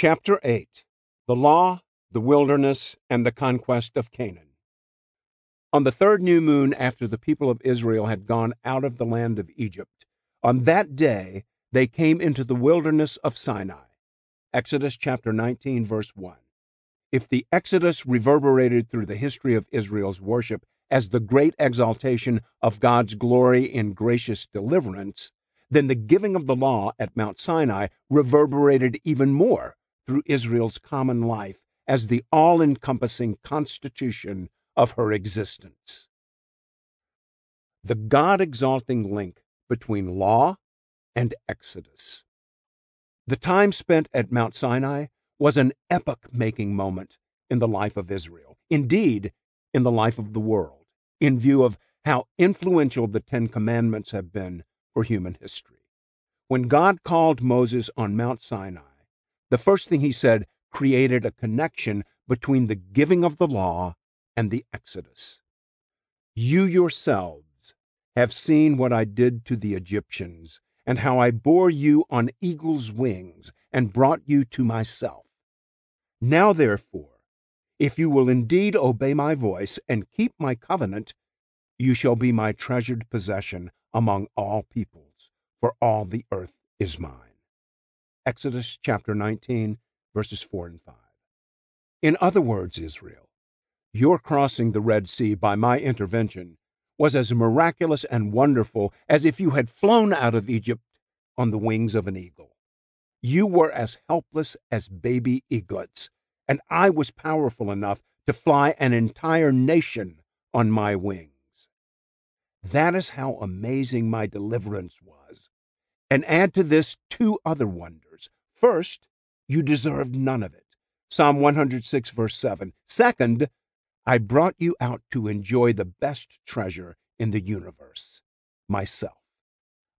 Chapter 8 The Law, the Wilderness, and the Conquest of Canaan. On the third new moon after the people of Israel had gone out of the land of Egypt, on that day they came into the wilderness of Sinai. Exodus chapter 19, verse 1. If the Exodus reverberated through the history of Israel's worship as the great exaltation of God's glory in gracious deliverance, then the giving of the law at Mount Sinai reverberated even more through Israel's common life as the all encompassing constitution of her existence. The God exalting link between law and Exodus. The time spent at Mount Sinai was an epoch making moment in the life of Israel, indeed, in the life of the world, in view of how influential the Ten Commandments have been for human history. When God called Moses on Mount Sinai, the first thing he said created a connection between the giving of the law and the Exodus. You yourselves have seen what I did to the Egyptians, and how I bore you on eagle's wings and brought you to myself. Now, therefore, if you will indeed obey my voice and keep my covenant, you shall be my treasured possession among all peoples, for all the earth is mine. Exodus chapter 19, verses 4 and 5. In other words, Israel, your crossing the Red Sea by my intervention was as miraculous and wonderful as if you had flown out of Egypt on the wings of an eagle. You were as helpless as baby eaglets, and I was powerful enough to fly an entire nation on my wings. That is how amazing my deliverance was. And add to this two other wonders. First, you deserved none of it. Psalm 106, verse 7. Second, I brought you out to enjoy the best treasure in the universe myself.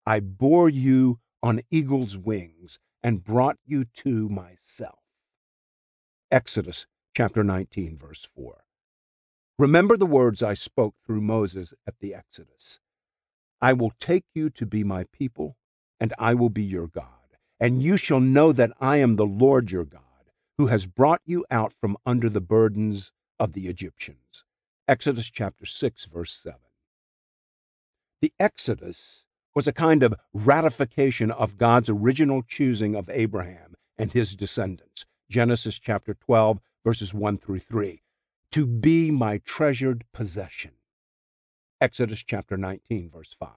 I bore you on eagle's wings and brought you to myself. Exodus chapter 19, verse 4. Remember the words I spoke through Moses at the Exodus. I will take you to be my people, and I will be your God. And you shall know that I am the Lord your God, who has brought you out from under the burdens of the Egyptians. Exodus chapter 6, verse 7. The Exodus was a kind of ratification of God's original choosing of Abraham and his descendants. Genesis chapter 12, verses 1 through 3 to be my treasured possession. Exodus chapter 19, verse 5.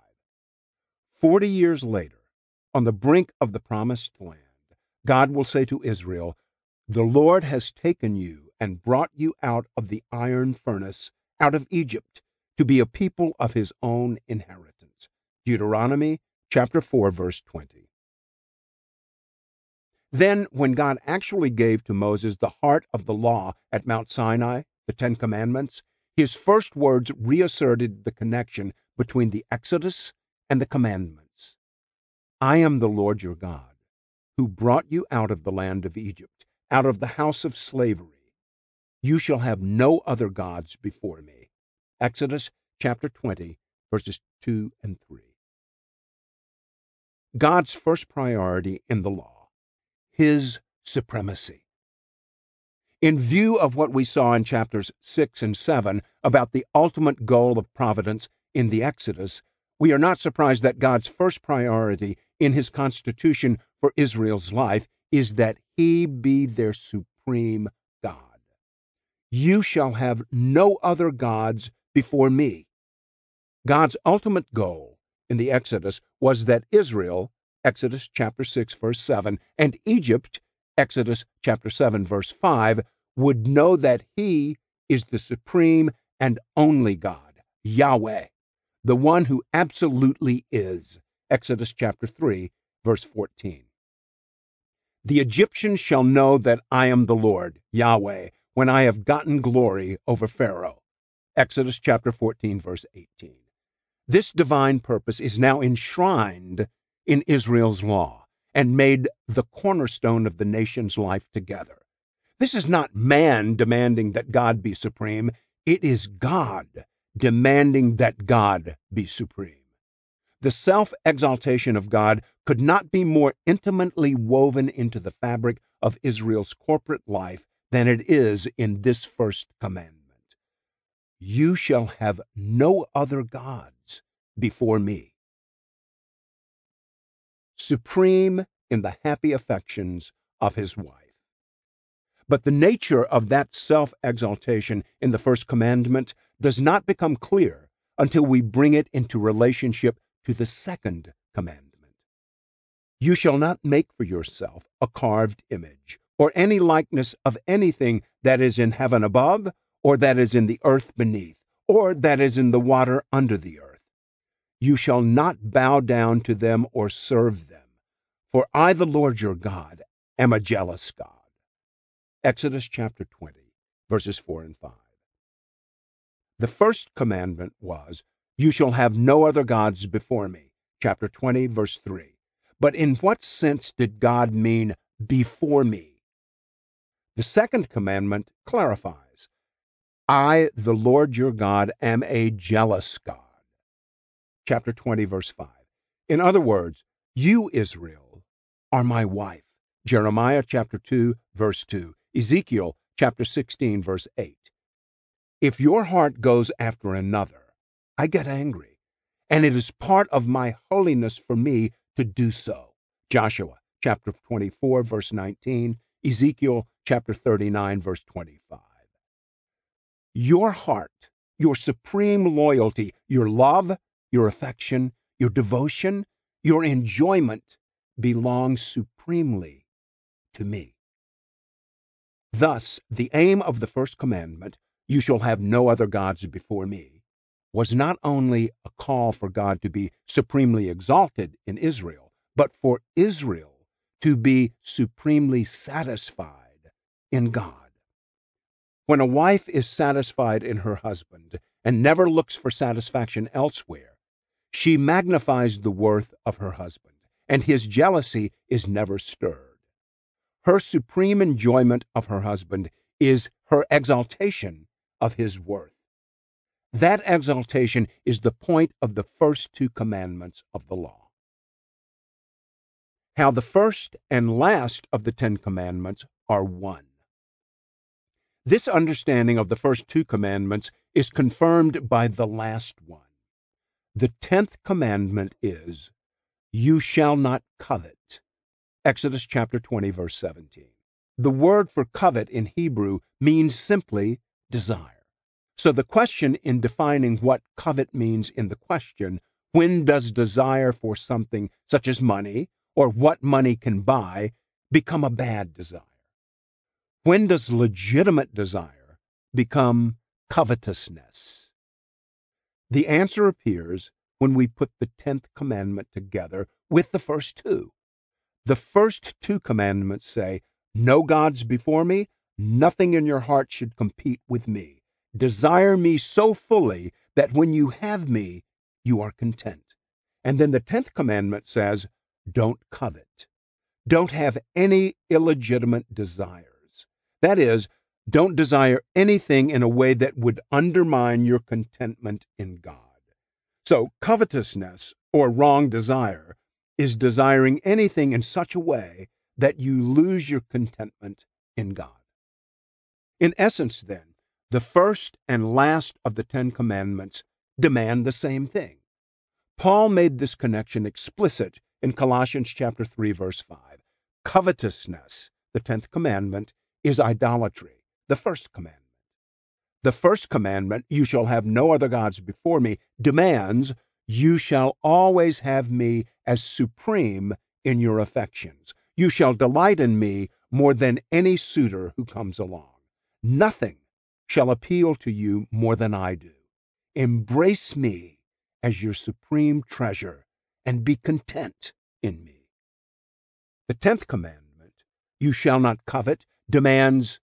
Forty years later, on the brink of the promised land, God will say to Israel, The Lord has taken you and brought you out of the iron furnace, out of Egypt, to be a people of his own inheritance. Deuteronomy chapter 4, verse 20. Then, when God actually gave to Moses the heart of the law at Mount Sinai, the Ten Commandments, his first words reasserted the connection between the Exodus and the commandments. I am the Lord your God, who brought you out of the land of Egypt, out of the house of slavery. You shall have no other gods before me. Exodus chapter 20, verses 2 and 3. God's first priority in the law, his supremacy. In view of what we saw in chapters 6 and 7 about the ultimate goal of providence in the Exodus, we are not surprised that God's first priority in his constitution for Israel's life is that he be their supreme God. You shall have no other gods before me. God's ultimate goal in the Exodus was that Israel, Exodus chapter 6 verse 7, and Egypt, Exodus chapter 7 verse 5, would know that he is the supreme and only God, Yahweh, the one who absolutely is. Exodus chapter 3 verse 14. The Egyptians shall know that I am the Lord, Yahweh, when I have gotten glory over Pharaoh. Exodus chapter 14 verse 18. This divine purpose is now enshrined in Israel's law and made the cornerstone of the nation's life together. This is not man demanding that God be supreme, it is God demanding that God be supreme. The self exaltation of God could not be more intimately woven into the fabric of Israel's corporate life than it is in this first commandment. You shall have no other gods before me. Supreme in the happy affections of his wife. But the nature of that self exaltation in the first commandment does not become clear until we bring it into relationship to the second commandment. You shall not make for yourself a carved image, or any likeness of anything that is in heaven above, or that is in the earth beneath, or that is in the water under the earth. You shall not bow down to them or serve them, for I, the Lord your God, am a jealous God. Exodus chapter 20, verses 4 and 5. The first commandment was, You shall have no other gods before me. Chapter 20, verse 3. But in what sense did God mean before me? The second commandment clarifies I, the Lord your God, am a jealous God. Chapter 20, verse 5. In other words, you, Israel, are my wife. Jeremiah chapter 2, verse 2. Ezekiel chapter 16, verse 8. If your heart goes after another, I get angry, and it is part of my holiness for me to do so. Joshua chapter 24, verse 19, Ezekiel chapter 39, verse 25. Your heart, your supreme loyalty, your love, your affection, your devotion, your enjoyment belongs supremely to me. Thus, the aim of the first commandment, you shall have no other gods before me, was not only a call for God to be supremely exalted in Israel, but for Israel to be supremely satisfied in God. When a wife is satisfied in her husband and never looks for satisfaction elsewhere, she magnifies the worth of her husband, and his jealousy is never stirred. Her supreme enjoyment of her husband is her exaltation of his worth. That exaltation is the point of the first two commandments of the law how the first and last of the Ten Commandments are one. This understanding of the first two commandments is confirmed by the last one. The tenth commandment is, You shall not covet. Exodus chapter 20, verse 17. The word for covet in Hebrew means simply desire. So the question in defining what covet means in the question, when does desire for something such as money or what money can buy become a bad desire? When does legitimate desire become covetousness? The answer appears when we put the tenth commandment together with the first two. The first two commandments say, No gods before me, nothing in your heart should compete with me. Desire me so fully that when you have me, you are content. And then the tenth commandment says, don't covet. Don't have any illegitimate desires. That is, don't desire anything in a way that would undermine your contentment in God. So, covetousness or wrong desire is desiring anything in such a way that you lose your contentment in God. In essence, then, the first and last of the Ten Commandments demand the same thing. Paul made this connection explicit in Colossians chapter 3 verse 5. Covetousness, the 10th commandment, is idolatry, the first commandment. The first commandment, you shall have no other gods before me, demands you shall always have me as supreme in your affections. You shall delight in me more than any suitor who comes along. Nothing shall appeal to you more than I do. Embrace me as your supreme treasure and be content in me. The tenth commandment, you shall not covet, demands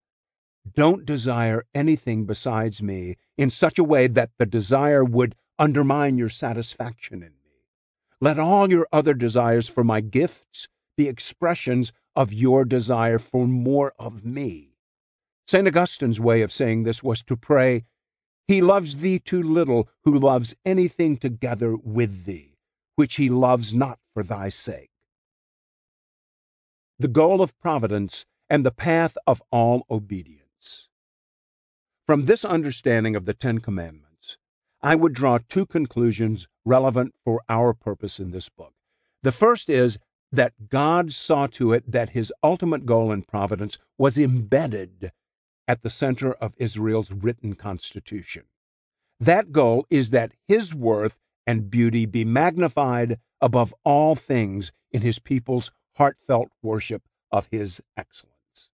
don't desire anything besides me in such a way that the desire would undermine your satisfaction in me. Let all your other desires for my gifts be expressions of your desire for more of me. St. Augustine's way of saying this was to pray, He loves thee too little who loves anything together with thee which he loves not for thy sake. the goal of providence, and the path of all obedience. From this understanding of the Ten Commandments, I would draw two conclusions relevant for our purpose in this book. The first is that God saw to it that his ultimate goal in providence was embedded at the center of Israel's written constitution. That goal is that his worth and beauty be magnified above all things in his people's heartfelt worship of his excellence.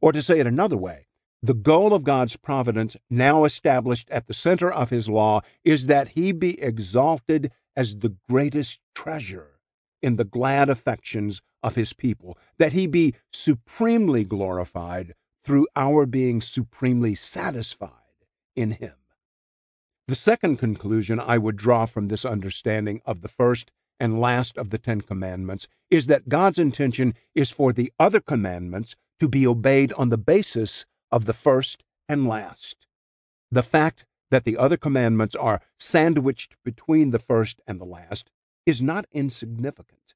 Or to say it another way, the goal of God's providence, now established at the center of his law, is that he be exalted as the greatest treasure in the glad affections of his people, that he be supremely glorified through our being supremely satisfied in him. The second conclusion I would draw from this understanding of the first and last of the Ten Commandments is that God's intention is for the other commandments to be obeyed on the basis of the first and last. The fact that the other commandments are sandwiched between the first and the last is not insignificant.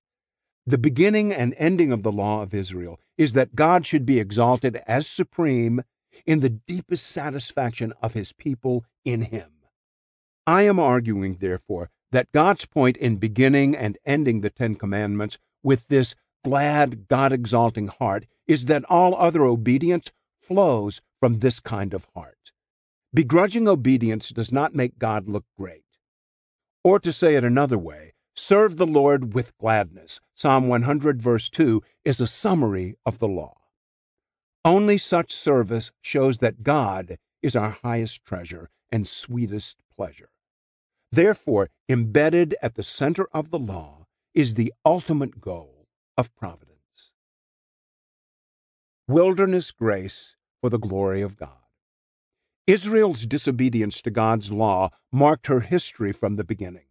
The beginning and ending of the law of Israel is that God should be exalted as supreme in the deepest satisfaction of his people in him. I am arguing, therefore, that God's point in beginning and ending the Ten Commandments with this glad, God exalting heart is that all other obedience flows from this kind of heart. Begrudging obedience does not make God look great. Or to say it another way, serve the Lord with gladness. Psalm 100, verse 2, is a summary of the law. Only such service shows that God is our highest treasure and sweetest pleasure. Therefore, embedded at the center of the law is the ultimate goal of providence. Wilderness grace for the glory of God. Israel's disobedience to God's law marked her history from the beginning.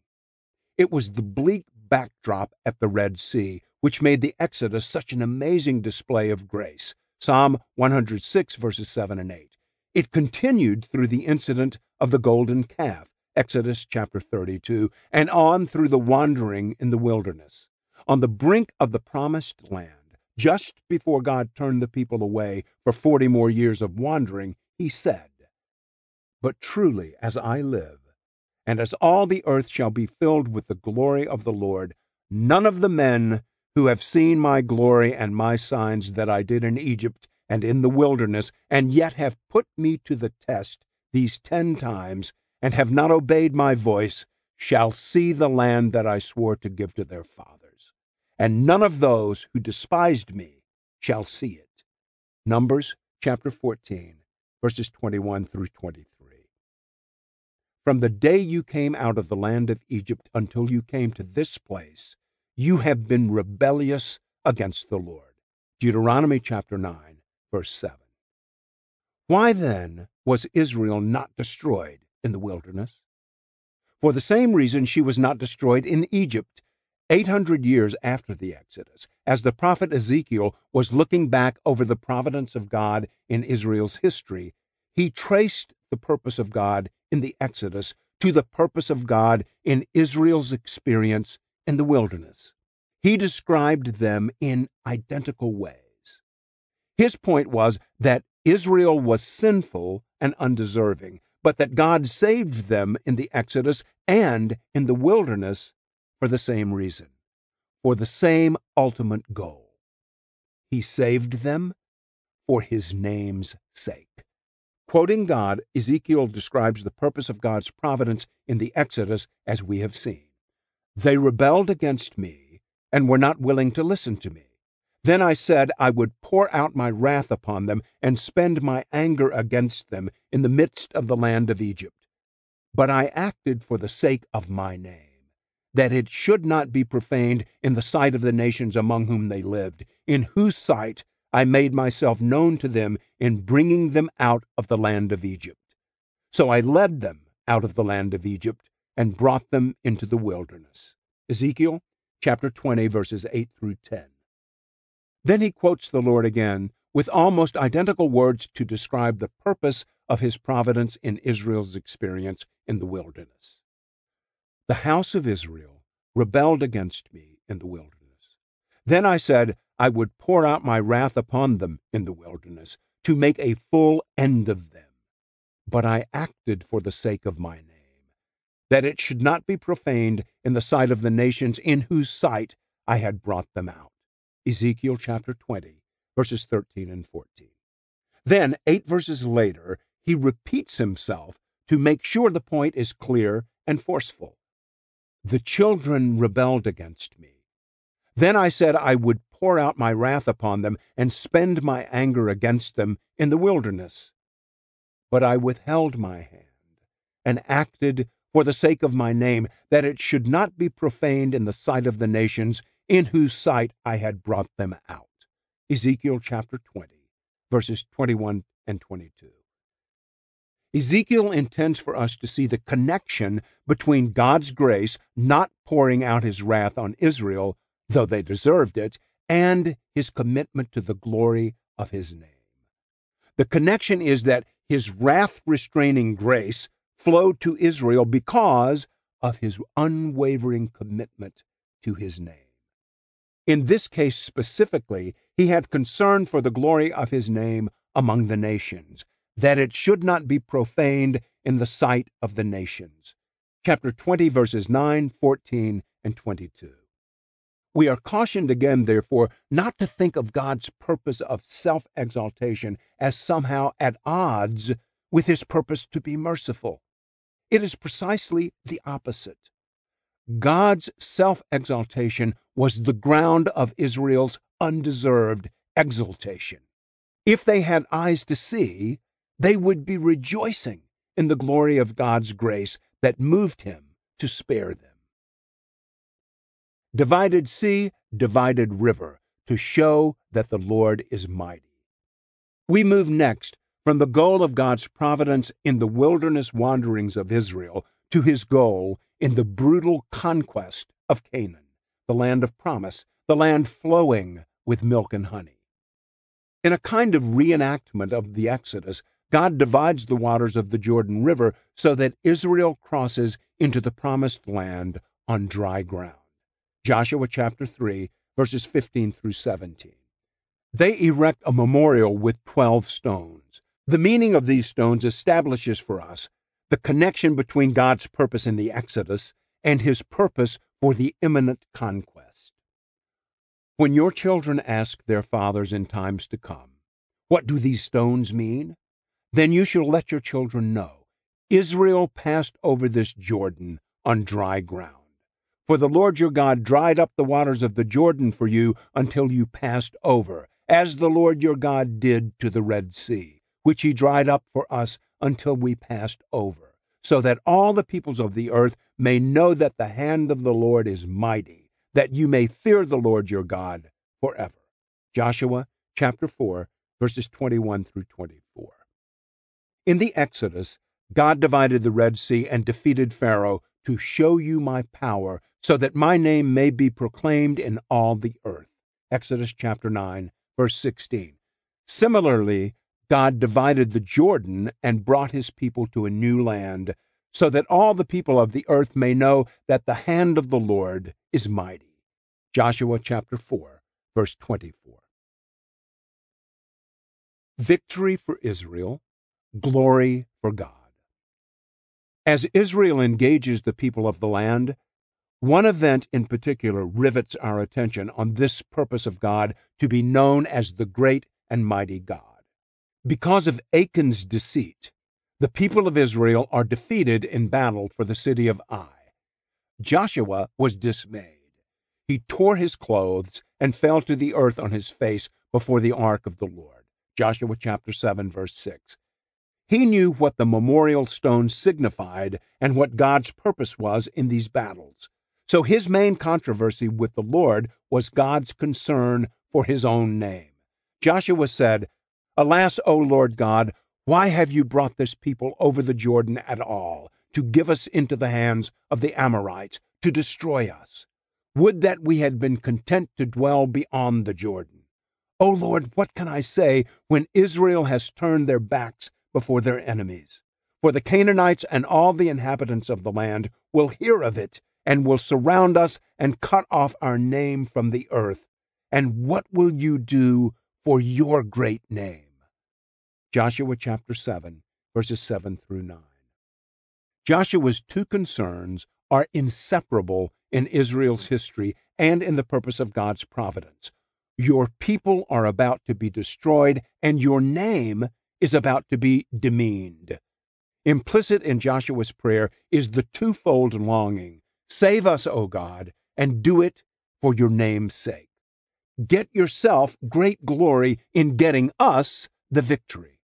It was the bleak backdrop at the Red Sea which made the Exodus such an amazing display of grace. Psalm 106, verses 7 and 8. It continued through the incident of the golden calf, Exodus chapter 32, and on through the wandering in the wilderness. On the brink of the promised land, just before God turned the people away for 40 more years of wandering, he said, But truly, as I live, and as all the earth shall be filled with the glory of the Lord, none of the men who have seen my glory and my signs that I did in Egypt and in the wilderness, and yet have put me to the test these ten times, and have not obeyed my voice shall see the land that I swore to give to their fathers. And none of those who despised me shall see it. Numbers chapter 14, verses 21 through 23. From the day you came out of the land of Egypt until you came to this place, you have been rebellious against the Lord. Deuteronomy chapter 9, verse 7. Why then was Israel not destroyed in the wilderness. For the same reason, she was not destroyed in Egypt 800 years after the Exodus, as the prophet Ezekiel was looking back over the providence of God in Israel's history. He traced the purpose of God in the Exodus to the purpose of God in Israel's experience in the wilderness. He described them in identical ways. His point was that Israel was sinful and undeserving, but that God saved them in the Exodus and in the wilderness for the same reason, for the same ultimate goal. He saved them for his name's sake. Quoting God, Ezekiel describes the purpose of God's providence in the Exodus as we have seen. They rebelled against me and were not willing to listen to me. Then I said I would pour out my wrath upon them and spend my anger against them in the midst of the land of Egypt. But I acted for the sake of my name, that it should not be profaned in the sight of the nations among whom they lived, in whose sight I made myself known to them in bringing them out of the land of Egypt. So I led them out of the land of Egypt and brought them into the wilderness. Ezekiel chapter 20, verses 8 through 10. Then he quotes the Lord again with almost identical words to describe the purpose of his providence in Israel's experience in the wilderness. The house of Israel rebelled against me in the wilderness. Then I said, I would pour out my wrath upon them in the wilderness, to make a full end of them. But I acted for the sake of my name, that it should not be profaned in the sight of the nations in whose sight I had brought them out. Ezekiel chapter 20, verses 13 and 14. Then, eight verses later, he repeats himself to make sure the point is clear and forceful. The children rebelled against me. Then I said I would pour out my wrath upon them and spend my anger against them in the wilderness. But I withheld my hand and acted for the sake of my name, that it should not be profaned in the sight of the nations in whose sight I had brought them out. Ezekiel chapter 20, verses 21 and 22. Ezekiel intends for us to see the connection between God's grace not pouring out his wrath on Israel, though they deserved it, and his commitment to the glory of his name. The connection is that his wrath restraining grace flowed to Israel because of his unwavering commitment to his name. In this case specifically, he had concern for the glory of his name among the nations, that it should not be profaned in the sight of the nations. Chapter 20, verses 9, 14, and 22. We are cautioned again, therefore, not to think of God's purpose of self exaltation as somehow at odds with his purpose to be merciful. It is precisely the opposite. God's self exaltation was the ground of Israel's undeserved exaltation. If they had eyes to see, they would be rejoicing in the glory of God's grace that moved him to spare them divided sea, divided river, to show that the Lord is mighty. We move next from the goal of God's providence in the wilderness wanderings of Israel to his goal in the brutal conquest of Canaan, the land of promise, the land flowing with milk and honey. In a kind of reenactment of the Exodus, God divides the waters of the Jordan River so that Israel crosses into the promised land on dry ground. Joshua chapter 3, verses 15 through 17. They erect a memorial with 12 stones. The meaning of these stones establishes for us the connection between God's purpose in the Exodus and his purpose for the imminent conquest. When your children ask their fathers in times to come, What do these stones mean? Then you shall let your children know Israel passed over this Jordan on dry ground. For the Lord your God dried up the waters of the Jordan for you until you passed over, as the Lord your God did to the Red Sea, which he dried up for us until we passed over, so that all the peoples of the earth may know that the hand of the Lord is mighty, that you may fear the Lord your God forever. Joshua chapter 4, verses 21 through 24. In the Exodus, God divided the Red Sea and defeated Pharaoh to show you my power so that my name may be proclaimed in all the earth. Exodus chapter 9, verse 16. Similarly, God divided the Jordan and brought his people to a new land, so that all the people of the earth may know that the hand of the Lord is mighty. Joshua chapter 4, verse 24. Victory for Israel, glory for God. As Israel engages the people of the land, one event in particular rivets our attention on this purpose of God to be known as the great and mighty God. Because of Achan's deceit, the people of Israel are defeated in battle for the city of Ai. Joshua was dismayed. He tore his clothes and fell to the earth on his face before the ark of the Lord. Joshua chapter 7 verse 6. He knew what the memorial stone signified and what God's purpose was in these battles. So his main controversy with the Lord was God's concern for his own name. Joshua said, Alas, O Lord God, why have you brought this people over the Jordan at all, to give us into the hands of the Amorites, to destroy us? Would that we had been content to dwell beyond the Jordan. O Lord, what can I say when Israel has turned their backs before their enemies? For the Canaanites and all the inhabitants of the land will hear of it and will surround us and cut off our name from the earth. And what will you do for your great name? Joshua chapter 7, verses 7 through 9. Joshua's two concerns are inseparable in Israel's history and in the purpose of God's providence. Your people are about to be destroyed, and your name is about to be demeaned. Implicit in Joshua's prayer is the twofold longing Save us, O God, and do it for your name's sake. Get yourself great glory in getting us the victory.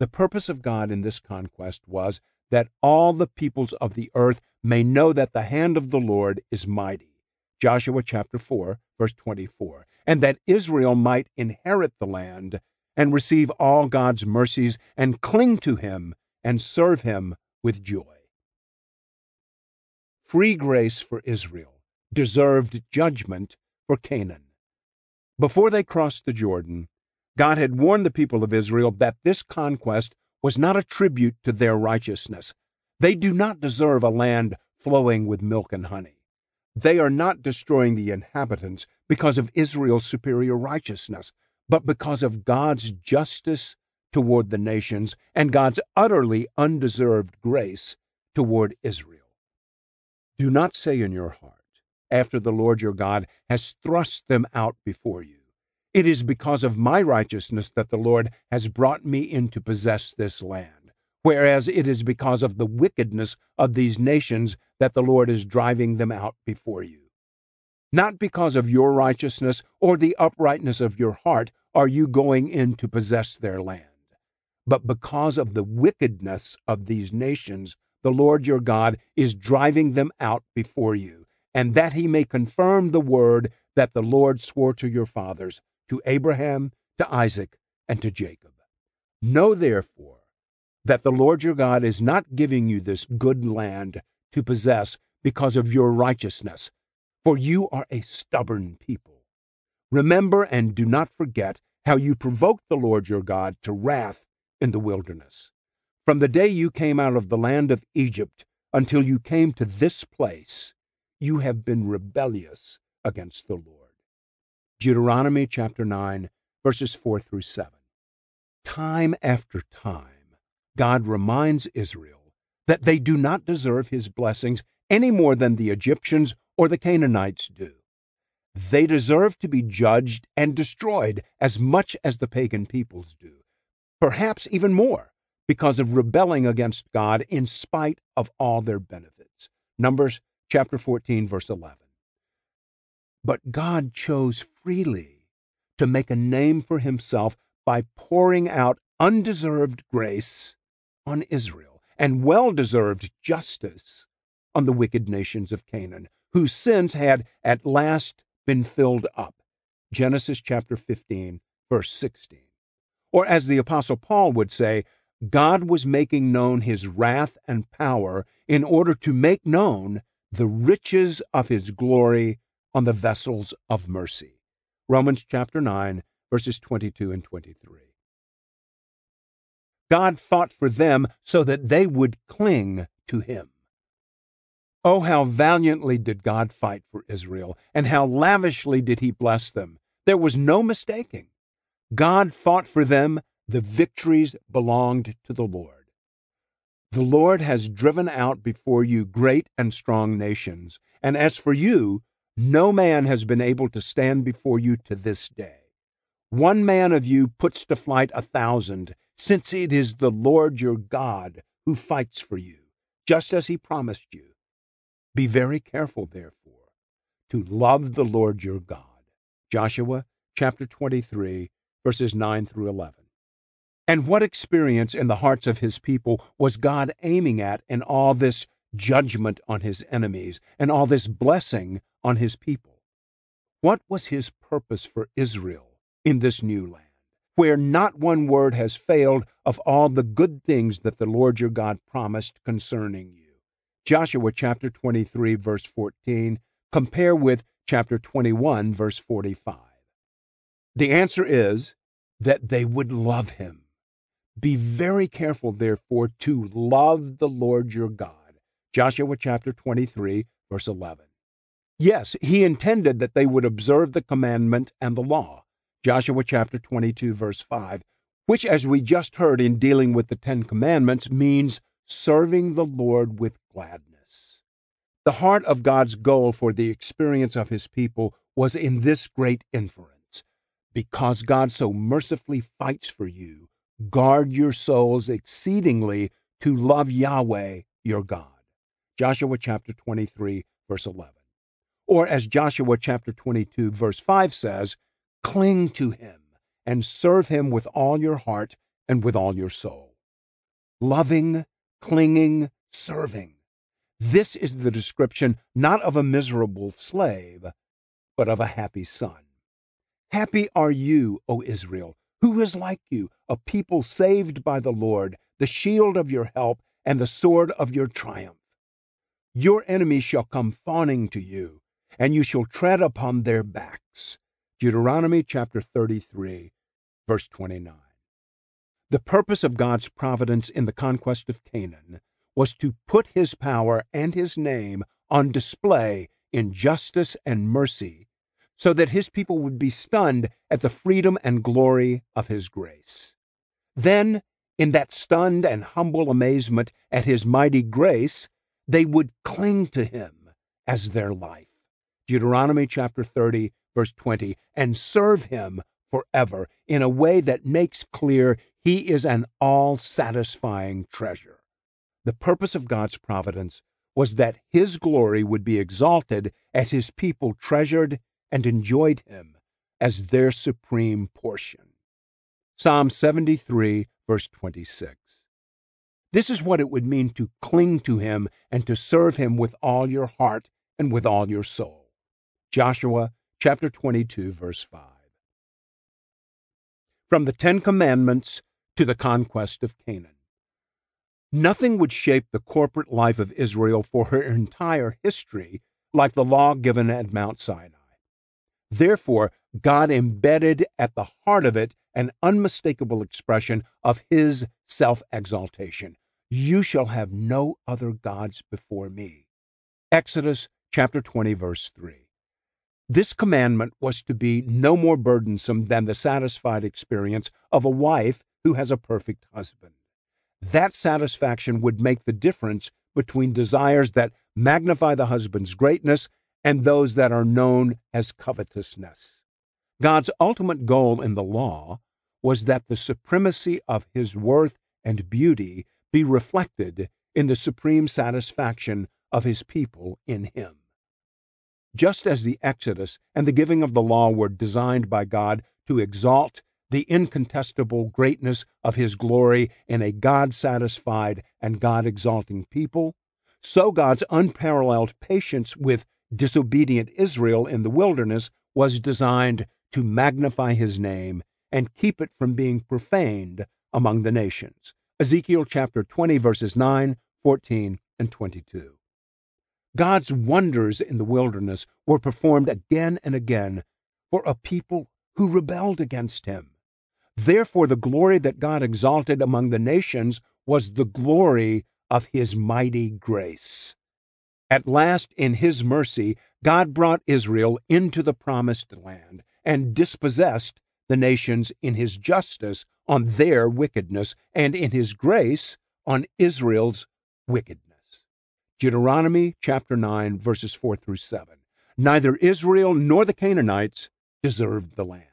The purpose of God in this conquest was that all the peoples of the earth may know that the hand of the Lord is mighty Joshua chapter 4, verse 24, and that Israel might inherit the land and receive all God's mercies and cling to him and serve him with joy. Free grace for Israel deserved judgment for Canaan. Before they crossed the Jordan, God had warned the people of Israel that this conquest was not a tribute to their righteousness. They do not deserve a land flowing with milk and honey. They are not destroying the inhabitants because of Israel's superior righteousness, but because of God's justice toward the nations and God's utterly undeserved grace toward Israel. Do not say in your heart, after the Lord your God has thrust them out before you, It is because of my righteousness that the Lord has brought me in to possess this land whereas it is because of the wickedness of these nations that the Lord is driving them out before you. Not because of your righteousness or the uprightness of your heart are you going in to possess their land, but because of the wickedness of these nations, the Lord your God is driving them out before you, and that he may confirm the word that the Lord swore to your fathers, to Abraham, to Isaac, and to Jacob. Know therefore that the Lord your God is not giving you this good land to possess because of your righteousness, for you are a stubborn people. Remember and do not forget how you provoked the Lord your God to wrath in the wilderness. From the day you came out of the land of Egypt until you came to this place, you have been rebellious against the Lord. Deuteronomy chapter 9, verses 4 through 7. Time after time, God reminds Israel that they do not deserve his blessings any more than the Egyptians or the Canaanites do. They deserve to be judged and destroyed as much as the pagan peoples do, perhaps even more, because of rebelling against God in spite of all their benefits. Numbers chapter 14, verse 11. But God chose freely to make a name for himself by pouring out undeserved grace on Israel and well deserved justice on the wicked nations of Canaan, whose sins had at last been filled up. Genesis chapter 15, verse 16. Or as the Apostle Paul would say, God was making known his wrath and power in order to make known the riches of his glory on the vessels of mercy. Romans chapter 9, verses 22 and 23. God fought for them so that they would cling to him. Oh, how valiantly did God fight for Israel, and how lavishly did he bless them. There was no mistaking. God fought for them. The victories belonged to the Lord. The Lord has driven out before you great and strong nations, and as for you, no man has been able to stand before you to this day. One man of you puts to flight a thousand, since it is the Lord your God who fights for you, just as he promised you. Be very careful, therefore, to love the Lord your God. Joshua chapter 23, verses 9 through 11. And what experience in the hearts of his people was God aiming at in all this judgment on his enemies and all this blessing on his people? What was his purpose for Israel in this new land? where not one word has failed of all the good things that the Lord your God promised concerning you. Joshua chapter 23, verse 14, compare with chapter 21, verse 45. The answer is that they would love him. Be very careful, therefore, to love the Lord your God. Joshua chapter 23, verse 11. Yes, he intended that they would observe the commandment and the law. Joshua chapter 22, verse 5, which, as we just heard in dealing with the Ten Commandments, means serving the Lord with gladness. The heart of God's goal for the experience of his people was in this great inference because God so mercifully fights for you, guard your souls exceedingly to love Yahweh your God. Joshua chapter 23, verse 11. Or as Joshua chapter 22, verse 5 says, cling to him and serve him with all your heart and with all your soul. Loving, clinging, serving. This is the description not of a miserable slave, but of a happy son. Happy are you, O Israel, who is like you, a people saved by the Lord, the shield of your help and the sword of your triumph. Your enemies shall come fawning to you, and you shall tread upon their backs. Deuteronomy chapter 33, verse 29. The purpose of God's providence in the conquest of Canaan was to put his power and his name on display in justice and mercy so that his people would be stunned at the freedom and glory of his grace. Then, in that stunned and humble amazement at his mighty grace, they would cling to him as their life. Deuteronomy chapter 30, verse 20, and serve him forever in a way that makes clear he is an all satisfying treasure. The purpose of God's providence was that his glory would be exalted as his people treasured and enjoyed him as their supreme portion. Psalm 73, verse 26. This is what it would mean to cling to him and to serve him with all your heart and with all your soul. Joshua chapter 22, verse 5. From the Ten Commandments to the conquest of Canaan. Nothing would shape the corporate life of Israel for her entire history like the law given at Mount Sinai. Therefore, God embedded at the heart of it an unmistakable expression of his self exaltation. You shall have no other gods before me. Exodus chapter 20, verse 3. This commandment was to be no more burdensome than the satisfied experience of a wife who has a perfect husband. That satisfaction would make the difference between desires that magnify the husband's greatness and those that are known as covetousness. God's ultimate goal in the law was that the supremacy of his worth and beauty be reflected in the supreme satisfaction of his people in him. Just as the Exodus and the giving of the law were designed by God to exalt the incontestable greatness of his glory in a God satisfied and God exalting people, so God's unparalleled patience with disobedient Israel in the wilderness was designed to magnify his name and keep it from being profaned among the nations. Ezekiel chapter 20, verses 9, 14, and 22. God's wonders in the wilderness were performed again and again for a people who rebelled against him. Therefore, the glory that God exalted among the nations was the glory of his mighty grace. At last, in his mercy, God brought Israel into the promised land and dispossessed the nations in his justice on their wickedness and in his grace on Israel's wickedness. Deuteronomy chapter 9, verses 4 through 7. Neither Israel nor the Canaanites deserved the land.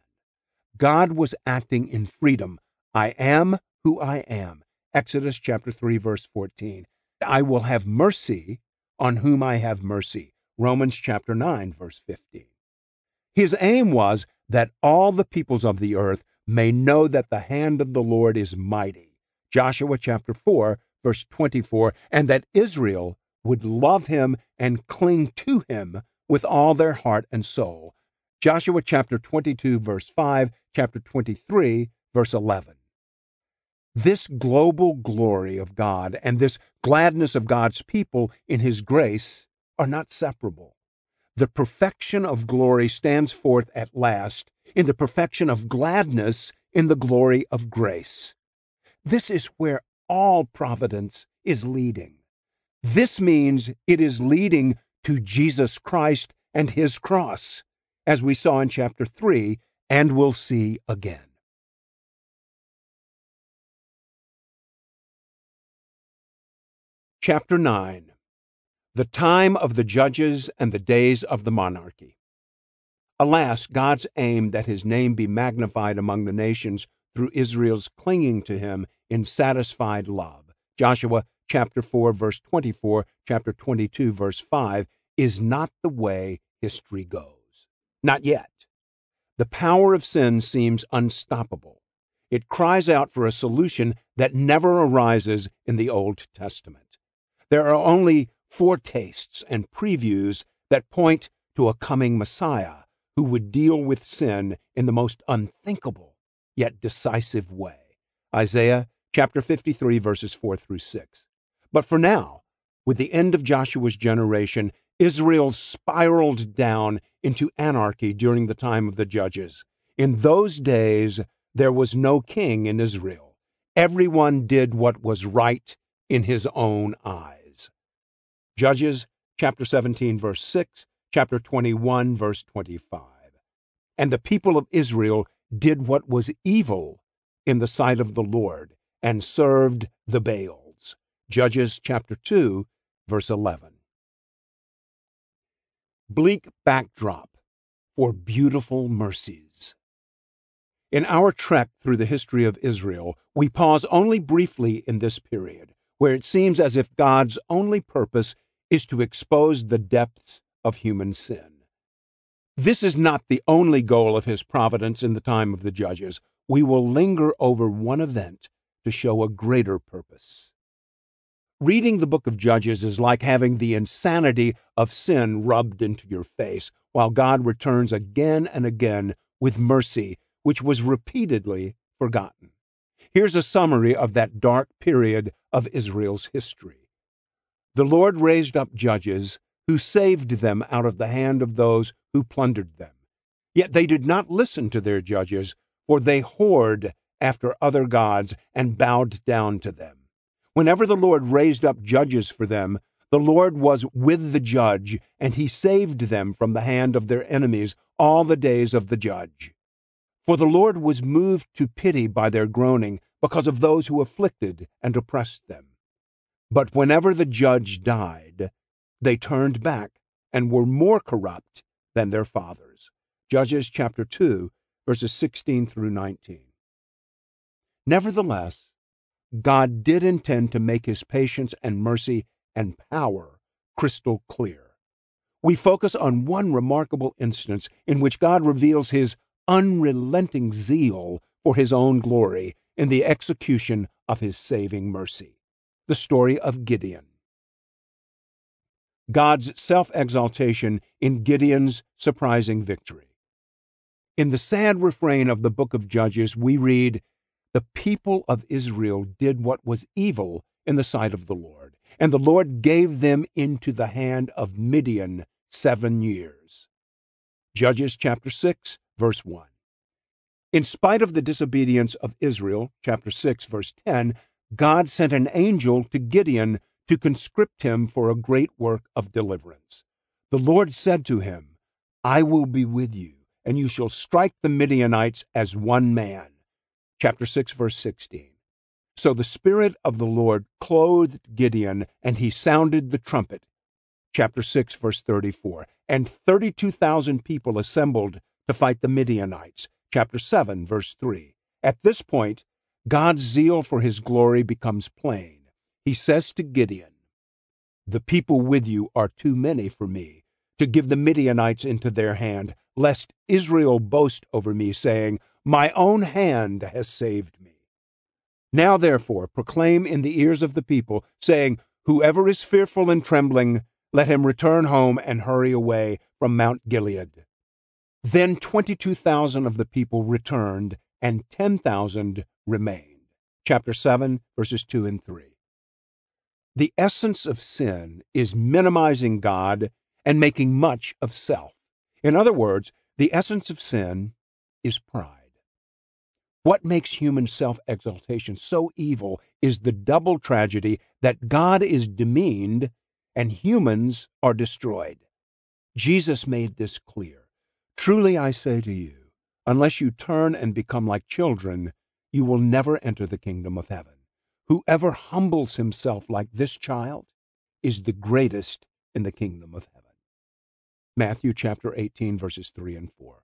God was acting in freedom. I am who I am. Exodus chapter 3 verse 14. I will have mercy on whom I have mercy. Romans chapter 9 verse 15. His aim was that all the peoples of the earth may know that the hand of the Lord is mighty. Joshua chapter 4 verse 24 and that Israel would love him and cling to him with all their heart and soul. Joshua chapter 22 verse 5 chapter 23, verse 11. This global glory of God and this gladness of God's people in His grace are not separable. The perfection of glory stands forth at last in the perfection of gladness in the glory of grace. This is where all providence is leading. This means it is leading to Jesus Christ and his cross, as we saw in chapter 3 and will see again. Chapter 9 The Time of the Judges and the Days of the Monarchy. Alas, God's aim that his name be magnified among the nations through Israel's clinging to him in satisfied love. Joshua chapter 4 verse 24, chapter 22 verse 5 is not the way history goes. Not yet. The power of sin seems unstoppable. It cries out for a solution that never arises in the Old Testament. There are only foretastes and previews that point to a coming Messiah who would deal with sin in the most unthinkable yet decisive way. Isaiah chapter 53 verses 4 through 6. But for now, with the end of Joshua's generation, Israel spiraled down into anarchy during the time of the judges. In those days, there was no king in Israel. Everyone did what was right in his own eyes. Judges chapter 17 verse 6, chapter 21 verse 25. And the people of Israel did what was evil in the sight of the Lord and served the Baals. Judges chapter 2 verse 11. Bleak backdrop for beautiful mercies. In our trek through the history of Israel, we pause only briefly in this period, where it seems as if God's only purpose is to expose the depths of human sin. This is not the only goal of his providence in the time of the judges. We will linger over one event to show a greater purpose. Reading the book of Judges is like having the insanity of sin rubbed into your face, while God returns again and again with mercy, which was repeatedly forgotten. Here's a summary of that dark period of Israel's history. The Lord raised up judges who saved them out of the hand of those who plundered them. Yet they did not listen to their judges, for they whored after other gods and bowed down to them. Whenever the Lord raised up judges for them, the Lord was with the judge, and he saved them from the hand of their enemies all the days of the judge. For the Lord was moved to pity by their groaning because of those who afflicted and oppressed them. But whenever the judge died, they turned back and were more corrupt than their fathers. Judges chapter 2, verses 16 through 19. Nevertheless, God did intend to make his patience and mercy and power crystal clear. We focus on one remarkable instance in which God reveals his unrelenting zeal for his own glory in the execution of his saving mercy the story of Gideon. God's self exaltation in Gideon's surprising victory. In the sad refrain of the book of Judges, we read, The people of Israel did what was evil in the sight of the Lord, and the Lord gave them into the hand of Midian seven years. Judges chapter 6, verse 1. In spite of the disobedience of Israel, chapter 6, verse 10, God sent an angel to Gideon to conscript him for a great work of deliverance. The Lord said to him, I will be with you, and you shall strike the Midianites as one man. Chapter 6, verse 16. So the Spirit of the Lord clothed Gideon, and he sounded the trumpet. Chapter 6, verse 34. And 32,000 people assembled to fight the Midianites. Chapter 7, verse 3. At this point, God's zeal for his glory becomes plain. He says to Gideon, The people with you are too many for me to give the Midianites into their hand, lest Israel boast over me, saying, My own hand has saved me. Now therefore proclaim in the ears of the people, saying, Whoever is fearful and trembling, let him return home and hurry away from Mount Gilead. Then twenty two thousand of the people returned, and ten thousand remained. Chapter 7, verses 2 and 3. The essence of sin is minimizing God and making much of self. In other words, the essence of sin is pride. What makes human self exaltation so evil is the double tragedy that God is demeaned and humans are destroyed. Jesus made this clear. Truly I say to you, unless you turn and become like children, you will never enter the kingdom of heaven. Whoever humbles himself like this child is the greatest in the kingdom of heaven. Matthew chapter 18 verses 3 and 4.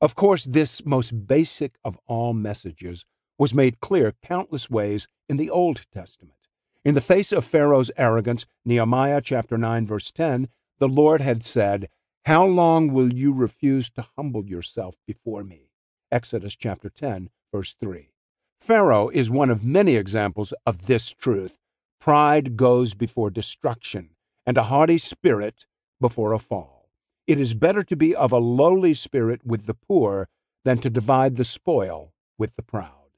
Of course, this most basic of all messages was made clear countless ways in the Old Testament. In the face of Pharaoh's arrogance, Nehemiah chapter 9 verse 10, the Lord had said, How long will you refuse to humble yourself before me? Exodus chapter 10 verse 3. Pharaoh is one of many examples of this truth. Pride goes before destruction, and a haughty spirit before a fall. It is better to be of a lowly spirit with the poor than to divide the spoil with the proud.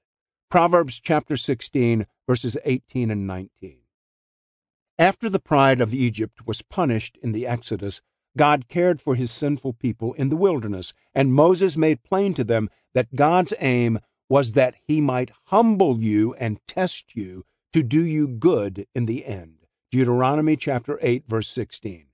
Proverbs chapter 16, verses 18 and 19. After the pride of Egypt was punished in the Exodus, God cared for his sinful people in the wilderness, and Moses made plain to them that God's aim was that he might humble you and test you to do you good in the end. Deuteronomy chapter 8 verse 16.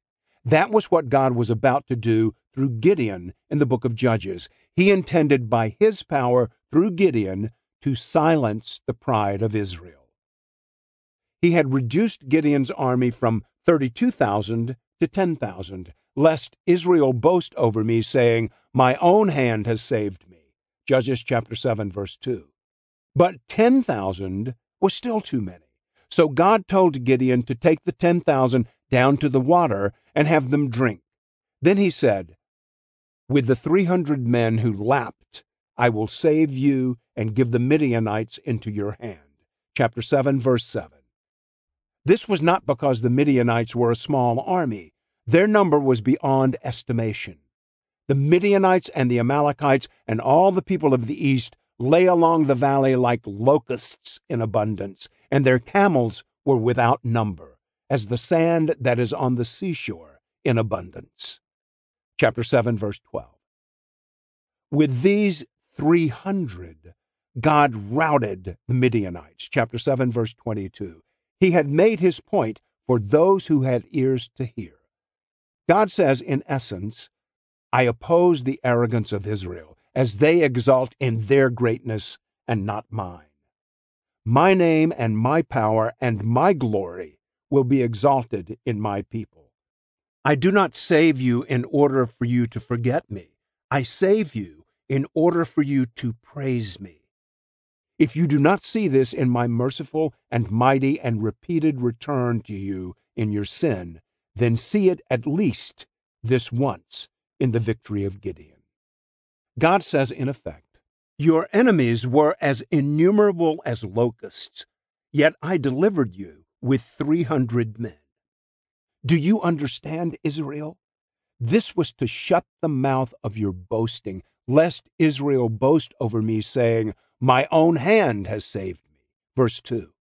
That was what God was about to do through Gideon in the book of Judges. He intended by his power through Gideon to silence the pride of Israel. He had reduced Gideon's army from 32,000 to 10,000, lest Israel boast over me, saying, My own hand has saved me. Judges chapter 7, verse 2. But 10,000 was still too many. So God told Gideon to take the 10,000 down to the water and have them drink. Then he said, With the 300 men who lapped, I will save you and give the Midianites into your hand. Chapter 7, verse 7. This was not because the Midianites were a small army. Their number was beyond estimation. The Midianites and the Amalekites and all the people of the east lay along the valley like locusts in abundance, and their camels were without number, as the sand that is on the seashore in abundance. Chapter 7, verse 12. With these 300, God routed the Midianites. Chapter 7, verse 22. He had made his point for those who had ears to hear. God says, in essence, I oppose the arrogance of Israel as they exalt in their greatness and not mine. My name and my power and my glory will be exalted in my people. I do not save you in order for you to forget me. I save you in order for you to praise me. If you do not see this in my merciful and mighty and repeated return to you in your sin, then see it at least this once in the victory of Gideon. God says, in effect, Your enemies were as innumerable as locusts, yet I delivered you with 300 men. Do you understand, Israel? This was to shut the mouth of your boasting, lest Israel boast over me, saying, my own hand has saved me. Verse 2.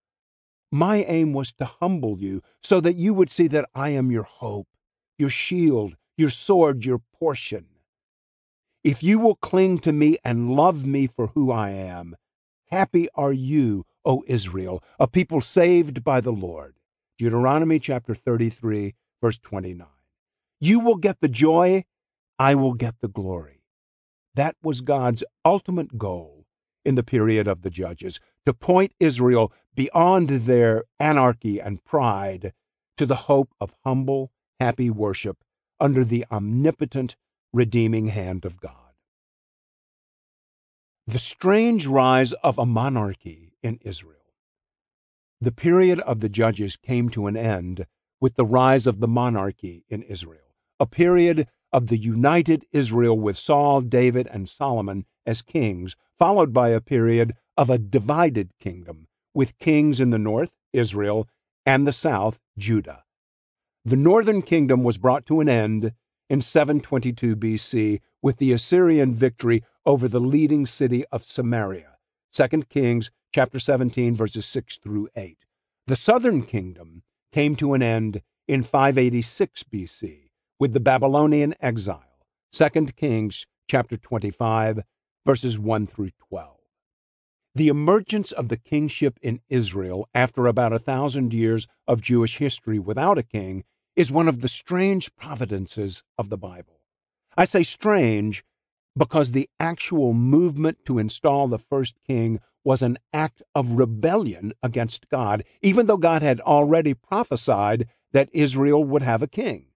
My aim was to humble you so that you would see that I am your hope, your shield, your sword, your portion. If you will cling to me and love me for who I am, happy are you, O Israel, a people saved by the Lord. Deuteronomy chapter 33, verse 29. You will get the joy, I will get the glory. That was God's ultimate goal in the period of the judges, to point Israel beyond their anarchy and pride to the hope of humble, happy worship under the omnipotent, redeeming hand of God. The strange rise of a monarchy in Israel. The period of the judges came to an end with the rise of the monarchy in Israel, a period of the united Israel with Saul, David, and Solomon as kings, followed by a period of a divided kingdom, with kings in the north, Israel, and the south, Judah. The northern kingdom was brought to an end in 722 BC with the Assyrian victory over the leading city of Samaria. 2 Kings chapter 17 verses 6 through 8. The southern kingdom came to an end in 586 BC with the Babylonian exile. 2 Kings chapter 25 verses 1 through 12. The emergence of the kingship in Israel after about a thousand years of Jewish history without a king is one of the strange providences of the Bible. I say strange because the actual movement to install the first king was an act of rebellion against God, even though God had already prophesied that Israel would have a king.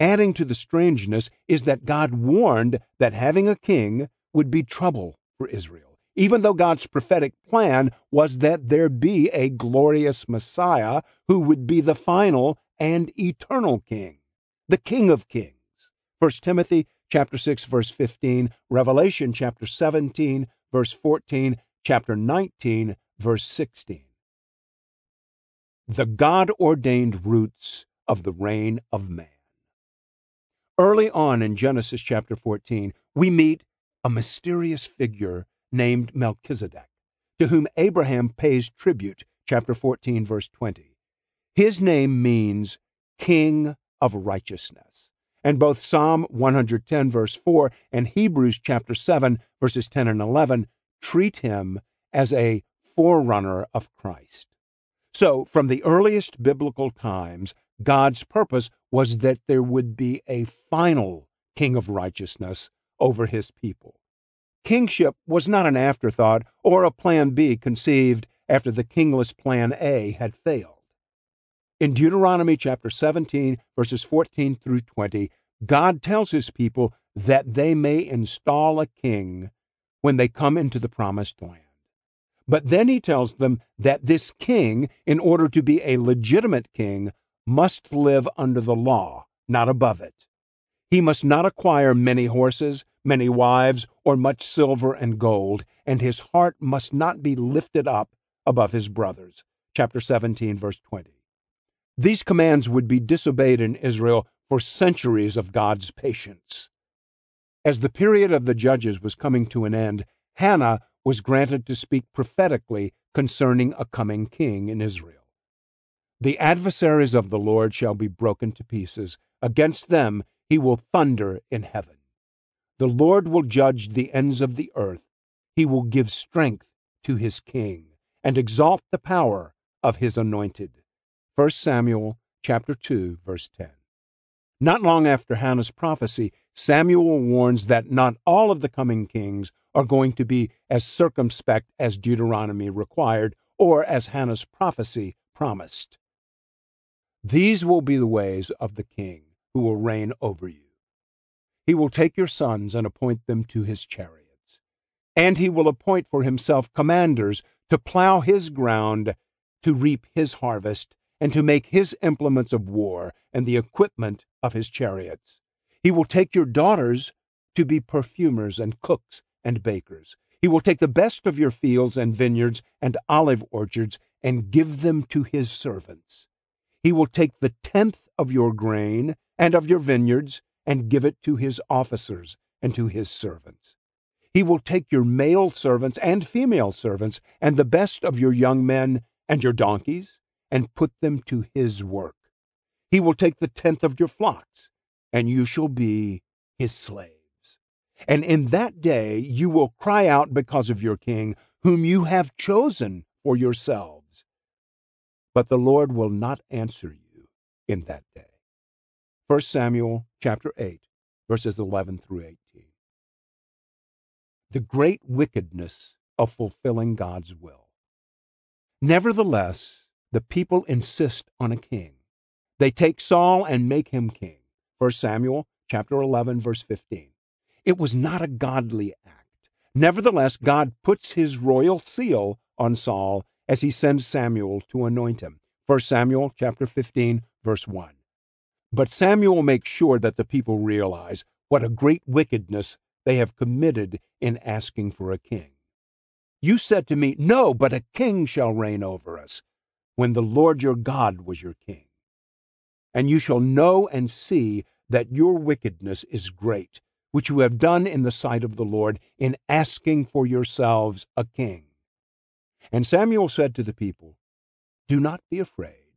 Adding to the strangeness is that God warned that having a king would be trouble for Israel, even though God's prophetic plan was that there be a glorious Messiah who would be the final and eternal king, the King of Kings. 1 Timothy chapter 6 verse 15, Revelation chapter 17 verse 14, chapter 19 verse 16. The God ordained roots of the reign of man. Early on in Genesis chapter 14, we meet a mysterious figure named Melchizedek, to whom Abraham pays tribute, chapter 14, verse 20. His name means King of Righteousness. And both Psalm 110, verse 4, and Hebrews chapter 7, verses 10 and 11 treat him as a forerunner of Christ. So, from the earliest biblical times, God's purpose was that there would be a final king of righteousness over his people. Kingship was not an afterthought or a plan B conceived after the kingless plan A had failed. In Deuteronomy chapter 17, verses 14 through 20, God tells his people that they may install a king when they come into the promised land. But then he tells them that this king, in order to be a legitimate king, must live under the law, not above it. He must not acquire many horses, many wives, or much silver and gold, and his heart must not be lifted up above his brothers. Chapter 17, verse 20. These commands would be disobeyed in Israel for centuries of God's patience. As the period of the judges was coming to an end, Hannah was granted to speak prophetically concerning a coming king in Israel. The adversaries of the Lord shall be broken to pieces. Against them he will thunder in heaven. The Lord will judge the ends of the earth. He will give strength to his king and exalt the power of his anointed. 1 Samuel chapter 2 verse 10. Not long after Hannah's prophecy, Samuel warns that not all of the coming kings are going to be as circumspect as Deuteronomy required or as Hannah's prophecy promised. These will be the ways of the king who will reign over you. He will take your sons and appoint them to his chariots. And he will appoint for himself commanders to plow his ground, to reap his harvest, and to make his implements of war and the equipment of his chariots. He will take your daughters to be perfumers and cooks and bakers. He will take the best of your fields and vineyards and olive orchards and give them to his servants. He will take the tenth of your grain and of your vineyards and give it to his officers and to his servants. He will take your male servants and female servants and the best of your young men and your donkeys and put them to his work. He will take the tenth of your flocks, and you shall be his slaves. And in that day you will cry out because of your king, whom you have chosen for yourselves but the Lord will not answer you in that day. 1 Samuel chapter 8, verses 11 through 18. The great wickedness of fulfilling God's will. Nevertheless, the people insist on a king. They take Saul and make him king. 1 Samuel chapter 11 verse 15. It was not a godly act. Nevertheless, God puts his royal seal on Saul as he sends Samuel to anoint him. 1 Samuel chapter 15 verse 1. But Samuel makes sure that the people realize what a great wickedness they have committed in asking for a king. You said to me, No, but a king shall reign over us, when the Lord your God was your king. And you shall know and see that your wickedness is great, which you have done in the sight of the Lord in asking for yourselves a king. And Samuel said to the people, Do not be afraid.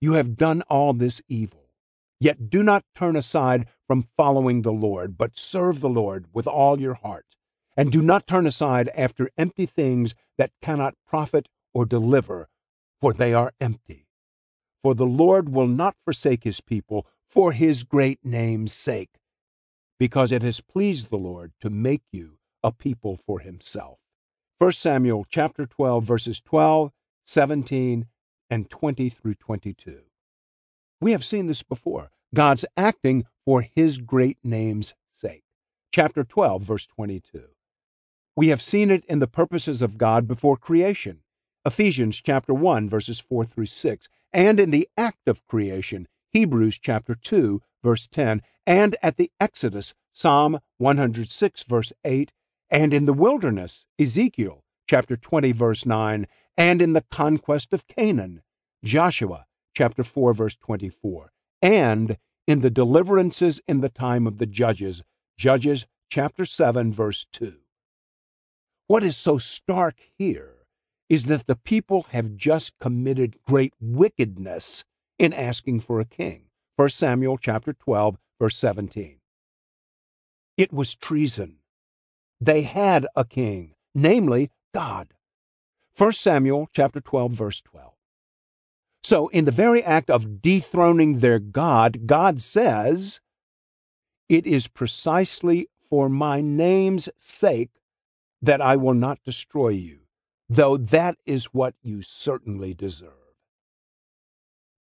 You have done all this evil. Yet do not turn aside from following the Lord, but serve the Lord with all your heart. And do not turn aside after empty things that cannot profit or deliver, for they are empty. for the Lord will not forsake his people for his great name's sake, because it has pleased the Lord to make you a people for himself. 1 Samuel chapter 12 verses 12, 17, and 20 through 22. We have seen this before. God's acting for his great name's sake. Chapter 12 verse 22. We have seen it in the purposes of God before creation. Ephesians chapter 1 verses 4 through 6, and in the act of creation, Hebrews chapter 2 verse 10, and at the Exodus, Psalm 106 verse 8, and in the wilderness, Ezekiel chapter 20 verse 9, and in the conquest of Canaan, Joshua chapter 4 verse 24, and in the deliverances in the time of the judges, Judges chapter 7 verse 2. What is so stark here is that the people have just committed great wickedness in asking for a king. 1 Samuel chapter 12 verse 17. It was treason. They had a king, namely God. 1 Samuel chapter 12 verse 12. So in the very act of dethroning their God, God says, "It is precisely for my name's sake that I will not destroy you, though that is what you certainly deserve.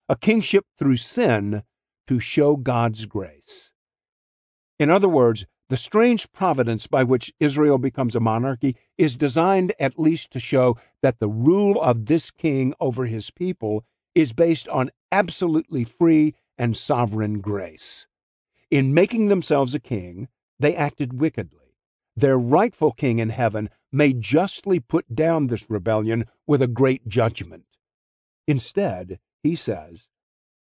A kingship through sin to show God's grace. In other words, the strange providence by which Israel becomes a monarchy is designed at least to show that the rule of this king over his people is based on absolutely free and sovereign grace. In making themselves a king, they acted wickedly their rightful king in heaven may justly put down this rebellion with a great judgment. Instead, he says,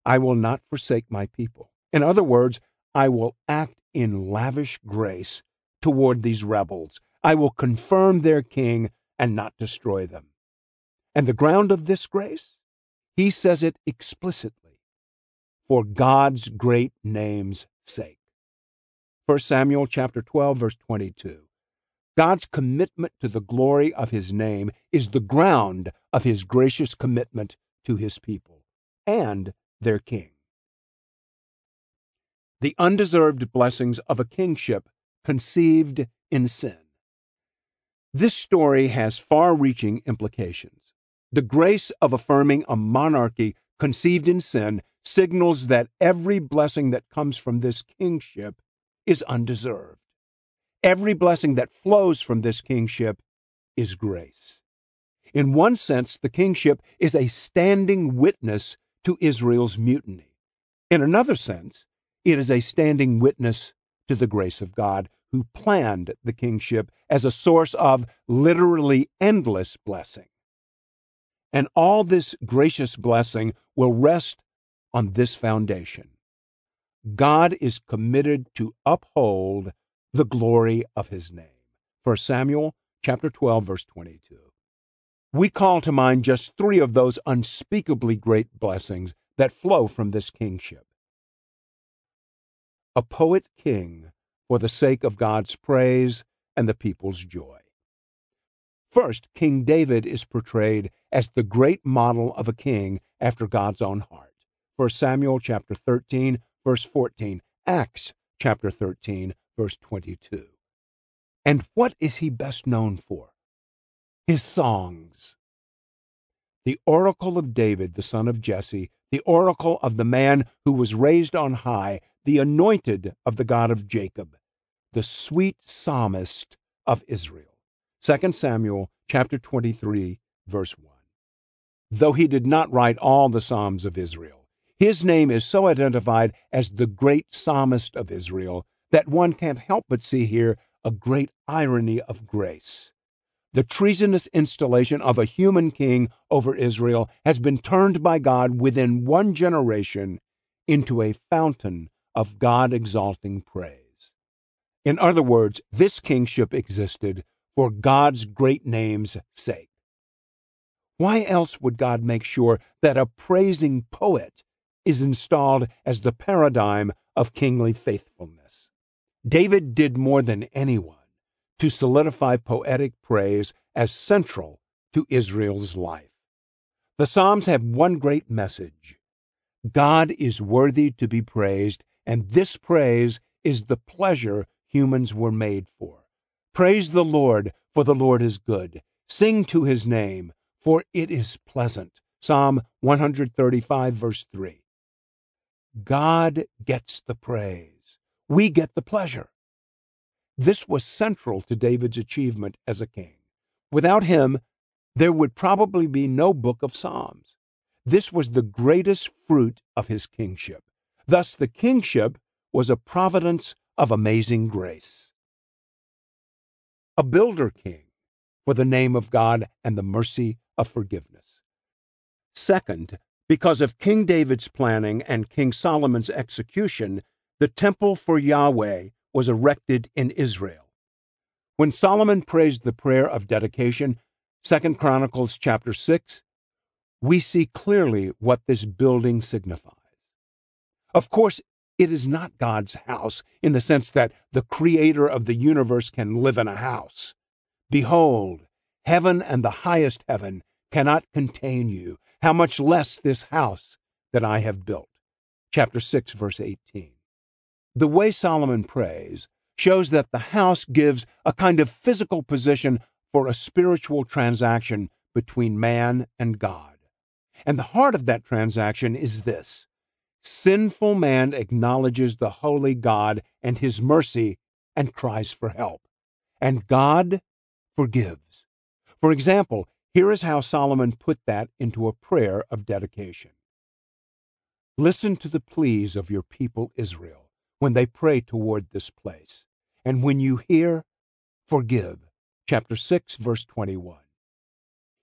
I will not forsake my people. In other words, I will act in lavish grace toward these rebels. I will confirm their king and not destroy them. And the ground of this grace? He says it explicitly for God's great name's sake. 1 Samuel chapter 12 verse 22. God's commitment to the glory of his name is the ground of his gracious commitment to his people and their king. The undeserved blessings of a kingship conceived in sin. This story has far reaching implications. The grace of affirming a monarchy conceived in sin signals that every blessing that comes from this kingship is undeserved. Every blessing that flows from this kingship is grace. In one sense, the kingship is a standing witness to Israel's mutiny. In another sense, it is a standing witness to the grace of God, who planned the kingship as a source of literally endless blessing. And all this gracious blessing will rest on this foundation God is committed to uphold the glory of his name. 1 Samuel chapter 12 verse 22. We call to mind just 3 of those unspeakably great blessings that flow from this kingship. A poet king for the sake of God's praise and the people's joy. First, King David is portrayed as the great model of a king after God's own heart. 1 Samuel chapter 13 verse 14, Acts chapter 13, verse 22. And what is he best known for? His songs. The oracle of David, the son of Jesse, the oracle of the man who was raised on high, the anointed of the God of Jacob, the sweet psalmist of Israel. 2 Samuel chapter 23, verse 1. Though he did not write all the Psalms of Israel, his name is so identified as the great psalmist of Israel that one can't help but see here a great irony of grace. The treasonous installation of a human king over Israel has been turned by God within one generation into a fountain of God exalting praise. In other words, this kingship existed for God's great name's sake. Why else would God make sure that a praising poet is installed as the paradigm of kingly faithfulness. David did more than anyone to solidify poetic praise as central to Israel's life. The Psalms have one great message God is worthy to be praised, and this praise is the pleasure humans were made for. Praise the Lord, for the Lord is good. Sing to his name, for it is pleasant. Psalm 135, verse 3. God gets the praise. We get the pleasure. This was central to David's achievement as a king. Without him, there would probably be no book of Psalms. This was the greatest fruit of his kingship. Thus, the kingship was a providence of amazing grace. A builder king for the name of God and the mercy of forgiveness. Second, because of King David's planning and King Solomon's execution, the temple for Yahweh was erected in Israel. When Solomon praised the prayer of dedication, 2 Chronicles chapter 6, we see clearly what this building signifies. Of course, it is not God's house in the sense that the creator of the universe can live in a house. Behold, heaven and the highest heaven cannot contain you. How much less this house that I have built. Chapter 6, verse 18. The way Solomon prays shows that the house gives a kind of physical position for a spiritual transaction between man and God. And the heart of that transaction is this sinful man acknowledges the holy God and his mercy and cries for help. And God forgives. For example, here is how Solomon put that into a prayer of dedication. Listen to the pleas of your people Israel when they pray toward this place. And when you hear, forgive. Chapter 6, verse 21.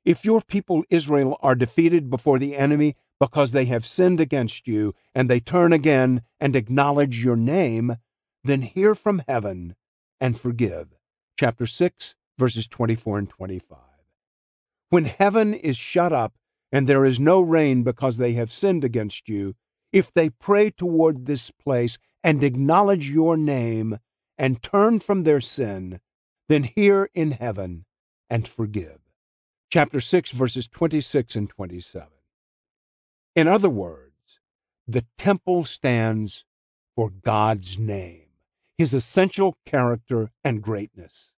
If your people Israel are defeated before the enemy because they have sinned against you, and they turn again and acknowledge your name, then hear from heaven and forgive. Chapter 6, verses 24 and 25. When heaven is shut up and there is no rain because they have sinned against you, if they pray toward this place and acknowledge your name and turn from their sin, then hear in heaven and forgive. Chapter 6, verses 26 and 27. In other words, the temple stands for God's name, his essential character and greatness.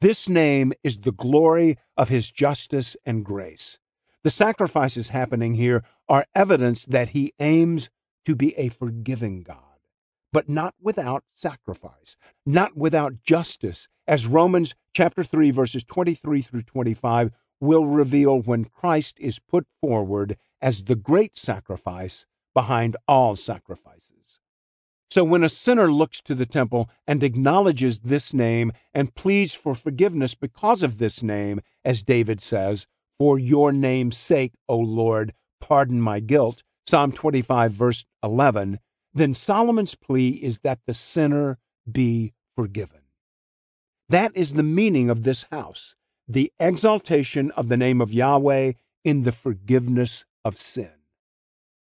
This name is the glory of his justice and grace. The sacrifices happening here are evidence that he aims to be a forgiving God, but not without sacrifice, not without justice, as Romans chapter 3 verses 23 through 25 will reveal when Christ is put forward as the great sacrifice behind all sacrifices. So when a sinner looks to the temple and acknowledges this name and pleads for forgiveness because of this name, as David says, For your name's sake, O Lord, pardon my guilt, Psalm 25, verse 11, then Solomon's plea is that the sinner be forgiven. That is the meaning of this house, the exaltation of the name of Yahweh in the forgiveness of sin.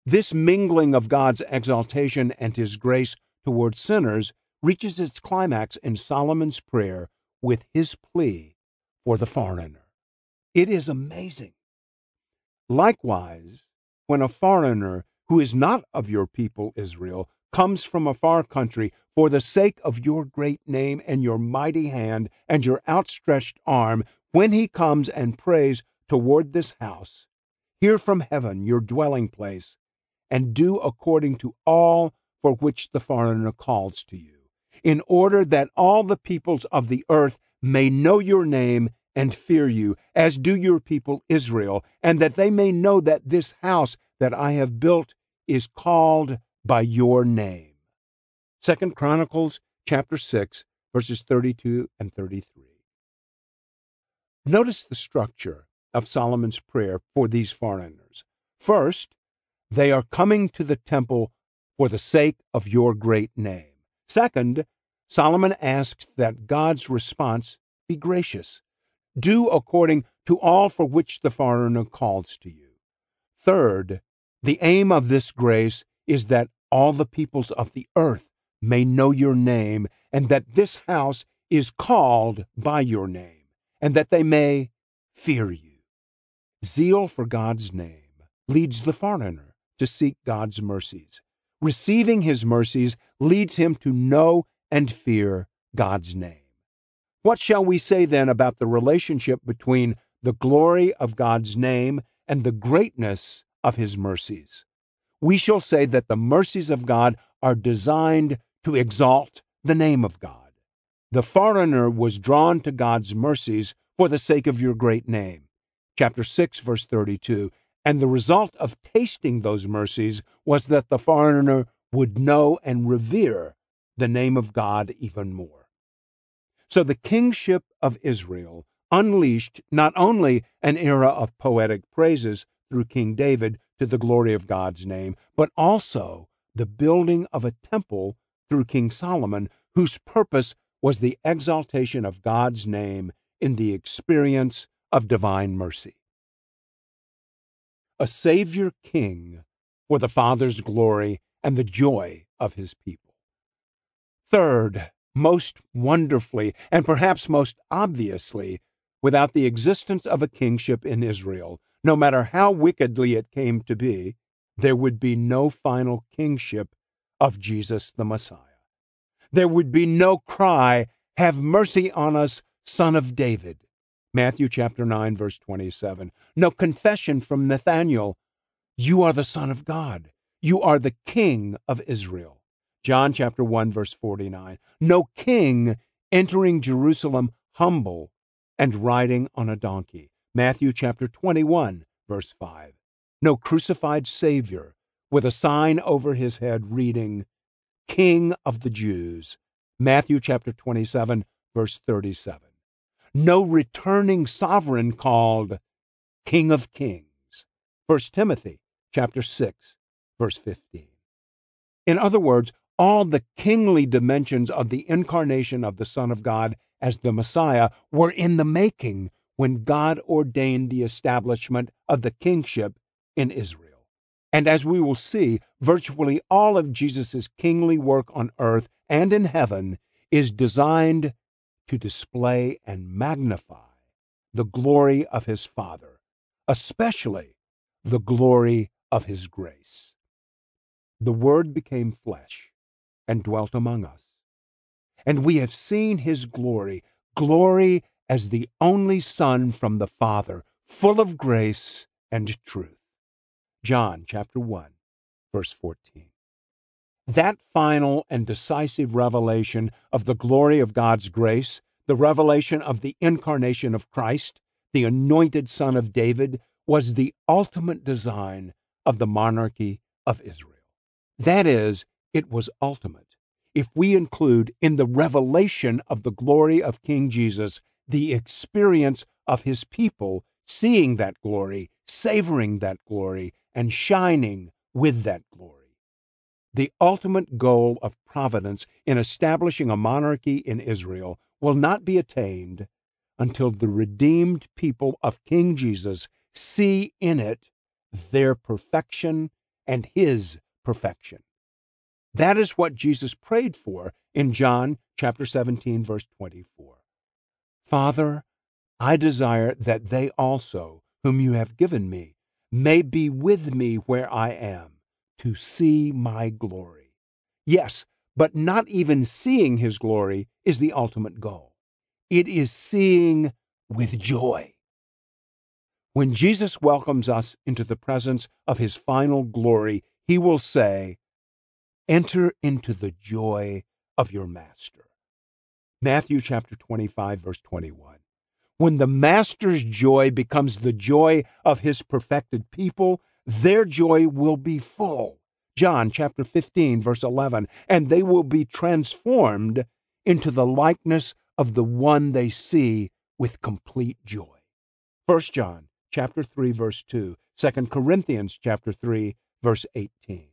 This mingling of God's exaltation and his grace toward sinners reaches its climax in Solomon's prayer with his plea for the foreigner. It is amazing. Likewise, when a foreigner who is not of your people Israel comes from a far country for the sake of your great name and your mighty hand and your outstretched arm, when he comes and prays toward this house, hear from heaven, your dwelling place, and do according to all for which the foreigner calls to you, in order that all the peoples of the earth may know your name and fear you, as do your people Israel, and that they may know that this house that I have built is called by your name. Second Chronicles chapter 6 verses 32 and 33. Notice the structure of Solomon's prayer for these foreigners. First, they are coming to the temple for the sake of your great name. Second, Solomon asks that God's response be gracious. Do according to all for which the foreigner calls to you. Third, the aim of this grace is that all the peoples of the earth may know your name, and that this house is called by your name, and that they may fear you. Zeal for God's name leads the foreigner to seek God's mercies. Receiving his mercies leads him to know and fear God's name. What shall we say then about the relationship between the glory of God's name and the greatness of his mercies? We shall say that the mercies of God are designed to exalt the name of God. The foreigner was drawn to God's mercies for the sake of your great name. Chapter 6, verse 32. And the result of tasting those mercies was that the foreigner would know and revere the name of God even more. So the kingship of Israel unleashed not only an era of poetic praises through King David to the glory of God's name, but also the building of a temple through King Solomon, whose purpose was the exaltation of God's name in the experience of divine mercy. A Savior King for the Father's glory and the joy of his people. Third, most wonderfully, and perhaps most obviously, without the existence of a kingship in Israel, no matter how wickedly it came to be, there would be no final kingship of Jesus the Messiah. There would be no cry, Have mercy on us, son of David. Matthew chapter 9, verse 27. No confession from Nathanael, You are the Son of God. You are the King of Israel. John chapter 1, verse 49. No king entering Jerusalem humble and riding on a donkey. Matthew chapter 21, verse 5. No crucified Savior with a sign over his head reading, King of the Jews. Matthew chapter 27, verse 37. No returning sovereign called King of Kings. 1 Timothy chapter 6, verse 15. In other words, all the kingly dimensions of the incarnation of the Son of God as the Messiah were in the making when God ordained the establishment of the kingship in Israel. And as we will see, virtually all of Jesus' kingly work on earth and in heaven is designed to display and magnify the glory of his Father, especially the glory of his grace. The Word became flesh and dwelt among us. And we have seen his glory, glory as the only Son from the Father, full of grace and truth. John chapter 1, verse 14. That final and decisive revelation of the glory of God's grace, the revelation of the incarnation of Christ, the anointed Son of David, was the ultimate design of the monarchy of Israel. That is, it was ultimate. If we include in the revelation of the glory of King Jesus the experience of his people seeing that glory, savoring that glory, and shining with that glory. The ultimate goal of providence in establishing a monarchy in Israel will not be attained until the redeemed people of King Jesus see in it their perfection and his perfection. That is what Jesus prayed for in John chapter 17 verse 24. Father, I desire that they also, whom you have given me, may be with me where I am, to see my glory. Yes, but not even seeing his glory is the ultimate goal. It is seeing with joy. When Jesus welcomes us into the presence of his final glory, he will say, Enter into the joy of your master. Matthew chapter 25, verse 21 when the master's joy becomes the joy of his perfected people, their joy will be full. John chapter 15 verse 11, and they will be transformed into the likeness of the one they see with complete joy. 1 John chapter 3 verse 2, 2 Corinthians chapter 3 verse 18.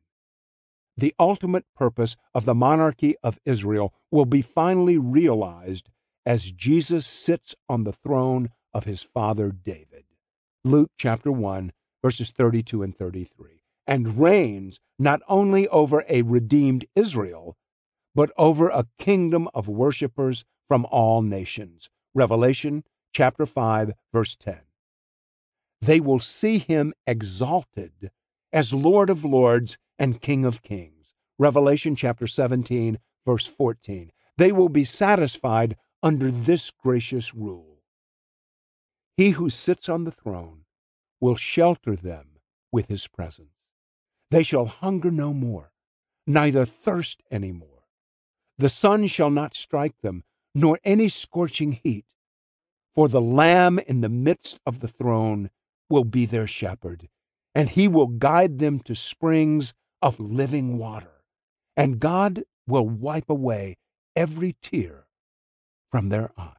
The ultimate purpose of the monarchy of Israel will be finally realized as Jesus sits on the throne of his father David. Luke chapter 1, verses 32 and 33, and reigns not only over a redeemed Israel, but over a kingdom of worshippers from all nations. Revelation chapter 5, verse 10. They will see him exalted as Lord of Lords and King of Kings. Revelation chapter 17, verse 14. They will be satisfied under this gracious rule. He who sits on the throne will shelter them with his presence. They shall hunger no more, neither thirst any more. The sun shall not strike them, nor any scorching heat. For the Lamb in the midst of the throne will be their shepherd, and he will guide them to springs of living water. And God will wipe away every tear from their eyes.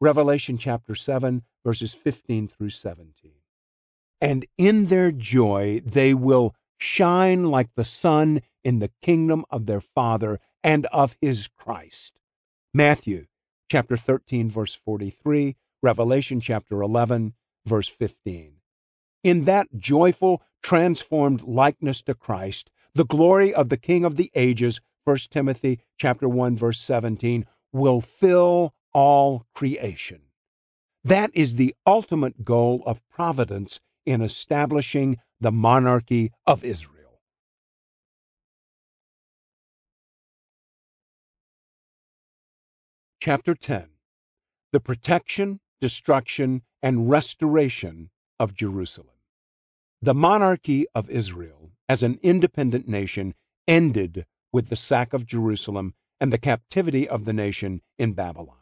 Revelation chapter 7, verses 15 through 17. And in their joy they will shine like the sun in the kingdom of their Father and of his Christ. Matthew chapter 13, verse 43, Revelation chapter 11, verse 15. In that joyful, transformed likeness to Christ, the glory of the King of the ages, 1 Timothy chapter 1, verse 17, will fill all creation. That is the ultimate goal of providence in establishing the monarchy of Israel. Chapter 10 The Protection, Destruction, and Restoration of Jerusalem. The monarchy of Israel as an independent nation ended with the sack of Jerusalem and the captivity of the nation in Babylon.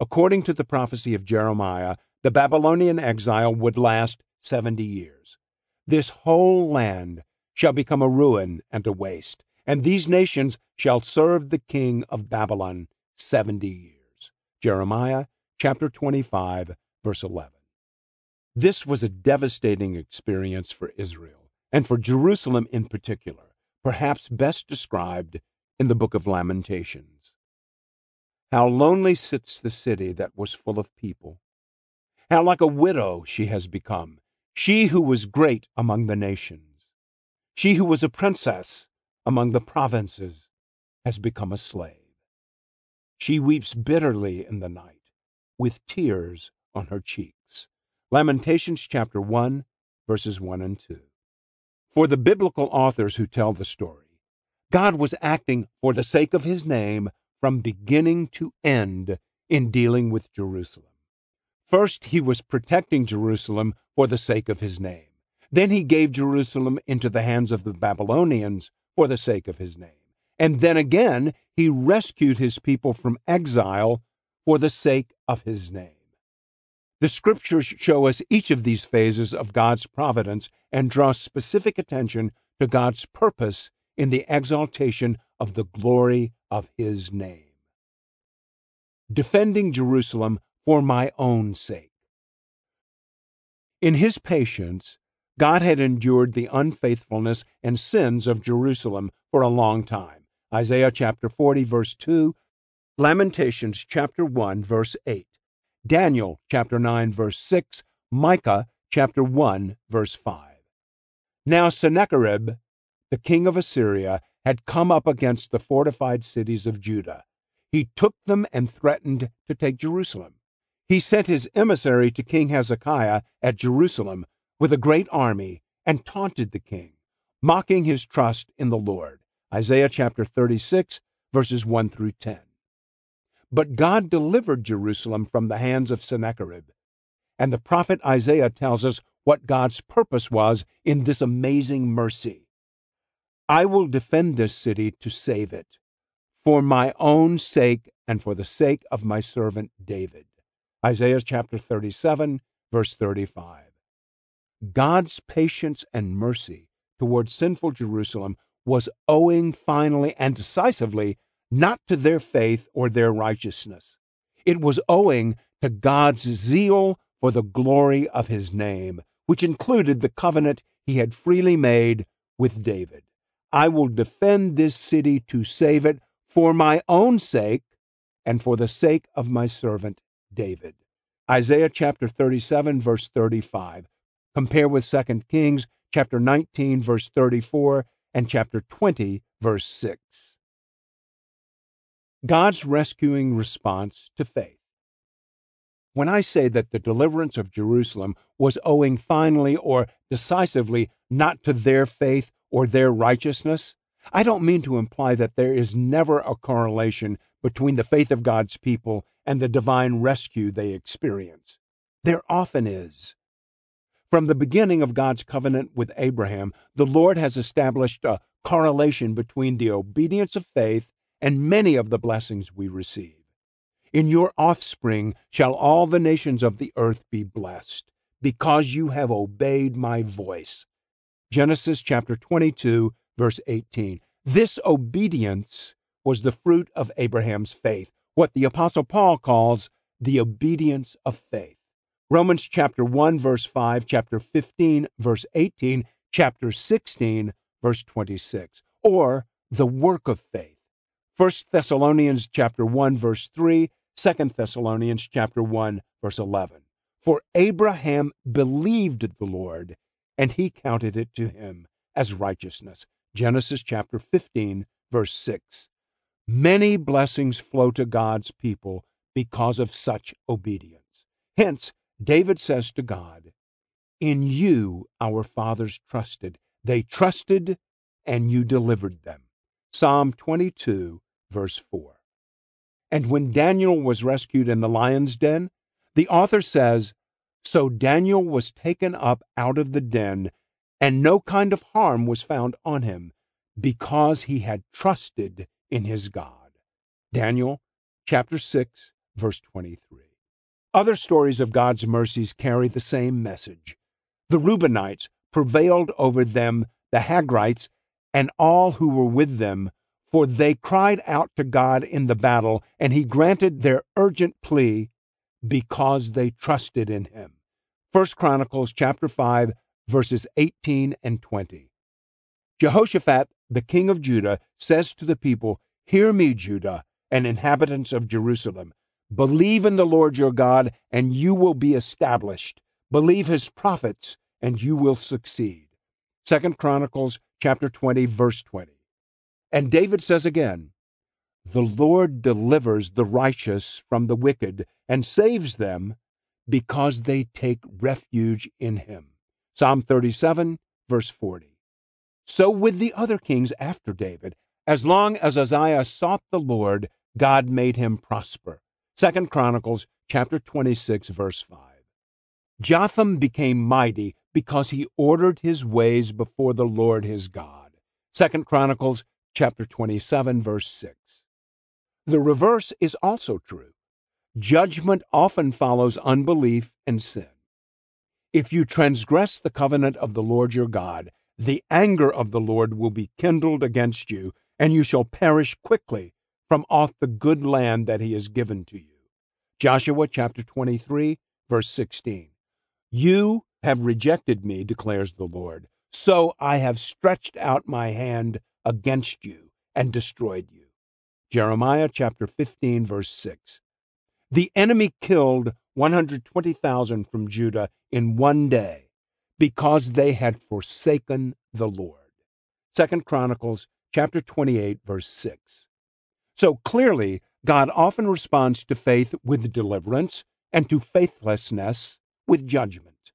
According to the prophecy of Jeremiah, the Babylonian exile would last 70 years. This whole land shall become a ruin and a waste, and these nations shall serve the king of Babylon 70 years. Jeremiah chapter 25, verse 11. This was a devastating experience for Israel, and for Jerusalem in particular, perhaps best described in the book of Lamentations. How lonely sits the city that was full of people. How like a widow she has become, she who was great among the nations. She who was a princess among the provinces has become a slave. She weeps bitterly in the night, with tears on her cheeks. Lamentations chapter 1, verses 1 and 2. For the biblical authors who tell the story, God was acting for the sake of his name from beginning to end in dealing with Jerusalem. First, he was protecting Jerusalem for the sake of his name. Then he gave Jerusalem into the hands of the Babylonians for the sake of his name. And then again, he rescued his people from exile for the sake of his name. The scriptures show us each of these phases of God's providence and draw specific attention to God's purpose in the exaltation of the glory of his name. Defending Jerusalem for my own sake. In his patience, God had endured the unfaithfulness and sins of Jerusalem for a long time. Isaiah chapter 40, verse 2, Lamentations chapter 1, verse 8, Daniel chapter 9, verse 6, Micah chapter 1, verse 5. Now Sennacherib the king of Assyria, had come up against the fortified cities of Judah. He took them and threatened to take Jerusalem. He sent his emissary to King Hezekiah at Jerusalem with a great army and taunted the king, mocking his trust in the Lord. Isaiah chapter 36, verses 1 through 10. But God delivered Jerusalem from the hands of Sennacherib. And the prophet Isaiah tells us what God's purpose was in this amazing mercy. I will defend this city to save it, for my own sake and for the sake of my servant David. Isaiah chapter 37, verse 35. God's patience and mercy towards sinful Jerusalem was owing finally and decisively not to their faith or their righteousness. It was owing to God's zeal for the glory of his name, which included the covenant he had freely made with David. I will defend this city to save it for my own sake and for the sake of my servant David. Isaiah chapter 37 verse 35. Compare with 2 Kings chapter 19 verse 34 and chapter 20 verse 6. God's rescuing response to faith. when I say that the deliverance of Jerusalem was owing finally or decisively not to their faith or their righteousness, I don't mean to imply that there is never a correlation between the faith of God's people and the divine rescue they experience. There often is. From the beginning of God's covenant with Abraham, the Lord has established a correlation between the obedience of faith and many of the blessings we receive. In your offspring shall all the nations of the earth be blessed, because you have obeyed my voice. Genesis chapter 22, verse 18. This obedience was the fruit of Abraham's faith, what the Apostle Paul calls the obedience of faith. Romans chapter 1 verse 5, chapter 15 verse 18, chapter 16 verse 26, or the work of faith. 1 Thessalonians chapter 1 verse 3, 2 Thessalonians chapter 1 verse 11. For Abraham believed the Lord, and he counted it to him as righteousness. Genesis chapter 15 verse 6. Many blessings flow to God's people because of such obedience. Hence, David says to God, In you our fathers trusted. They trusted, and you delivered them. Psalm 22, verse 4. And when Daniel was rescued in the lion's den, the author says, So Daniel was taken up out of the den, and no kind of harm was found on him, because he had trusted in his God. Daniel chapter 6, verse 23. Other stories of God's mercies carry the same message. The Reubenites prevailed over them, the Hagrites, and all who were with them, for they cried out to God in the battle, and he granted their urgent plea because they trusted in him. 1 Chronicles chapter 5 verses 18 and 20. Jehoshaphat, the king of Judah, says to the people, Hear me, Judah, and inhabitants of Jerusalem. Believe in the Lord your God, and you will be established. Believe his prophets, and you will succeed. Second Chronicles chapter 20, verse 20. And David says again, The Lord delivers the righteous from the wicked and saves them because they take refuge in him. Psalm 37, verse 40. So with the other kings after David, as long as Uzziah sought the Lord, God made him prosper. Second Chronicles chapter 26 verse 5. Jotham became mighty because he ordered his ways before the Lord his God. Second Chronicles chapter 27 verse 6. The reverse is also true. Judgment often follows unbelief and sin. If you transgress the covenant of the Lord your God, the anger of the Lord will be kindled against you, and you shall perish quickly from off the good land that he has given to you. Joshua chapter 23, verse 16. You have rejected me, declares the Lord, so I have stretched out my hand against you and destroyed you. Jeremiah chapter 15, verse 6. The enemy killed 120,000 from Judah in one day because they had forsaken the Lord. Second Chronicles chapter 28, verse 6. So clearly, God often responds to faith with deliverance and to faithlessness with judgment.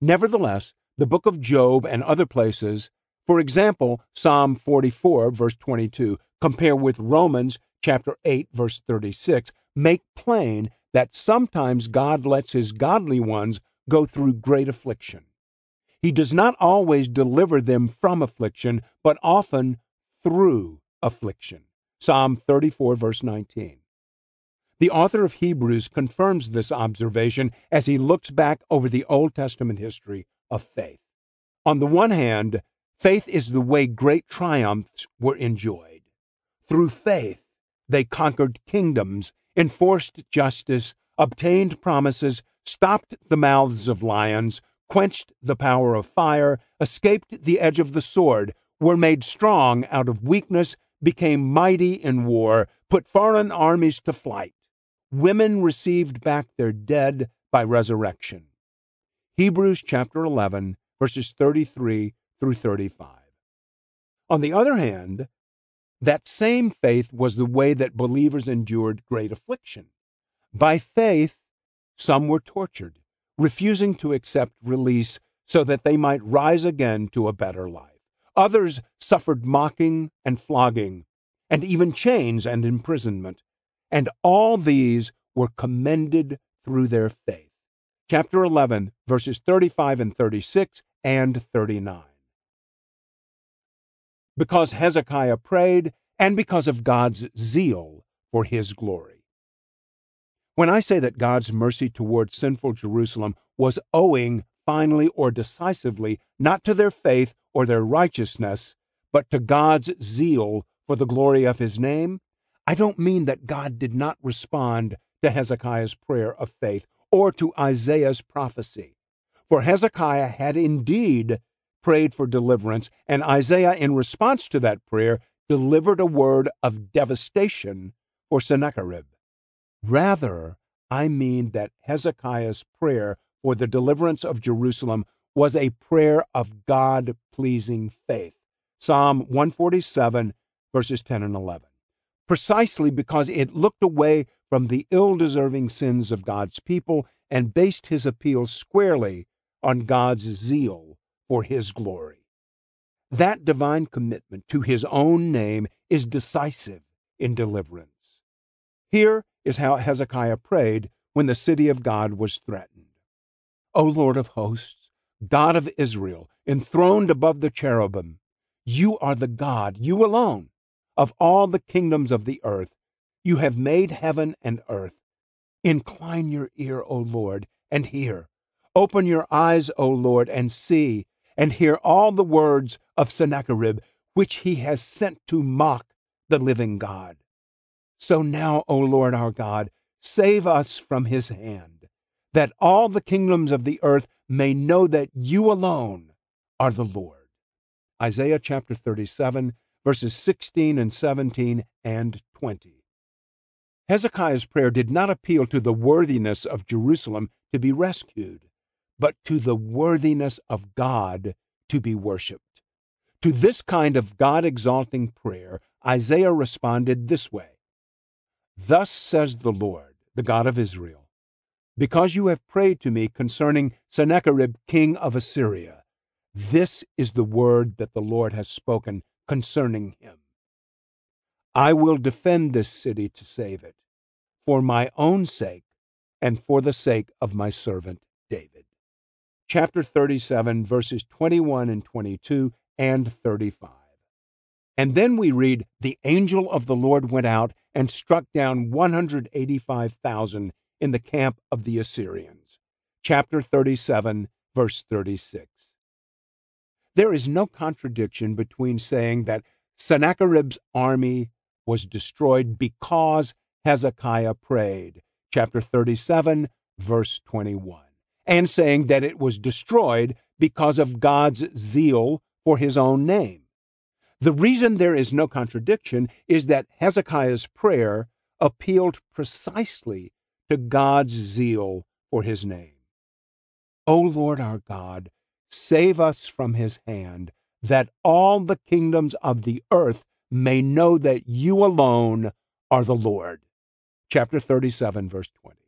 Nevertheless, the book of Job and other places, for example, Psalm 44, verse 22, compare with Romans chapter 8, verse 36, make plain that sometimes God lets his godly ones go through great affliction. He does not always deliver them from affliction, but often through affliction. Psalm 34, verse 19. The author of Hebrews confirms this observation as he looks back over the Old Testament history of faith. On the one hand, faith is the way great triumphs were enjoyed. Through faith, they conquered kingdoms, enforced justice, obtained promises, stopped the mouths of lions, quenched the power of fire, escaped the edge of the sword, were made strong out of weakness, became mighty in war, put foreign armies to flight. Women received back their dead by resurrection. Hebrews chapter 11, verses 33 through 35. On the other hand, that same faith was the way that believers endured great affliction. By faith, Some were tortured, refusing to accept release so that they might rise again to a better life. Others suffered mocking and flogging, and even chains and imprisonment. And all these were commended through their faith. Chapter 11, verses 35 and 36 and 39. Because Hezekiah prayed, and because of God's zeal for his glory. When I say that God's mercy toward sinful Jerusalem was owing finally or decisively not to their faith or their righteousness, but to God's zeal for the glory of his name, I don't mean that God did not respond to Hezekiah's prayer of faith or to Isaiah's prophecy. For Hezekiah had indeed prayed for deliverance, and Isaiah, in response to that prayer, delivered a word of devastation for Sennacherib. Rather, I mean that Hezekiah's prayer for the deliverance of Jerusalem was a prayer of God pleasing faith. Psalm 147, verses 10 and 11. Precisely because it looked away from the ill deserving sins of God's people and based his appeal squarely on God's zeal for his glory. That divine commitment to his own name is decisive in deliverance. Here is how Hezekiah prayed when the city of God was threatened. O Lord of hosts, God of Israel, enthroned above the cherubim, you are the God, you alone, of all the kingdoms of the earth. You have made heaven and earth. Incline your ear, O Lord, and hear. Open your eyes, O Lord, and see, and hear all the words of Sennacherib, which he has sent to mock the living God. So now, O Lord our God, save us from his hand that all the kingdoms of the earth may know that you alone are the Lord. Isaiah chapter 37, verses 16 and 17 and 20. Hezekiah's prayer did not appeal to the worthiness of Jerusalem to be rescued, but to the worthiness of God to be worshiped. To this kind of God exalting prayer, Isaiah responded this way Thus says the Lord, the God of Israel because you have prayed to me concerning Sennacherib, king of Assyria. This is the word that the Lord has spoken concerning him. I will defend this city to save it, for my own sake and for the sake of my servant David. Chapter 37, verses 21 and 22 and 35. And then we read, The angel of the Lord went out and struck down 185,000 in the camp of the Assyrians. Chapter 37, verse 36. There is no contradiction between saying that Sennacherib's army was destroyed because Hezekiah prayed, chapter 37, verse 21, and saying that it was destroyed because of God's zeal for his own name. The reason there is no contradiction is that Hezekiah's prayer appealed precisely to God's zeal for his name. O Lord our God, save us from his hand, that all the kingdoms of the earth may know that you alone are the Lord. Chapter 37, verse 20.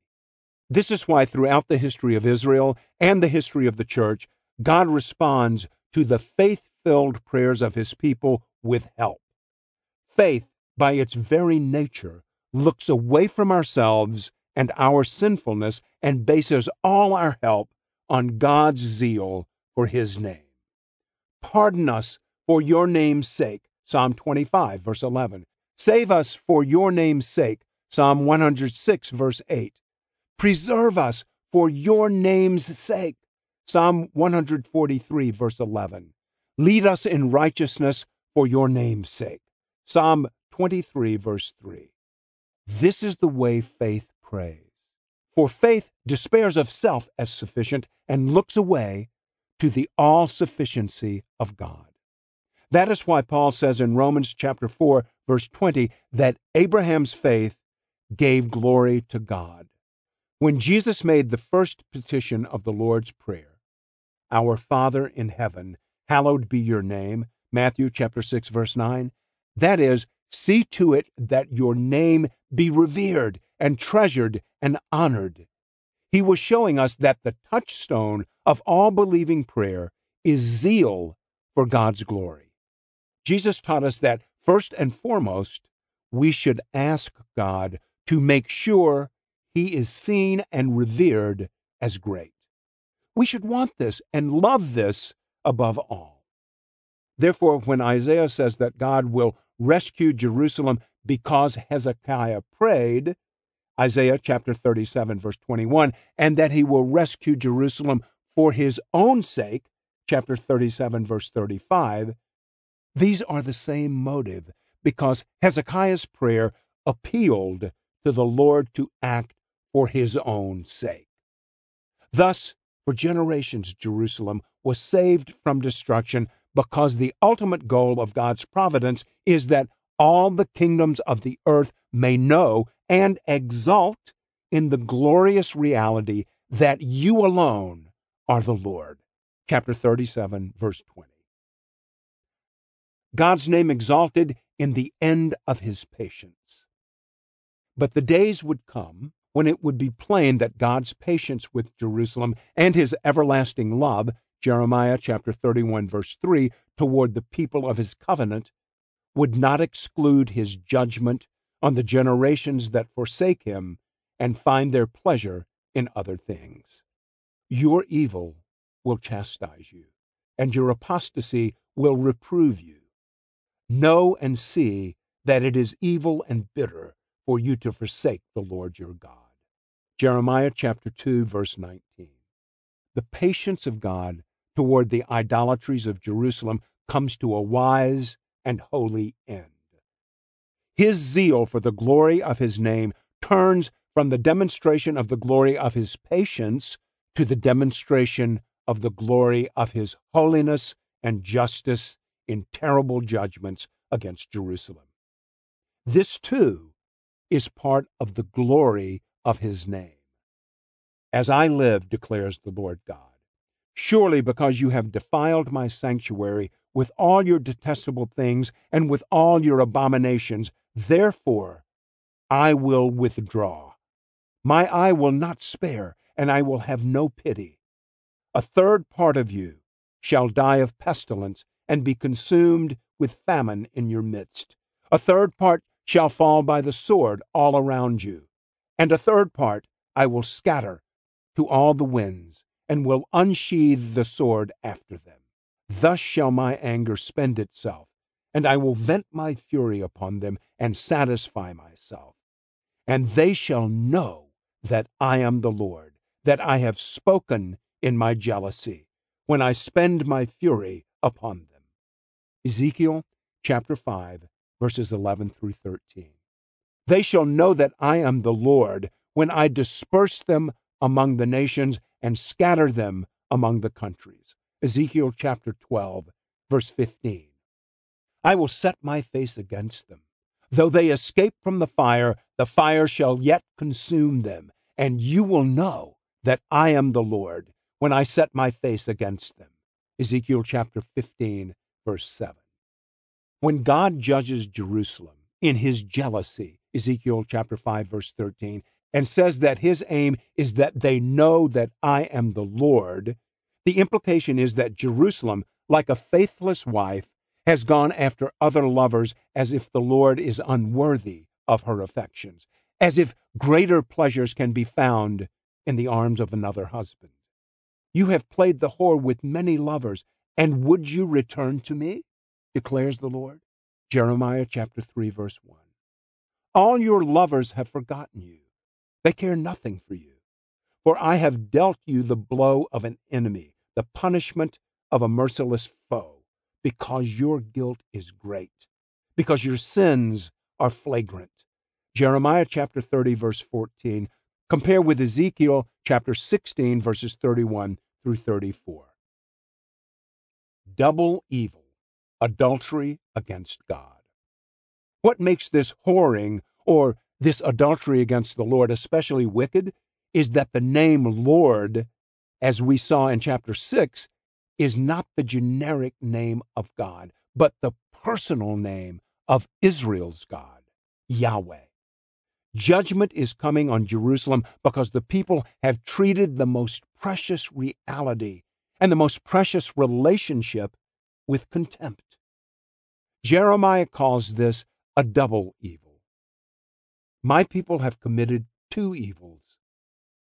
This is why throughout the history of Israel and the history of the church, God responds to the faith filled prayers of his people with help. Faith, by its very nature, looks away from ourselves and our sinfulness and bases all our help on God's zeal for his name. Pardon us for your name's sake. Psalm 25, verse 11. Save us for your name's sake. Psalm 106, verse 8. Preserve us for your name's sake. Psalm 143, verse 11. Lead us in righteousness for your name's sake. Psalm 23, verse 3. This is the way faith prays. For faith despairs of self as sufficient and looks away to the all sufficiency of God. That is why Paul says in Romans chapter 4 verse 20 that Abraham's faith gave glory to God. When Jesus made the first petition of the Lord's prayer, Our Father in heaven, hallowed be your name, Matthew chapter 6 verse 9, that is, see to it that your name be revered and treasured and honored. He was showing us that the touchstone of all believing prayer is zeal for God's glory. Jesus taught us that first and foremost, we should ask God to make sure he is seen and revered as great. We should want this and love this above all. Therefore, when Isaiah says that God will rescue Jerusalem because Hezekiah prayed, Isaiah chapter 37, verse 21, and that he will rescue Jerusalem for his own sake, chapter 37, verse 35, these are the same motive because Hezekiah's prayer appealed to the Lord to act for his own sake. Thus, for generations, Jerusalem was saved from destruction because the ultimate goal of God's providence is that all the kingdoms of the earth may know and exult in the glorious reality that you alone are the Lord. Chapter 37, verse 20. God's name exalted in the end of his patience. But the days would come when it would be plain that God's patience with Jerusalem and his everlasting love, Jeremiah chapter 31 verse 3, toward the people of his covenant, would not exclude his judgment on the generations that forsake him and find their pleasure in other things. Your evil will chastise you, and your apostasy will reprove you. Know and see that it is evil and bitter for you to forsake the Lord your God. Jeremiah chapter 2 verse 19. The patience of God toward the idolatries of Jerusalem comes to a wise and holy end. His zeal for the glory of his name turns from the demonstration of the glory of his patience to the demonstration of the glory of his holiness and justice in terrible judgments against Jerusalem. This, too, is part of the glory of his name. As I live, declares the Lord God, surely because you have defiled my sanctuary with all your detestable things and with all your abominations, therefore I will withdraw. My eye will not spare, and I will have no pity. A third part of you shall die of pestilence and be consumed with famine in your midst. A third part shall fall by the sword all around you, and a third part I will scatter to all the winds, and will unsheathe the sword after them. Thus shall my anger spend itself, and I will vent my fury upon them and satisfy myself. And they shall know that I am the Lord, that I have spoken in my jealousy, when I spend my fury upon them. Ezekiel chapter 5, verses 11 through 13. They shall know that I am the Lord when I disperse them among the nations and scatter them among the countries. Ezekiel chapter 12, verse 15. I will set my face against them. Though they escape from the fire, the fire shall yet consume them, and you will know that I am the Lord when I set my face against them. Ezekiel chapter 15, verse 7. When God judges Jerusalem in his jealousy, Ezekiel chapter 5, verse 13, and says that his aim is that they know that I am the Lord, the implication is that Jerusalem, like a faithless wife, has gone after other lovers as if the Lord is unworthy of her affections, as if greater pleasures can be found in the arms of another husband. You have played the whore with many lovers, and would you return to me? declares the Lord. Jeremiah chapter 3, verse 1. All your lovers have forgotten you. They care nothing for you. For I have dealt you the blow of an enemy, the punishment of a merciless foe, because your guilt is great, because your sins are flagrant. Jeremiah chapter 30, verse 14. Compare with Ezekiel chapter 16, verses 31 through 34. Double evil, adultery against God. What makes this whoring or this adultery against the Lord especially wicked is that the name Lord, as we saw in chapter 6, is not the generic name of God, but the personal name of Israel's God, Yahweh. Judgment is coming on Jerusalem because the people have treated the most precious reality and the most precious relationship with contempt. Jeremiah calls this a double evil. My people have committed two evils.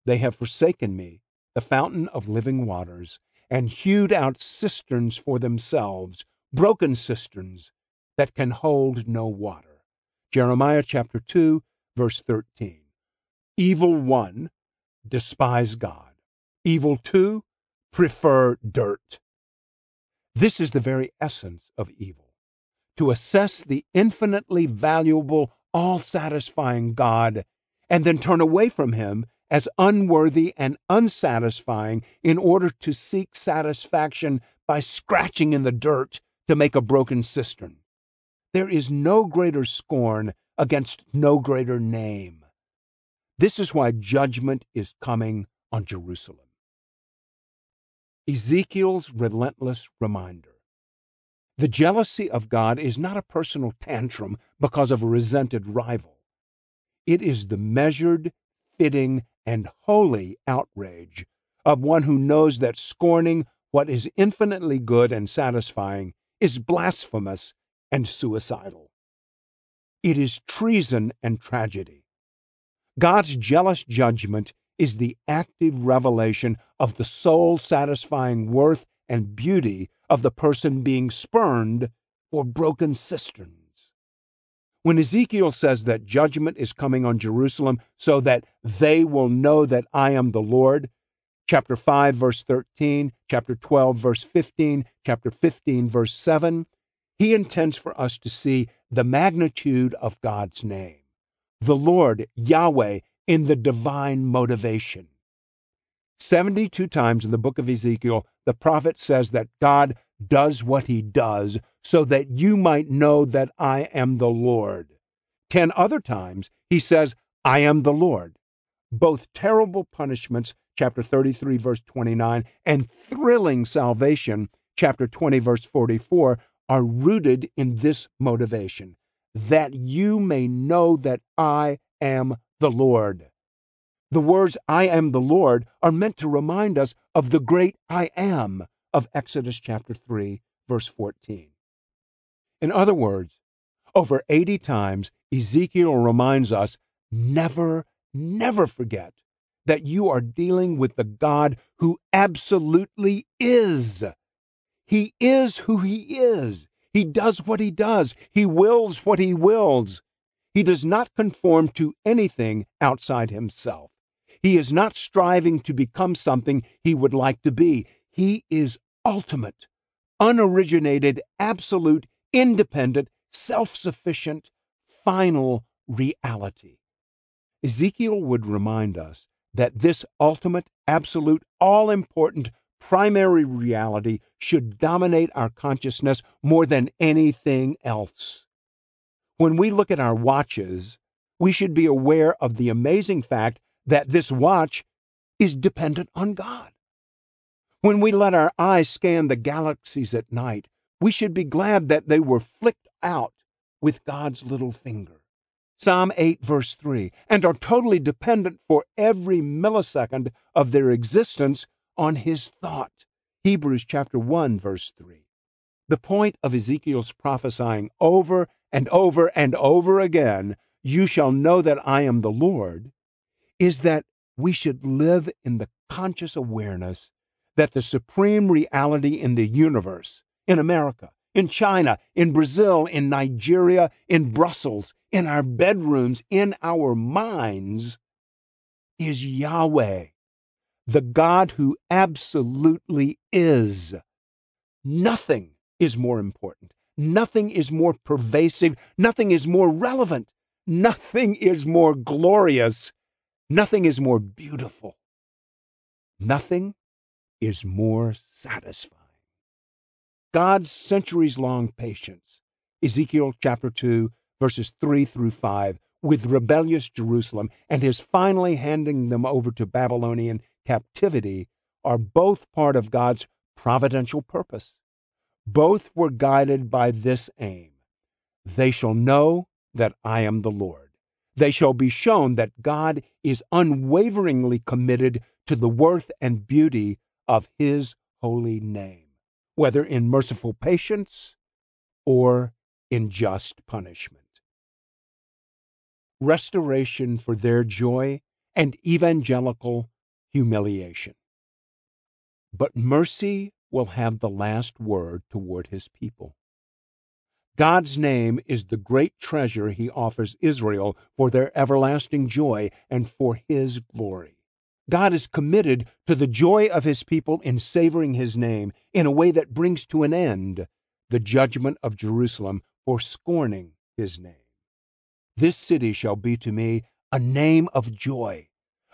They have forsaken me, the fountain of living waters, and hewed out cisterns for themselves, broken cisterns that can hold no water. Jeremiah chapter 2, verse 13. Evil one, despise God. Evil two, prefer dirt. This is the very essence of evil. To assess the infinitely valuable, all satisfying God and then turn away from Him as unworthy and unsatisfying in order to seek satisfaction by scratching in the dirt to make a broken cistern. There is no greater scorn against no greater name. This is why judgment is coming on Jerusalem. Ezekiel's relentless reminder. The jealousy of God is not a personal tantrum because of a resented rival. It is the measured, fitting, and holy outrage of one who knows that scorning what is infinitely good and satisfying is blasphemous and suicidal. It is treason and tragedy. God's jealous judgment is the active revelation of the soul satisfying worth and beauty of the person being spurned for broken cisterns. When Ezekiel says that judgment is coming on Jerusalem so that they will know that I am the Lord, chapter 5, verse 13, chapter 12, verse 15, chapter 15, verse 7, he intends for us to see the magnitude of God's name, the Lord, Yahweh, in the divine motivation. 72 times in the book of Ezekiel, the prophet says that God does what he does so that you might know that I am the Lord. Ten other times, he says, I am the Lord. Both terrible punishments, chapter 33, verse 29, and thrilling salvation, chapter 20, verse 44, are rooted in this motivation that you may know that I am the Lord. The words I am the Lord are meant to remind us of the great I am of Exodus chapter 3, verse 14. In other words, over 80 times, Ezekiel reminds us never, never forget that you are dealing with the God who absolutely is. He is who he is. He does what he does. He wills what he wills. He does not conform to anything outside himself. He is not striving to become something he would like to be. He is ultimate, unoriginated, absolute, independent, self sufficient, final reality. Ezekiel would remind us that this ultimate, absolute, all important, primary reality should dominate our consciousness more than anything else. When we look at our watches, we should be aware of the amazing fact that this watch is dependent on God. When we let our eyes scan the galaxies at night, we should be glad that they were flicked out with God's little finger. Psalm 8, verse 3, and are totally dependent for every millisecond of their existence on his thought. Hebrews chapter 1 verse 3. The point of Ezekiel's prophesying over and over and over again, you shall know that I am the Lord, is that we should live in the conscious awareness that the supreme reality in the universe, in America, in China, in Brazil, in Nigeria, in Brussels, in our bedrooms, in our minds, is Yahweh, the God who absolutely is. Nothing is more important. Nothing is more pervasive. Nothing is more relevant. Nothing is more glorious. Nothing is more beautiful. Nothing is more satisfying. God's centuries long patience, Ezekiel chapter 2, verses 3 through 5, with rebellious Jerusalem and his finally handing them over to Babylonian captivity are both part of God's providential purpose. Both were guided by this aim they shall know that I am the Lord. They shall be shown that God is unwaveringly committed to the worth and beauty of His holy name, whether in merciful patience or in just punishment. Restoration for their joy and evangelical humiliation. But mercy will have the last word toward his people. God's name is the great treasure he offers Israel for their everlasting joy and for his glory. God is committed to the joy of his people in savoring his name in a way that brings to an end the judgment of Jerusalem for scorning his name. This city shall be to me a name of joy,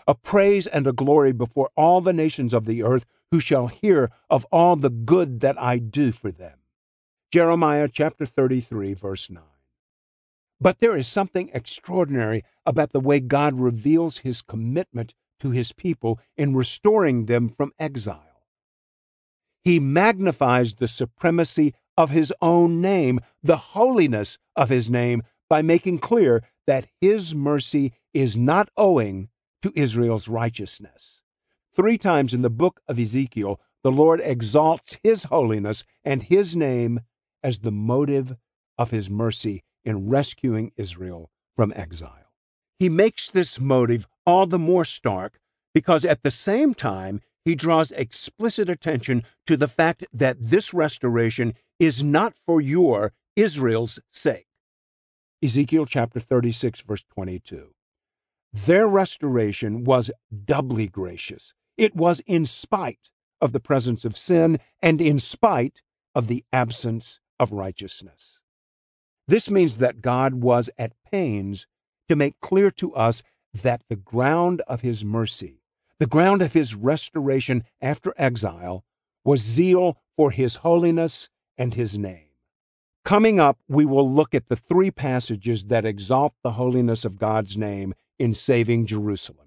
a praise and a glory before all the nations of the earth who shall hear of all the good that I do for them. Jeremiah chapter 33, verse 9. But there is something extraordinary about the way God reveals his commitment to his people in restoring them from exile. He magnifies the supremacy of his own name, the holiness of his name, by making clear that his mercy is not owing to Israel's righteousness. Three times in the book of Ezekiel, the Lord exalts his holiness and his name as the motive of his mercy in rescuing Israel from exile. He makes this motive all the more stark because at the same time he draws explicit attention to the fact that this restoration is not for your, Israel's sake. Ezekiel chapter 36, verse 22. Their restoration was doubly gracious. It was in spite of the presence of sin and in spite of the absence of righteousness. This means that God was at pains to make clear to us that the ground of his mercy, the ground of his restoration after exile, was zeal for his holiness and his name. Coming up, we will look at the three passages that exalt the holiness of God's name in saving Jerusalem.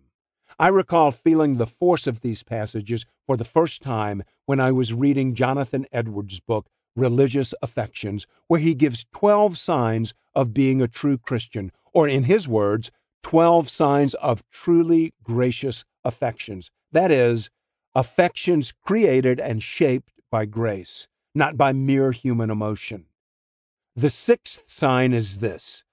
I recall feeling the force of these passages for the first time when I was reading Jonathan Edwards' book, religious affections, where he gives 12 signs of being a true Christian, or in his words, 12 signs of truly gracious affections. That is, affections created and shaped by grace, not by mere human emotion. The sixth sign is this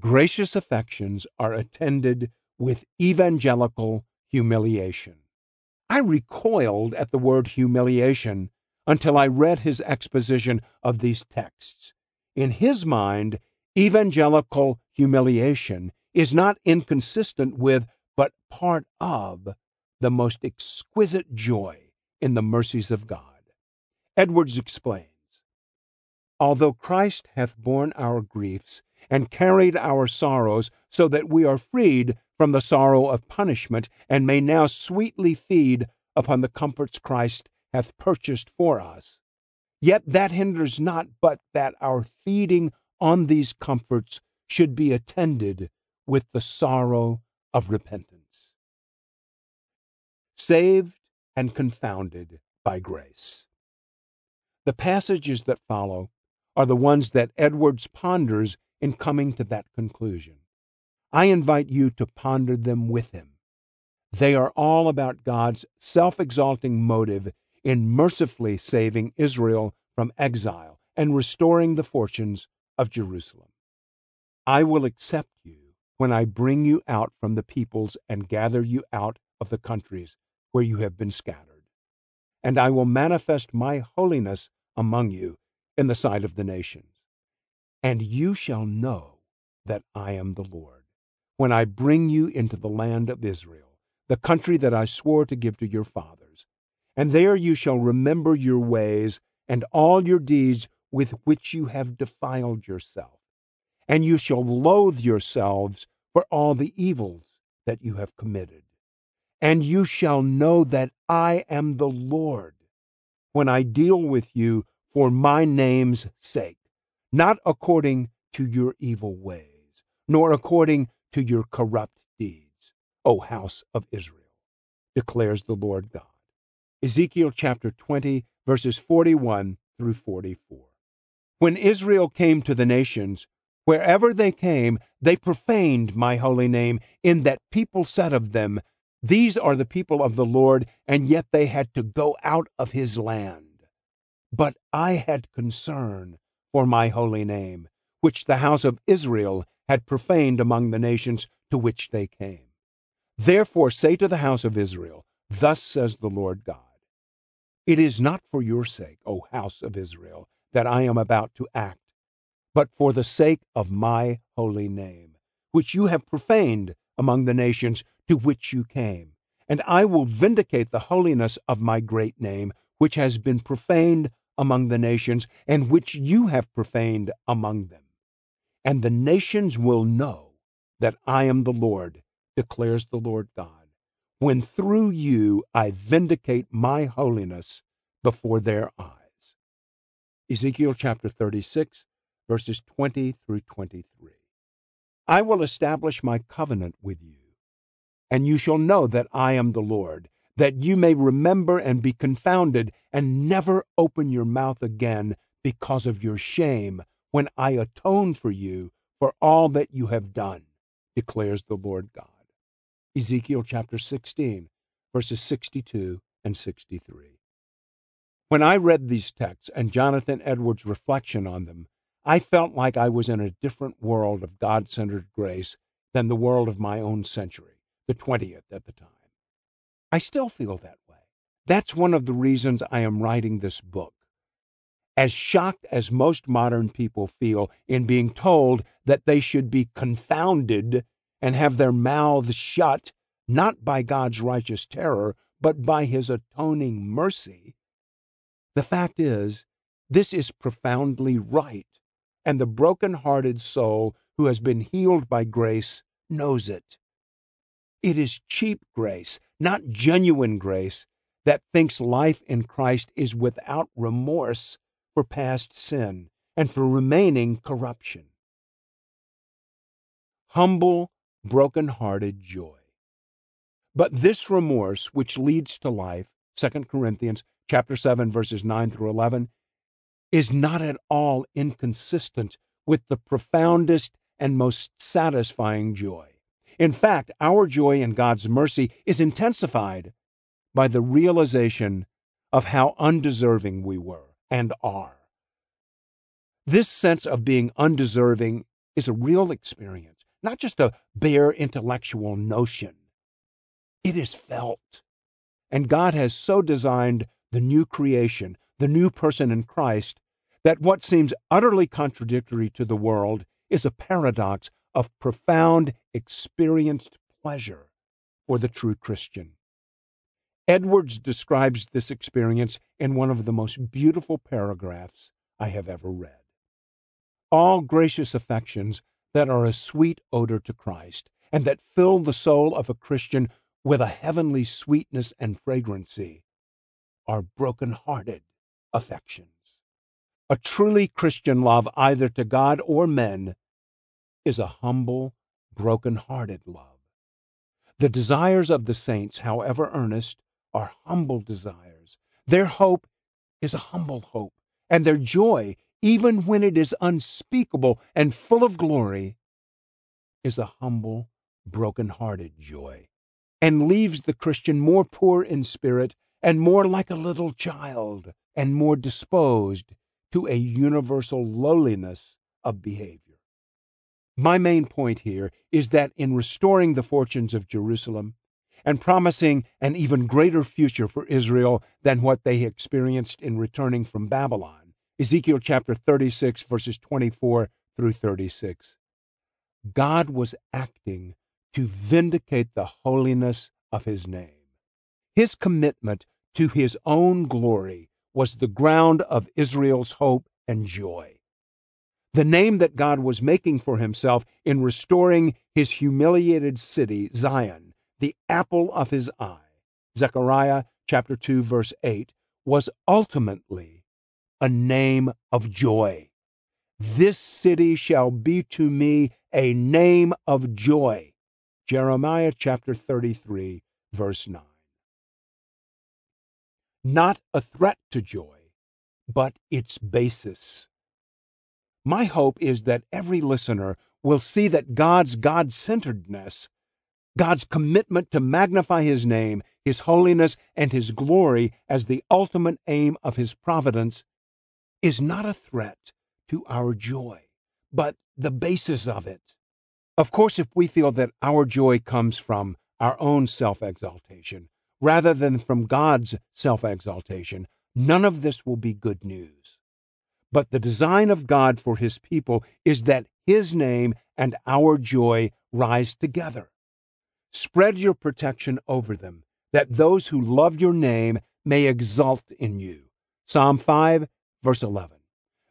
gracious affections are attended with evangelical humiliation. I recoiled at the word humiliation until I read his exposition of these texts. In his mind, evangelical humiliation is not inconsistent with, but part of, the most exquisite joy in the mercies of God. Edwards explains Although Christ hath borne our griefs and carried our sorrows, so that we are freed from the sorrow of punishment, and may now sweetly feed upon the comforts Christ hath purchased for us. Yet that hinders not but that our feeding on these comforts should be attended with the sorrow of repentance. Saved and confounded by grace. The passages that follow are the ones that Edwards ponders in coming to that conclusion. I invite you to ponder them with him. They are all about God's self exalting motive in mercifully saving Israel from exile and restoring the fortunes of Jerusalem. I will accept you when I bring you out from the peoples and gather you out of the countries where you have been scattered. And I will manifest my holiness among you in the sight of the nations. And you shall know that I am the Lord when I bring you into the land of Israel, the country that I swore to give to your fathers and there you shall remember your ways and all your deeds with which you have defiled yourself. And you shall loathe yourselves for all the evils that you have committed. And you shall know that I am the Lord when I deal with you for my name's sake, not according to your evil ways, nor according to your corrupt deeds, O house of Israel, declares the Lord God. Ezekiel chapter 20, verses 41 through 44. When Israel came to the nations, Wherever they came, they profaned my holy name, in that people said of them, These are the people of the Lord, and yet they had to go out of his land. But I had concern for my holy name, which the house of Israel had profaned among the nations to which they came. Therefore say to the house of Israel, Thus says the Lord God It is not for your sake, O house of Israel, that I am about to act but for the sake of my holy name, which you have profaned among the nations to which you came. And I will vindicate the holiness of my great name, which has been profaned among the nations, and which you have profaned among them. And the nations will know that I am the Lord, declares the Lord God, when through you I vindicate my holiness before their eyes. Ezekiel chapter 36, verses 20 through 23. I will establish my covenant with you, and you shall know that I am the Lord, that you may remember and be confounded, and never open your mouth again because of your shame, when I atone for you for all that you have done, declares the Lord God. Ezekiel chapter 16, verses 62 and 63. When I read these texts and Jonathan Edwards' reflection on them, I felt like I was in a different world of God centered grace than the world of my own century, the 20th at the time. I still feel that way. That's one of the reasons I am writing this book. As shocked as most modern people feel in being told that they should be confounded and have their mouths shut, not by God's righteous terror, but by his atoning mercy, the fact is, this is profoundly right and the broken-hearted soul who has been healed by grace knows it. It is cheap grace, not genuine grace, that thinks life in Christ is without remorse for past sin and for remaining corruption. Humble, broken-hearted joy. But this remorse which leads to life, 2 Corinthians chapter 7 verses 9 through 11, is not at all inconsistent with the profoundest and most satisfying joy. In fact, our joy in God's mercy is intensified by the realization of how undeserving we were and are. This sense of being undeserving is a real experience, not just a bare intellectual notion. It is felt. And God has so designed the new creation the new person in Christ, that what seems utterly contradictory to the world is a paradox of profound experienced pleasure for the true Christian. Edwards describes this experience in one of the most beautiful paragraphs I have ever read. All gracious affections that are a sweet odor to Christ, and that fill the soul of a Christian with a heavenly sweetness and fragrancy, are broken hearted affections. A truly Christian love, either to God or men, is a humble, broken hearted love. The desires of the saints, however earnest, are humble desires. Their hope is a humble hope, and their joy, even when it is unspeakable and full of glory, is a humble, broken hearted joy, and leaves the Christian more poor in spirit and more like a little child and more disposed to a universal lowliness of behavior. My main point here is that in restoring the fortunes of Jerusalem and promising an even greater future for Israel than what they experienced in returning from Babylon, Ezekiel chapter 36, verses 24 through 36, God was acting to vindicate the holiness of his name. His commitment to his own glory was the ground of Israel's hope and joy. The name that God was making for himself in restoring his humiliated city, Zion, the apple of his eye, Zechariah chapter 2 verse 8, was ultimately a name of joy. This city shall be to me a name of joy. Jeremiah chapter 33 verse 9 not a threat to joy, but its basis. My hope is that every listener will see that God's God centeredness, God's commitment to magnify His name, His holiness, and His glory as the ultimate aim of His providence, is not a threat to our joy, but the basis of it. Of course, if we feel that our joy comes from our own self exaltation rather than from God's self exaltation, none of this will be good news. But the design of God for his people is that his name and our joy rise together. Spread your protection over them, that those who love your name may exult in you. Psalm 5, verse 11.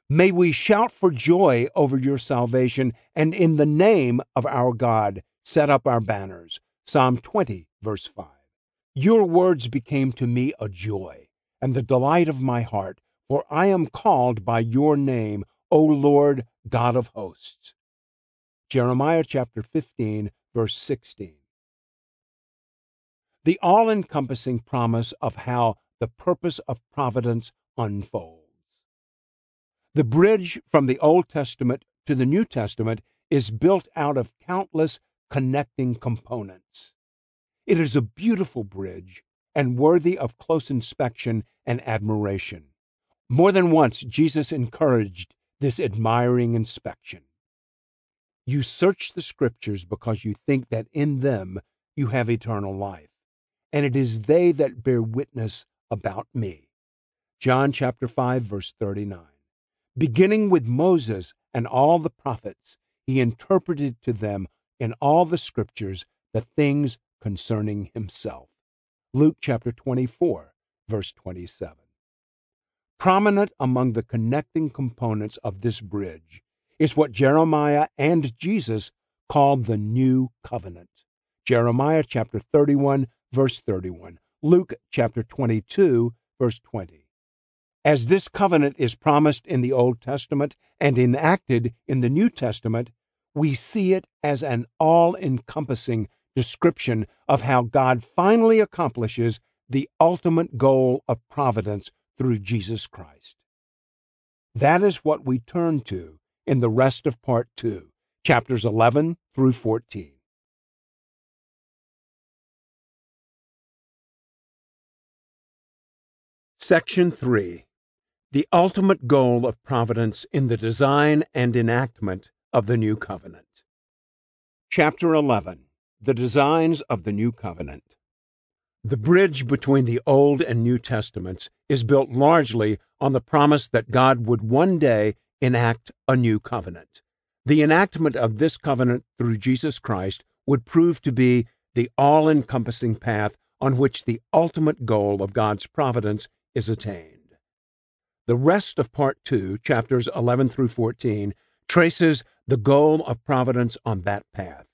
May we shout for joy over your salvation, and in the name of our God set up our banners. Psalm 20, verse 5. Your words became to me a joy and the delight of my heart, for I am called by your name, O Lord God of hosts. Jeremiah chapter 15, verse 16. The all encompassing promise of how the purpose of providence unfolds. The bridge from the Old Testament to the New Testament is built out of countless connecting components. It is a beautiful bridge and worthy of close inspection and admiration. More than once, Jesus encouraged this admiring inspection. You search the Scriptures because you think that in them you have eternal life, and it is they that bear witness about me. John chapter 5 verse 39. Beginning with Moses and all the prophets, he interpreted to them in all the scriptures the things concerning himself. Luke chapter 24, verse 27. Prominent among the connecting components of this bridge is what Jeremiah and Jesus called the new covenant. Jeremiah chapter 31, verse 31. Luke chapter 22, verse 20. As this covenant is promised in the Old Testament and enacted in the New Testament, we see it as an all encompassing description of how God finally accomplishes the ultimate goal of providence through Jesus Christ. That is what we turn to in the rest of Part 2, chapters 11 through 14. Section 3 the ultimate goal of providence in the design and enactment of the new covenant. Chapter 11 The Designs of the New Covenant. The bridge between the Old and New Testaments is built largely on the promise that God would one day enact a new covenant. The enactment of this covenant through Jesus Christ would prove to be the all encompassing path on which the ultimate goal of God's providence is attained. The rest of Part 2, chapters 11 through 14, traces the goal of providence on that path.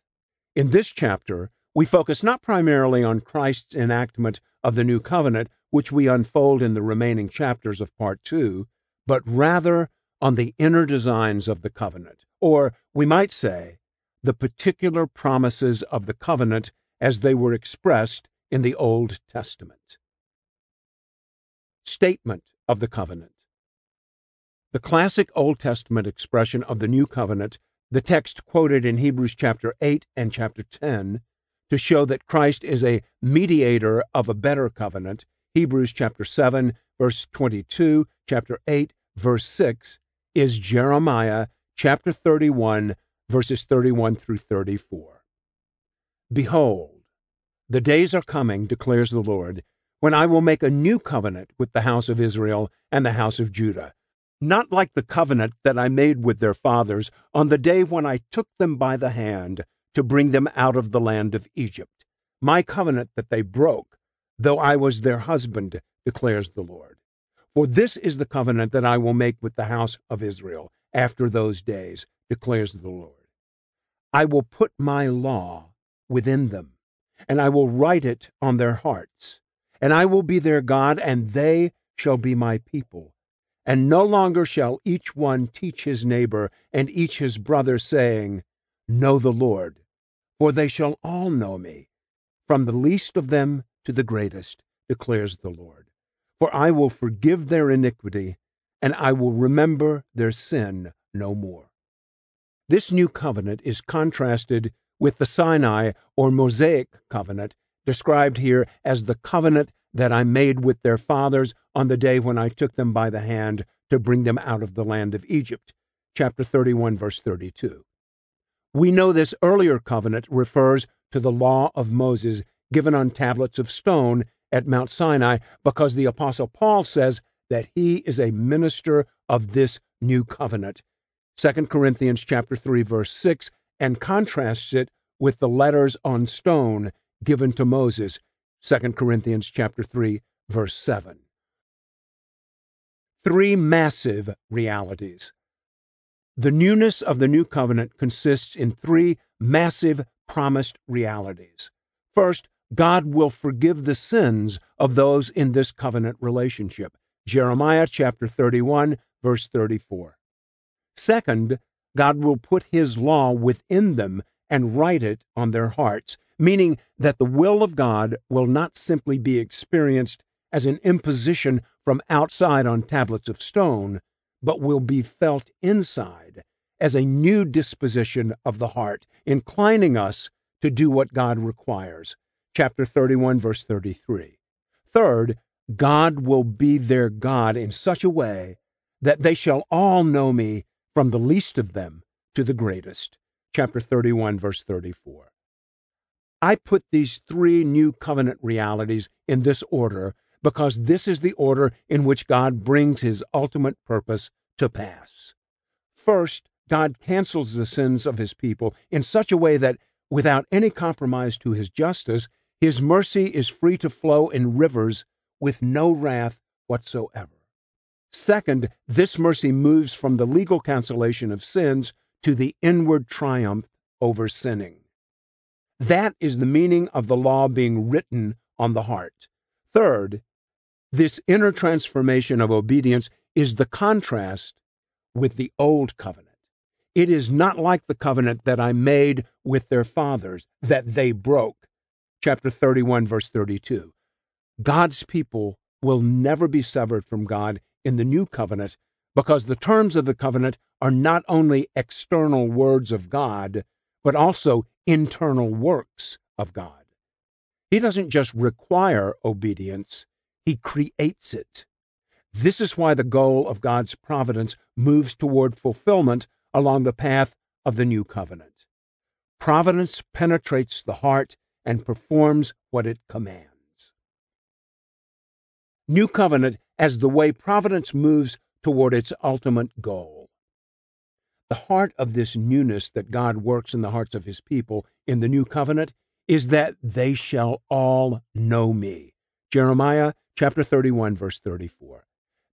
In this chapter, we focus not primarily on Christ's enactment of the new covenant, which we unfold in the remaining chapters of Part 2, but rather on the inner designs of the covenant, or we might say, the particular promises of the covenant as they were expressed in the Old Testament. Statement of the covenant. The classic Old Testament expression of the new covenant, the text quoted in Hebrews chapter 8 and chapter 10, to show that Christ is a mediator of a better covenant, Hebrews chapter 7, verse 22, chapter 8, verse 6, is Jeremiah chapter 31, verses 31 through 34. Behold, the days are coming, declares the Lord, when I will make a new covenant with the house of Israel and the house of Judah not like the covenant that I made with their fathers on the day when I took them by the hand to bring them out of the land of Egypt, my covenant that they broke, though I was their husband, declares the Lord. For this is the covenant that I will make with the house of Israel after those days, declares the Lord. I will put my law within them, and I will write it on their hearts, and I will be their God, and they shall be my people and no longer shall each one teach his neighbor and each his brother, saying, Know the Lord, for they shall all know me, from the least of them to the greatest, declares the Lord. For I will forgive their iniquity, and I will remember their sin no more. This new covenant is contrasted with the Sinai or Mosaic covenant, described here as the covenant that I made with their fathers on the day when I took them by the hand to bring them out of the land of Egypt. Chapter 31, verse 32. We know this earlier covenant refers to the law of Moses given on tablets of stone at Mount Sinai because the apostle Paul says that he is a minister of this new covenant. 2 Corinthians chapter 3 verse 6 and contrasts it with the letters on stone given to Moses. 2 Corinthians chapter 3 verse 7. Three massive realities. The newness of the new covenant consists in three massive promised realities. First, God will forgive the sins of those in this covenant relationship. Jeremiah chapter 31 verse 34. Second, God will put his law within them and write it on their hearts, meaning that the will of God will not simply be experienced as an imposition from outside on tablets of stone, but will be felt inside as a new disposition of the heart, inclining us to do what God requires. Chapter 31, verse 33. Third, God will be their God in such a way that they shall all know me from the least of them to the greatest. Chapter 31, verse 34. I put these three new covenant realities in this order because this is the order in which God brings his ultimate purpose to pass. First, God cancels the sins of his people in such a way that, without any compromise to his justice, his mercy is free to flow in rivers with no wrath whatsoever. Second, this mercy moves from the legal cancellation of sins to the inward triumph over sinning. That is the meaning of the law being written on the heart. Third, this inner transformation of obedience is the contrast with the old covenant. It is not like the covenant that I made with their fathers that they broke. Chapter 31, verse 32. God's people will never be severed from God in the new covenant because the terms of the covenant are not only external words of God, but also internal works of God. He doesn't just require obedience, he creates it. This is why the goal of God's providence moves toward fulfillment along the path of the new covenant. Providence penetrates the heart and performs what it commands. New covenant as the way providence moves toward its ultimate goal. The heart of this newness that God works in the hearts of his people in the new covenant is that they shall all know me. Jeremiah chapter 31 verse 34.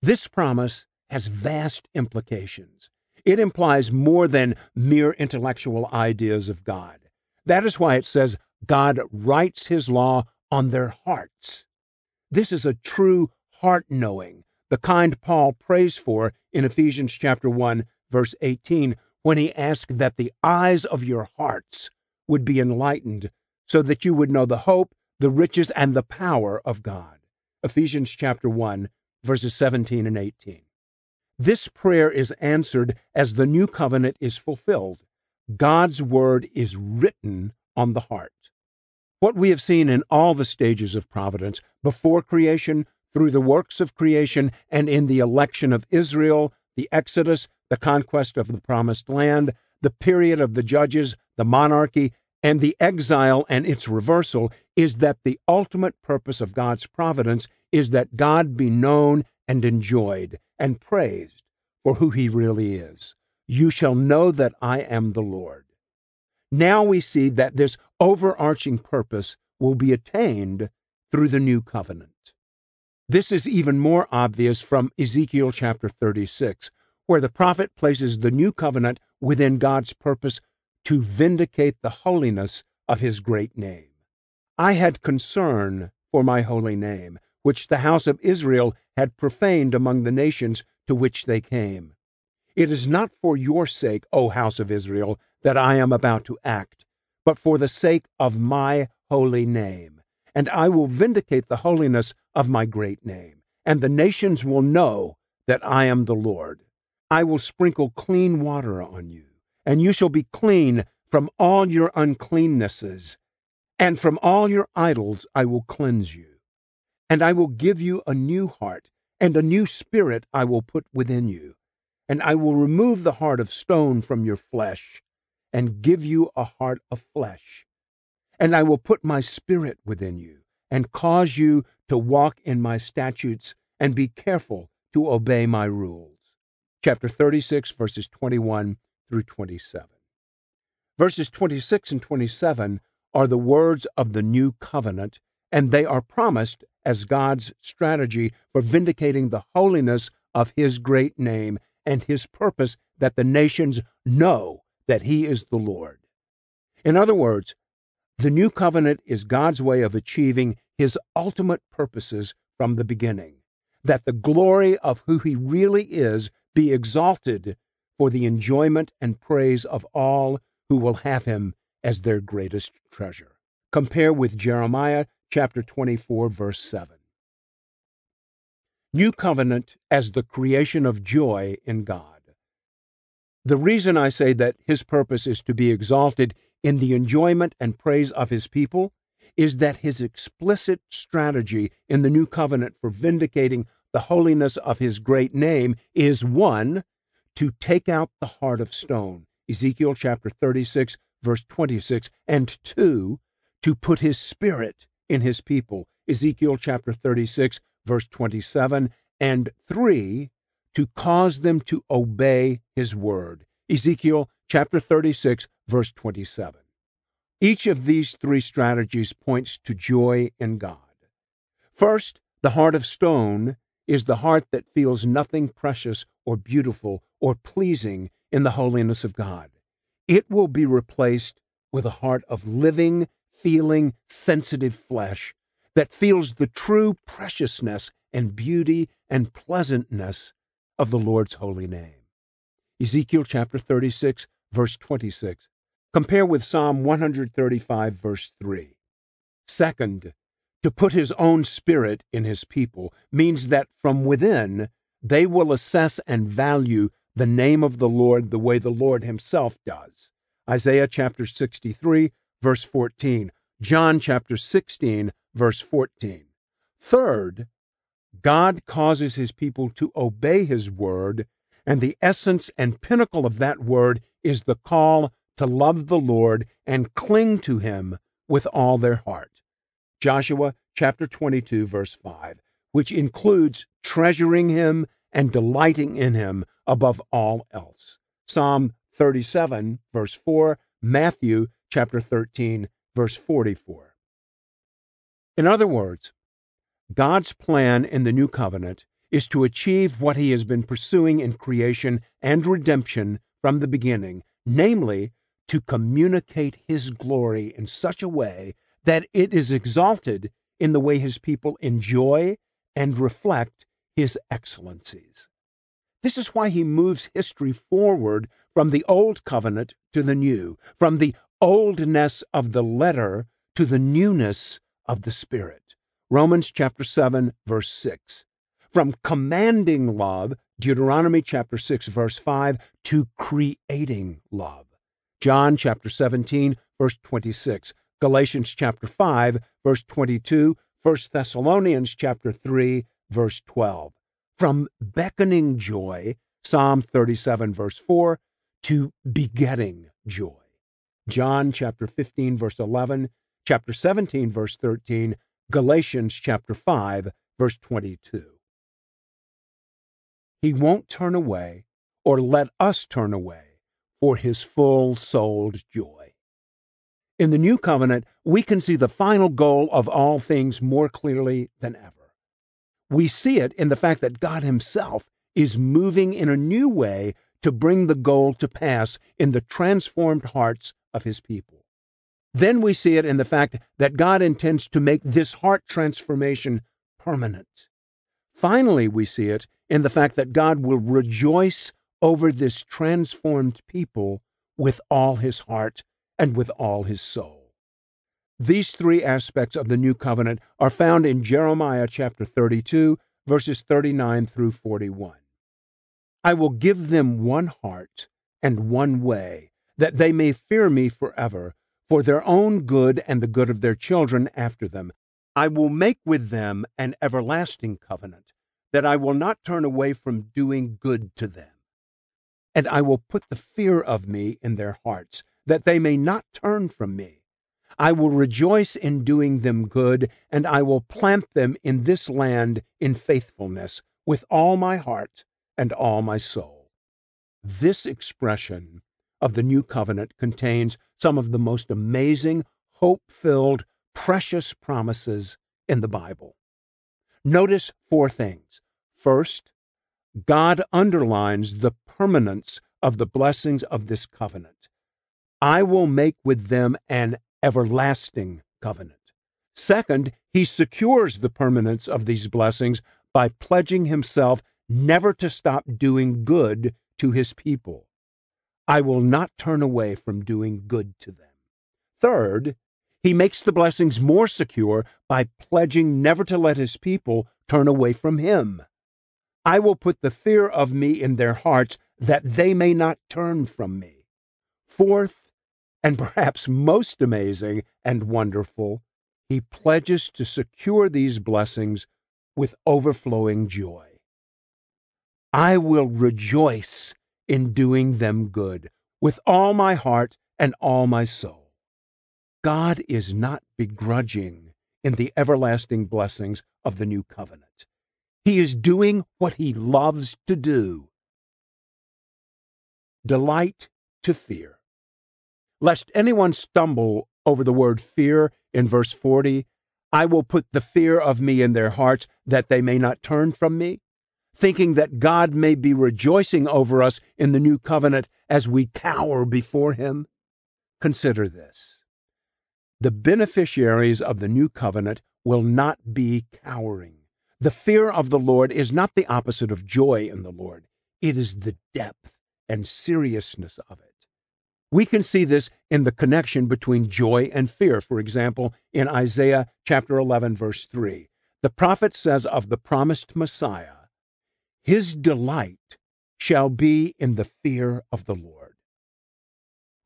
This promise has vast implications. It implies more than mere intellectual ideas of God. That is why it says God writes his law on their hearts. This is a true heart knowing, the kind Paul prays for in Ephesians chapter 1 verse 18 when he asked that the eyes of your hearts would be enlightened so that you would know the hope, the riches and the power of God. Ephesians chapter 1, verses 17 and 18. This prayer is answered as the new covenant is fulfilled. God's word is written on the heart. What we have seen in all the stages of providence, before creation, through the works of creation, and in the election of Israel, the Exodus, the conquest of the promised land, the period of the judges, the monarchy, and the exile and its reversal is that the ultimate purpose of God's providence is that God be known and enjoyed and praised for who he really is. You shall know that I am the Lord. Now we see that this overarching purpose will be attained through the new covenant. This is even more obvious from Ezekiel chapter 36, where the prophet places the new covenant within God's purpose to vindicate the holiness of his great name. I had concern for my holy name, which the house of Israel had profaned among the nations to which they came. It is not for your sake, O house of Israel, that I am about to act, but for the sake of my holy name. And I will vindicate the holiness of my great name, and the nations will know that I am the Lord. I will sprinkle clean water on you, and you shall be clean from all your uncleannesses, and from all your idols I will cleanse you. And I will give you a new heart, and a new spirit I will put within you. And I will remove the heart of stone from your flesh, and give you a heart of flesh. And I will put my spirit within you, and cause you to walk in my statutes, and be careful to obey my rules. Chapter 36, verses 21 through 27. Verses 26 and 27 are the words of the new covenant, and they are promised as God's strategy for vindicating the holiness of His great name and His purpose that the nations know that He is the Lord. In other words, the new covenant is God's way of achieving His ultimate purposes from the beginning, that the glory of who He really is be exalted for the enjoyment and praise of all who will have Him as their greatest treasure. Compare with Jeremiah chapter 24, verse 7. New covenant as the creation of joy in God. The reason I say that his purpose is to be exalted in the enjoyment and praise of his people is that his explicit strategy in the new covenant for vindicating the holiness of his great name is one, to take out the heart of stone, Ezekiel chapter 36, verse 26, and two, to put his spirit in his people, Ezekiel chapter 36, verse 27, and three, to cause them to obey his word, Ezekiel chapter 36, verse 27. Each of these three strategies points to joy in God. First, the heart of stone is the heart that feels nothing precious or beautiful or pleasing in the holiness of God. It will be replaced with a heart of living, feeling, sensitive flesh that feels the true preciousness and beauty and pleasantness of the Lord's holy name. Ezekiel chapter 36, verse 26. Compare with Psalm 135, verse 3. Second, to put his own spirit in his people means that from within they will assess and value the name of the Lord the way the Lord himself does. Isaiah chapter 63, verse 14. John chapter 16, verse 14. Third, God causes his people to obey his word, and the essence and pinnacle of that word is the call to love the Lord and cling to him with all their heart. Joshua chapter 22, verse 5, which includes treasuring him and delighting in him above all else. Psalm 37, verse 4, Matthew chapter 13, verse 44. In other words, God's plan in the new covenant is to achieve what he has been pursuing in creation and redemption from the beginning, namely, to communicate his glory in such a way that it is exalted in the way his people enjoy and reflect his excellencies. This is why he moves history forward from the old covenant to the new, from the oldness of the letter to the newness of the spirit. Romans chapter 7 verse 6. From commanding love, Deuteronomy chapter 6 verse 5 to creating love. John chapter 17 verse 26. Galatians chapter 5 verse 22, 1 Thessalonians chapter 3 verse 12. From beckoning joy, Psalm 37 verse 4, to begetting joy. John chapter 15 verse 11, chapter 17 verse 13, Galatians chapter 5 verse 22. He won't turn away or let us turn away for his full souled joy. In the new covenant, we can see the final goal of all things more clearly than ever. We see it in the fact that God Himself is moving in a new way to bring the goal to pass in the transformed hearts of His people. Then we see it in the fact that God intends to make this heart transformation permanent. Finally, we see it in the fact that God will rejoice over this transformed people with all his heart and with all his soul. These three aspects of the new covenant are found in Jeremiah chapter 32, verses 39 through 41. I will give them one heart and one way, that they may fear me forever, for their own good and the good of their children after them. I will make with them an everlasting covenant, that I will not turn away from doing good to them. And I will put the fear of me in their hearts, that they may not turn from me. I will rejoice in doing them good, and I will plant them in this land in faithfulness with all my heart and all my soul. This expression of the new covenant contains some of the most amazing, hope filled, precious promises in the Bible. Notice four things. First, God underlines the permanence of the blessings of this covenant. I will make with them an everlasting covenant. Second, he secures the permanence of these blessings by pledging himself never to stop doing good to his people. I will not turn away from doing good to them. Third, he makes the blessings more secure by pledging never to let his people turn away from him. I will put the fear of me in their hearts that they may not turn from me. Fourth, and perhaps most amazing and wonderful, he pledges to secure these blessings with overflowing joy. I will rejoice in doing them good with all my heart and all my soul. God is not begrudging in the everlasting blessings of the new covenant. He is doing what he loves to do. Delight to fear. Lest anyone stumble over the word fear in verse 40, I will put the fear of me in their hearts that they may not turn from me thinking that God may be rejoicing over us in the new covenant as we cower before Him? Consider this. The beneficiaries of the new covenant will not be cowering. The fear of the Lord is not the opposite of joy in the Lord, it is the depth and seriousness of it. We can see this in the connection between joy and fear. For example, in Isaiah chapter 11, verse 3, the prophet says of the promised Messiah, his delight shall be in the fear of the Lord.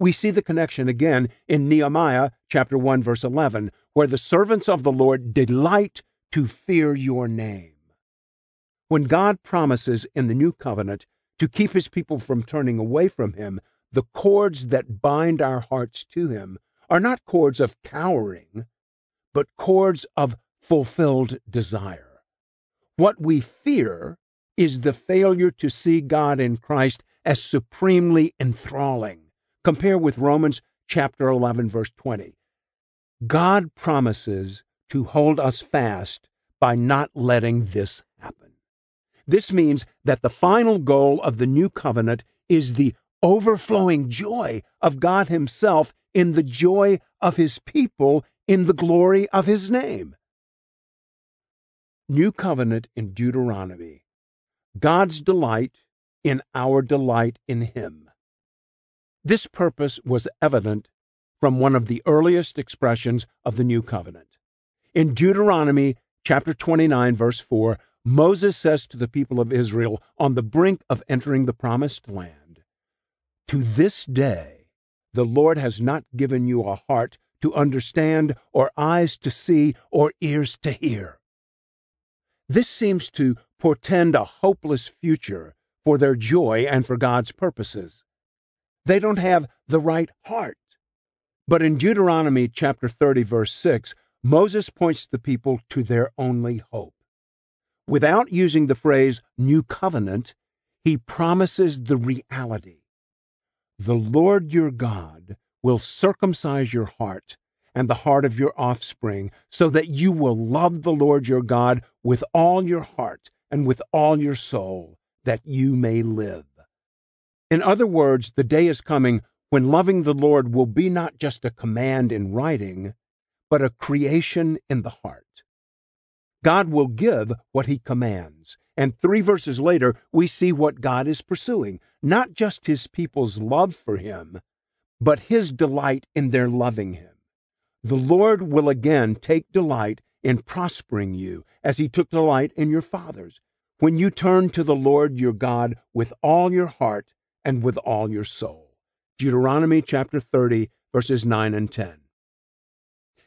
We see the connection again in Nehemiah chapter 1 verse 11 where the servants of the Lord delight to fear your name. When God promises in the new covenant to keep his people from turning away from him, the cords that bind our hearts to him are not cords of cowering, but cords of fulfilled desire. What we fear is the failure to see God in Christ as supremely enthralling. Compare with Romans chapter 11 verse 20. God promises to hold us fast by not letting this happen. This means that the final goal of the new covenant is the overflowing joy of God himself in the joy of his people in the glory of his name. New covenant in Deuteronomy God's delight in our delight in Him. This purpose was evident from one of the earliest expressions of the new covenant. In Deuteronomy chapter 29 verse 4, Moses says to the people of Israel on the brink of entering the promised land, To this day the Lord has not given you a heart to understand or eyes to see or ears to hear. This seems to portend a hopeless future for their joy and for God's purposes. They don't have the right heart. But in Deuteronomy chapter 30 verse 6, Moses points the people to their only hope. Without using the phrase new covenant, he promises the reality. The Lord your God will circumcise your heart and the heart of your offspring, so that you will love the Lord your God with all your heart and with all your soul, that you may live. In other words, the day is coming when loving the Lord will be not just a command in writing, but a creation in the heart. God will give what he commands. And three verses later, we see what God is pursuing not just his people's love for him, but his delight in their loving him. The Lord will again take delight in prospering you as he took delight in your fathers. when you turn to the Lord your God with all your heart and with all your soul. Deuteronomy chapter 30, verses 9 and 10.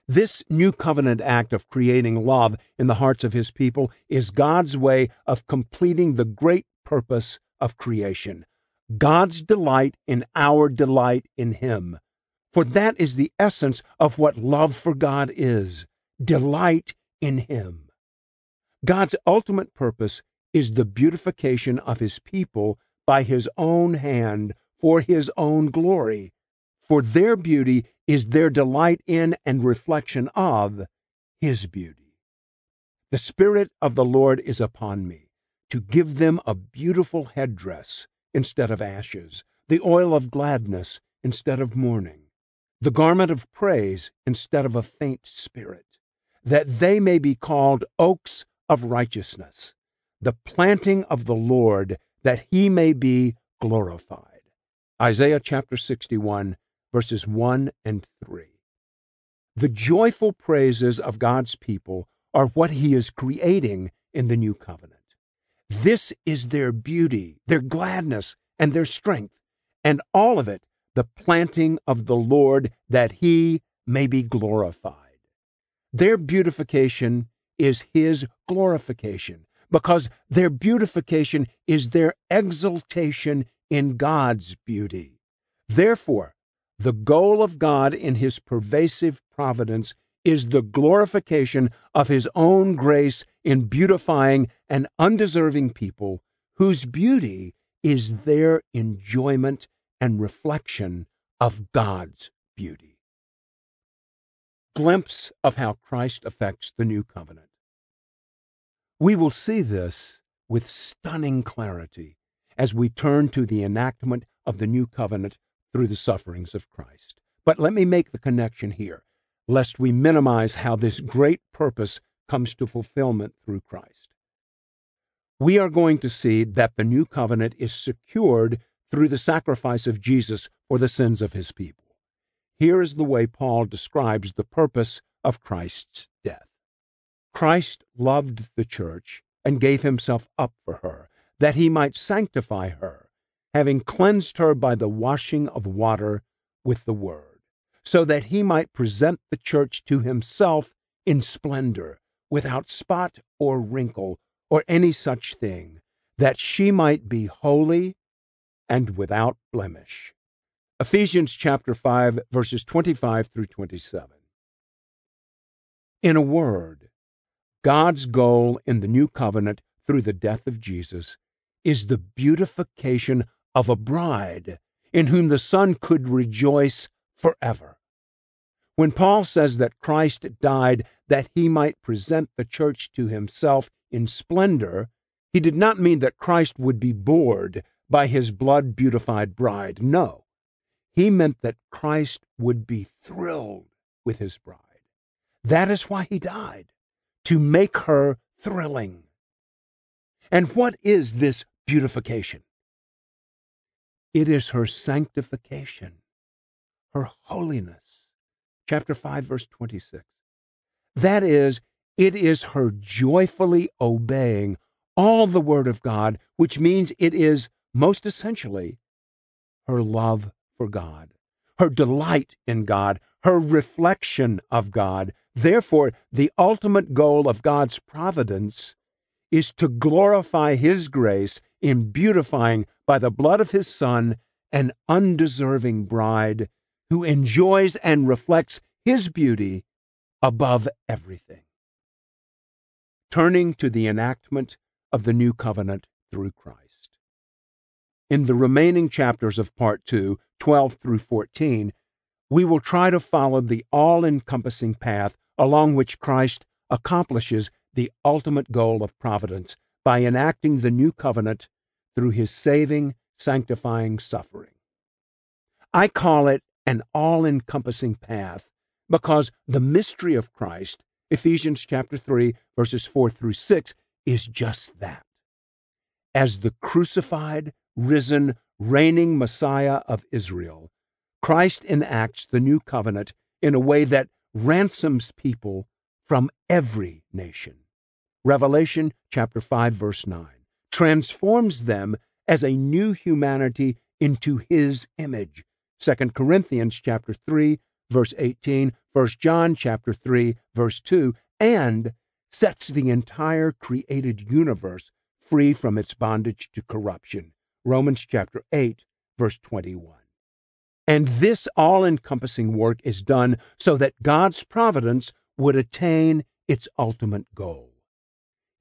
This new covenant act of creating love in the hearts of his people is God's way of completing the great purpose of creation. God's delight in our delight in him. For that is the essence of what love for God is delight in him. God's ultimate purpose is the beautification of his people by his own hand for his own glory. For their beauty is their delight in and reflection of his beauty. The Spirit of the Lord is upon me to give them a beautiful headdress instead of ashes, the oil of gladness instead of mourning, the garment of praise instead of a faint spirit, that they may be called oaks of righteousness, the planting of the Lord, that he may be glorified. Isaiah chapter 61, verses 1 and 3. The joyful praises of God's people are what he is creating in the new covenant. This is their beauty, their gladness, and their strength, and all of it the planting of the Lord that he may be glorified. Their beautification is his glorification because their beautification is their exaltation in God's beauty. Therefore, the goal of God in his pervasive providence is the glorification of his own grace in beautifying an undeserving people whose beauty is their enjoyment and reflection of God's beauty. Glimpse of how Christ affects the new covenant. We will see this with stunning clarity as we turn to the enactment of the new covenant through the sufferings of Christ. But let me make the connection here, lest we minimize how this great purpose comes to fulfillment through Christ. We are going to see that the new covenant is secured through the sacrifice of Jesus for the sins of his people. Here is the way Paul describes the purpose of Christ's death. Christ loved the church and gave himself up for her, that he might sanctify her, having cleansed her by the washing of water with the word, so that he might present the church to himself in splendor, without spot or wrinkle or any such thing, that she might be holy and without blemish. Ephesians chapter 5 verses 25 through 27. In a word, God's goal in the new covenant through the death of Jesus is the beautification of a bride in whom the Son could rejoice forever. When Paul says that Christ died that he might present the church to himself in splendor, he did not mean that Christ would be bored by his blood beautified bride. No. He meant that Christ would be thrilled with his bride. That is why he died, to make her thrilling. And what is this beautification? It is her sanctification, her holiness. Chapter 5, verse 26. That is, it is her joyfully obeying all the Word of God, which means it is, most essentially, her love for God, her delight in God, her reflection of God. Therefore, the ultimate goal of God's providence is to glorify His grace in beautifying by the blood of His Son an undeserving bride who enjoys and reflects His beauty above everything. Turning to the enactment of the new covenant through Christ. In the remaining chapters of Part 2, 12 through 14, we will try to follow the all encompassing path along which Christ accomplishes the ultimate goal of providence by enacting the new covenant through his saving, sanctifying suffering. I call it an all encompassing path because the mystery of Christ, Ephesians chapter 3, verses 4 through 6, is just that. As the crucified, risen, reigning Messiah of Israel, Christ enacts the new covenant in a way that ransoms people from every nation. Revelation chapter 5 verse 9. Transforms them as a new humanity into his image. 2 Corinthians chapter 3 verse 18, 1 John chapter 3 verse 2, and sets the entire created universe free from its bondage to corruption. Romans chapter 8 verse 21. And this all encompassing work is done so that God's providence would attain its ultimate goal.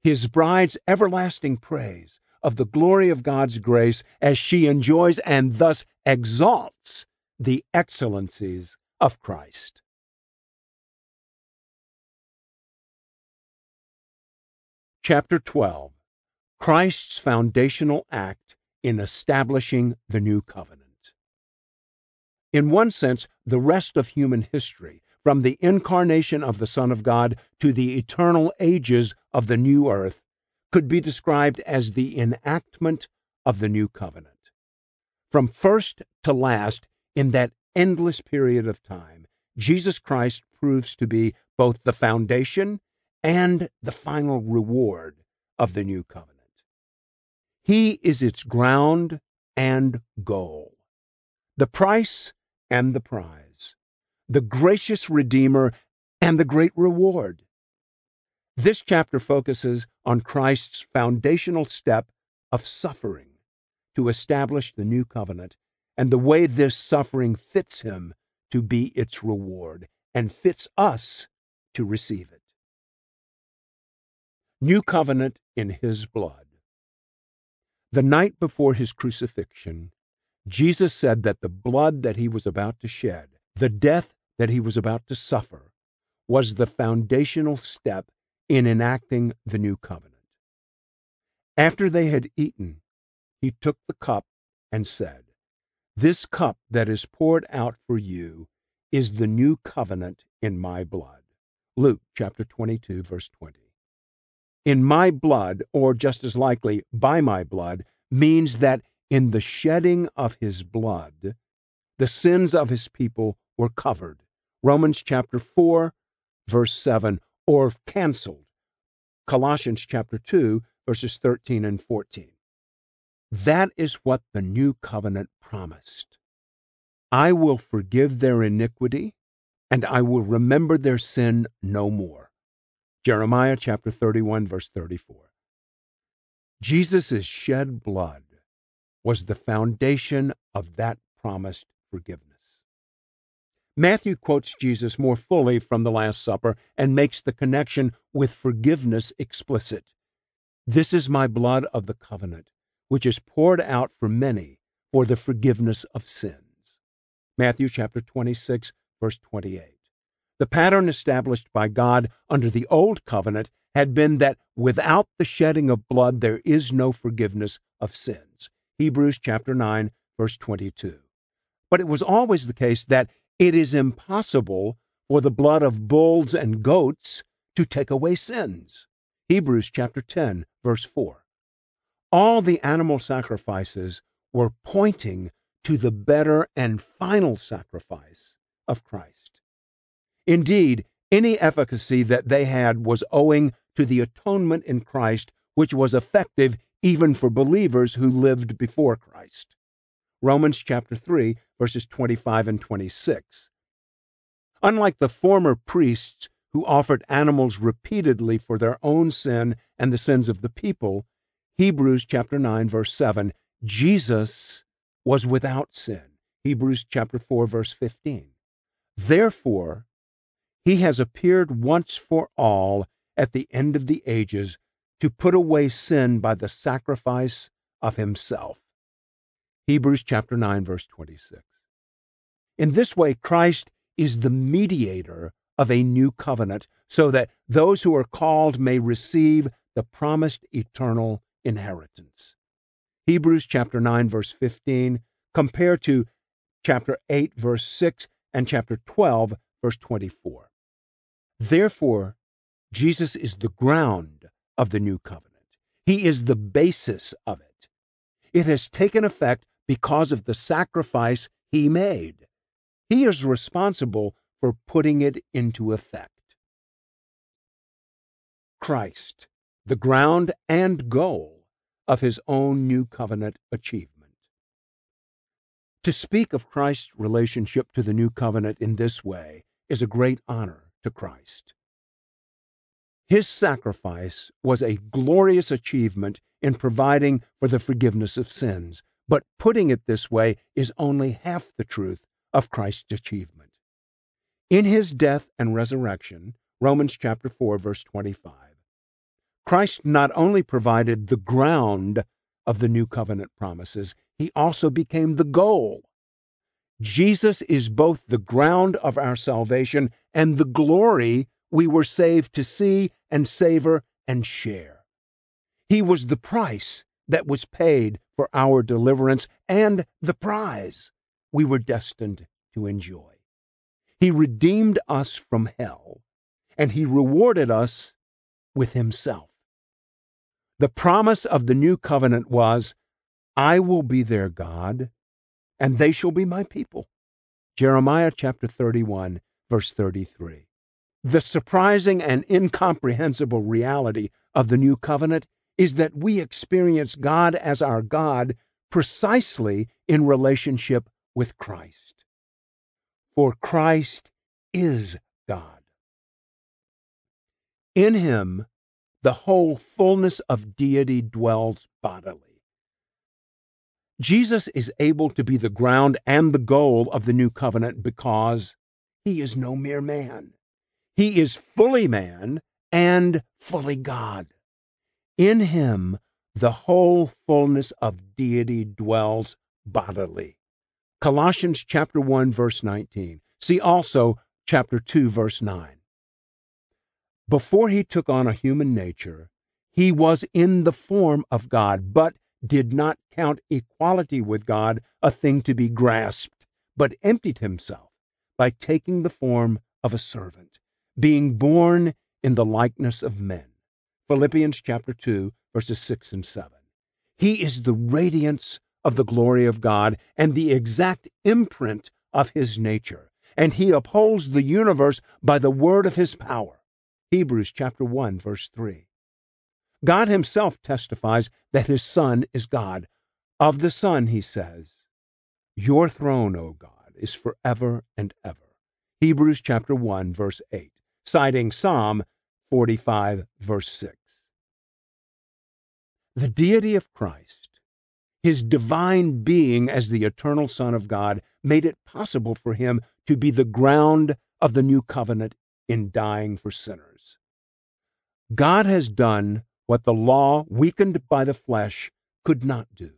His bride's everlasting praise of the glory of God's grace as she enjoys and thus exalts the excellencies of Christ. Chapter 12 Christ's foundational act in establishing the new covenant. In one sense, the rest of human history, from the incarnation of the Son of God to the eternal ages of the new earth, could be described as the enactment of the new covenant. From first to last, in that endless period of time, Jesus Christ proves to be both the foundation and the final reward of the new covenant. He is its ground and goal, the price and the prize, the gracious Redeemer and the great reward. This chapter focuses on Christ's foundational step of suffering to establish the new covenant and the way this suffering fits him to be its reward and fits us to receive it. New covenant in his blood. The night before his crucifixion, Jesus said that the blood that he was about to shed, the death that he was about to suffer, was the foundational step in enacting the new covenant. After they had eaten, he took the cup and said, this cup that is poured out for you is the new covenant in my blood. Luke chapter 22, verse 20. In my blood, or just as likely, by my blood, means that in the shedding of his blood, the sins of his people were covered. Romans chapter 4, verse 7, or canceled. Colossians chapter 2, verses 13 and 14. That is what the new covenant promised. I will forgive their iniquity, and I will remember their sin no more. Jeremiah chapter 31, verse 34. Jesus' shed blood was the foundation of that promised forgiveness. Matthew quotes Jesus more fully from the Last Supper and makes the connection with forgiveness explicit. This is my blood of the covenant which is poured out for many for the forgiveness of sins. Matthew chapter 26 verse 28. The pattern established by God under the old covenant had been that without the shedding of blood there is no forgiveness of sins. Hebrews chapter 9 verse 22. But it was always the case that it is impossible for the blood of bulls and goats to take away sins. Hebrews chapter 10 verse 4 all the animal sacrifices were pointing to the better and final sacrifice of Christ. Indeed, any efficacy that they had was owing to the atonement in Christ, which was effective even for believers who lived before Christ. Romans chapter 3, verses 25 and 26. Unlike the former priests who offered animals repeatedly for their own sin and the sins of the people, Hebrews chapter 9 verse 7, Jesus was without sin. Hebrews chapter 4 verse 15. Therefore, he has appeared once for all at the end of the ages to put away sin by the sacrifice of himself. Hebrews chapter 9 verse 26. In this way Christ is the mediator of a new covenant so that those who are called may receive the promised eternal inheritance. Hebrews chapter 9 verse 15 compared to chapter 8 verse 6 and chapter 12 verse 24. Therefore, Jesus is the ground of the new covenant. He is the basis of it. It has taken effect because of the sacrifice he made. He is responsible for putting it into effect. Christ, the ground and goal of his own new covenant achievement. To speak of Christ's relationship to the new covenant in this way is a great honor to Christ. His sacrifice was a glorious achievement in providing for the forgiveness of sins, but putting it this way is only half the truth of Christ's achievement. In his death and resurrection, Romans chapter 4 verse 25, Christ not only provided the ground of the new covenant promises, he also became the goal. Jesus is both the ground of our salvation and the glory we were saved to see and savor and share. He was the price that was paid for our deliverance and the prize we were destined to enjoy. He redeemed us from hell, and he rewarded us with himself. The promise of the new covenant was, I will be their God, and they shall be my people. Jeremiah chapter 31, verse 33. The surprising and incomprehensible reality of the new covenant is that we experience God as our God precisely in relationship with Christ. For Christ is God. In him, the whole fullness of deity dwells bodily. Jesus is able to be the ground and the goal of the new covenant because he is no mere man. He is fully man and fully God. In him, the whole fullness of deity dwells bodily. Colossians chapter 1 verse 19. See also chapter 2 verse 9. Before he took on a human nature, he was in the form of God, but did not count equality with God a thing to be grasped, but emptied himself by taking the form of a servant, being born in the likeness of men. Philippians chapter 2, verses 6 and 7. He is the radiance of the glory of God and the exact imprint of his nature, and he upholds the universe by the word of his power. Hebrews chapter 1 verse 3. God himself testifies that his Son is God. Of the Son, he says, Your throne, O God, is forever and ever. Hebrews chapter 1 verse 8, citing Psalm 45 verse 6. The deity of Christ, his divine being as the eternal Son of God, made it possible for him to be the ground of the new covenant in dying for sinners. God has done what the law, weakened by the flesh, could not do.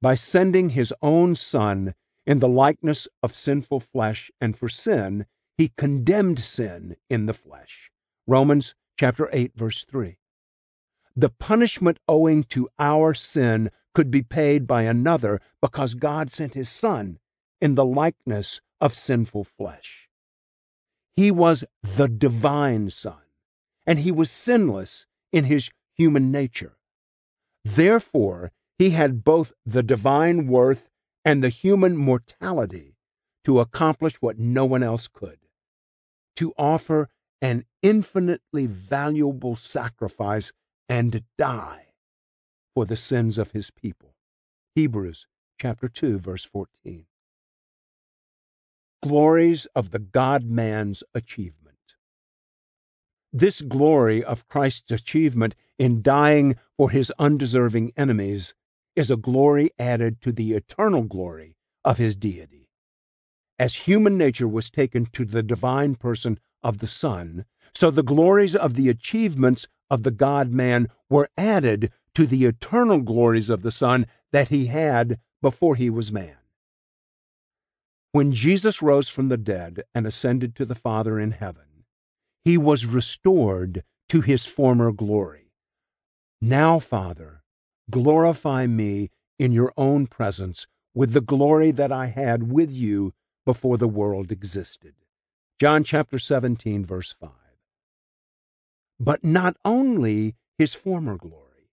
By sending his own Son in the likeness of sinful flesh and for sin, he condemned sin in the flesh. Romans chapter 8 verse 3. The punishment owing to our sin could be paid by another because God sent his Son in the likeness of sinful flesh. He was the divine Son, and he was sinless in his human nature. Therefore, he had both the divine worth and the human mortality to accomplish what no one else could to offer an infinitely valuable sacrifice and die for the sins of his people. Hebrews chapter 2 verse 14 glories of the God man's achievement. This glory of Christ's achievement in dying for his undeserving enemies is a glory added to the eternal glory of his deity. As human nature was taken to the divine person of the Son, so the glories of the achievements of the God man were added to the eternal glories of the Son that he had before he was man. When Jesus rose from the dead and ascended to the Father in heaven, he was restored to his former glory. Now, Father, glorify me in your own presence with the glory that I had with you before the world existed. John chapter 17, verse 5. But not only his former glory,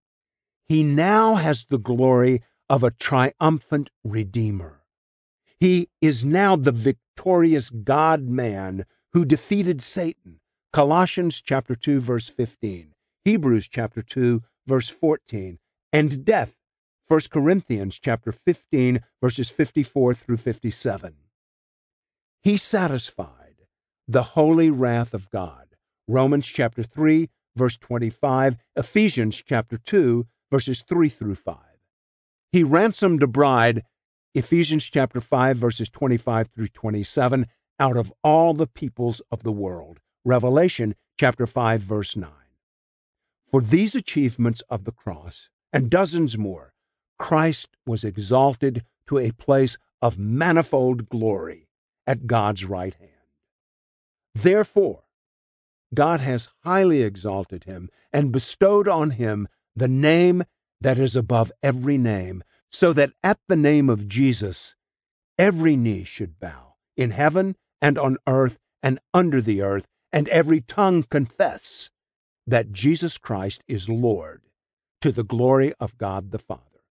he now has the glory of a triumphant Redeemer. He is now the victorious God man who defeated Satan. Colossians chapter 2 verse 15, Hebrews chapter 2 verse 14, and death. 1 Corinthians chapter 15 verses 54 through 57. He satisfied the holy wrath of God. Romans chapter 3 verse 25, Ephesians chapter 2 verses 3 through 5. He ransomed a bride, Ephesians chapter 5 verses 25 through 27, out of all the peoples of the world. Revelation chapter 5 verse 9. For these achievements of the cross and dozens more, Christ was exalted to a place of manifold glory at God's right hand. Therefore, God has highly exalted him and bestowed on him the name that is above every name, so that at the name of Jesus every knee should bow in heaven and on earth and under the earth, and every tongue confess that Jesus Christ is Lord to the glory of God the Father.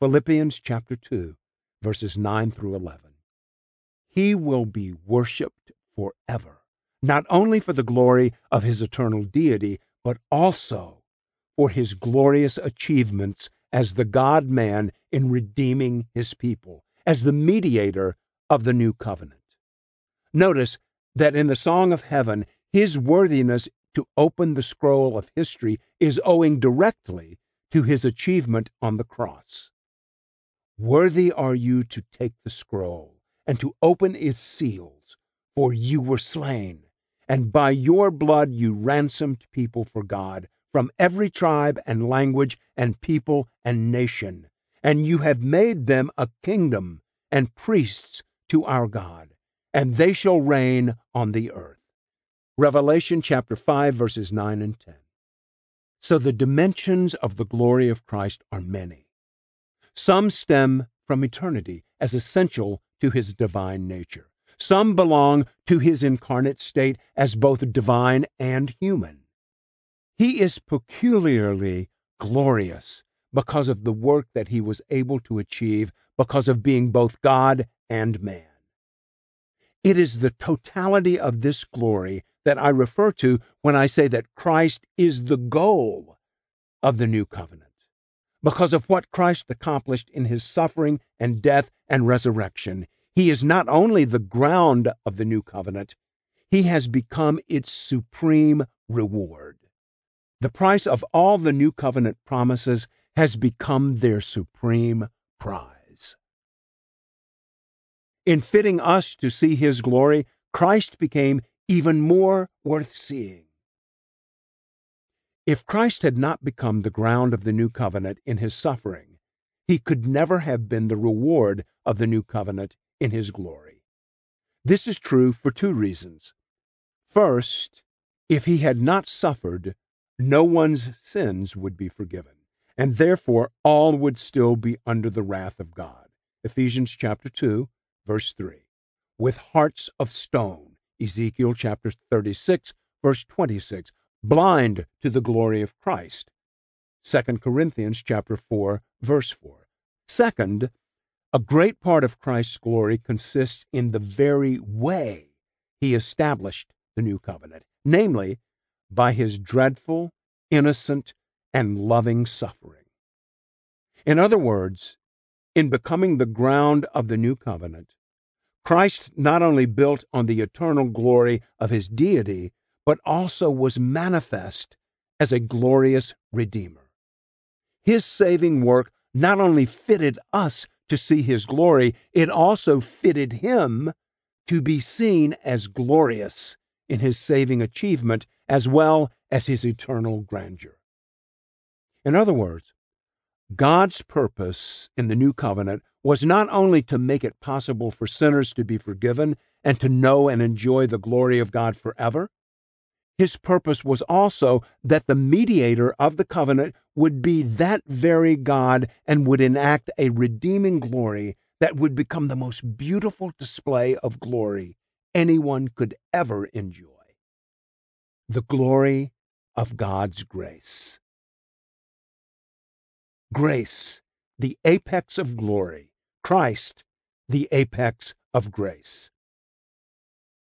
Philippians chapter 2, verses 9 through 11. He will be worshiped forever, not only for the glory of his eternal deity, but also for his glorious achievements as the God man in redeeming his people, as the mediator of the new covenant. Notice that in the Song of Heaven, his worthiness to open the scroll of history is owing directly to his achievement on the cross. Worthy are you to take the scroll and to open its seals, for you were slain, and by your blood you ransomed people for God from every tribe and language and people and nation, and you have made them a kingdom and priests to our God, and they shall reign on the earth. Revelation chapter 5 verses 9 and 10. So the dimensions of the glory of Christ are many. Some stem from eternity as essential to his divine nature. Some belong to his incarnate state as both divine and human. He is peculiarly glorious because of the work that he was able to achieve because of being both God and man. It is the totality of this glory that I refer to when I say that Christ is the goal of the new covenant because of what Christ accomplished in his suffering and death and resurrection. He is not only the ground of the new covenant, he has become its supreme reward. The price of all the new covenant promises has become their supreme prize. In fitting us to see his glory, Christ became even more worth seeing. If Christ had not become the ground of the new covenant in his suffering, he could never have been the reward of the new covenant in his glory. This is true for two reasons. First, if he had not suffered, no one's sins would be forgiven, and therefore all would still be under the wrath of God. Ephesians chapter 2, verse 3. With hearts of stone. Ezekiel chapter 36, verse 26 blind to the glory of Christ. 2 Corinthians chapter 4 verse 4. Second, a great part of Christ's glory consists in the very way he established the new covenant, namely by his dreadful, innocent, and loving suffering. In other words, in becoming the ground of the new covenant, Christ not only built on the eternal glory of his deity, but also was manifest as a glorious Redeemer. His saving work not only fitted us to see his glory, it also fitted him to be seen as glorious in his saving achievement as well as his eternal grandeur. In other words, God's purpose in the new covenant was not only to make it possible for sinners to be forgiven and to know and enjoy the glory of God forever, his purpose was also that the mediator of the covenant would be that very God and would enact a redeeming glory that would become the most beautiful display of glory anyone could ever enjoy. The glory of God's grace. Grace, the apex of glory. Christ, the apex of grace.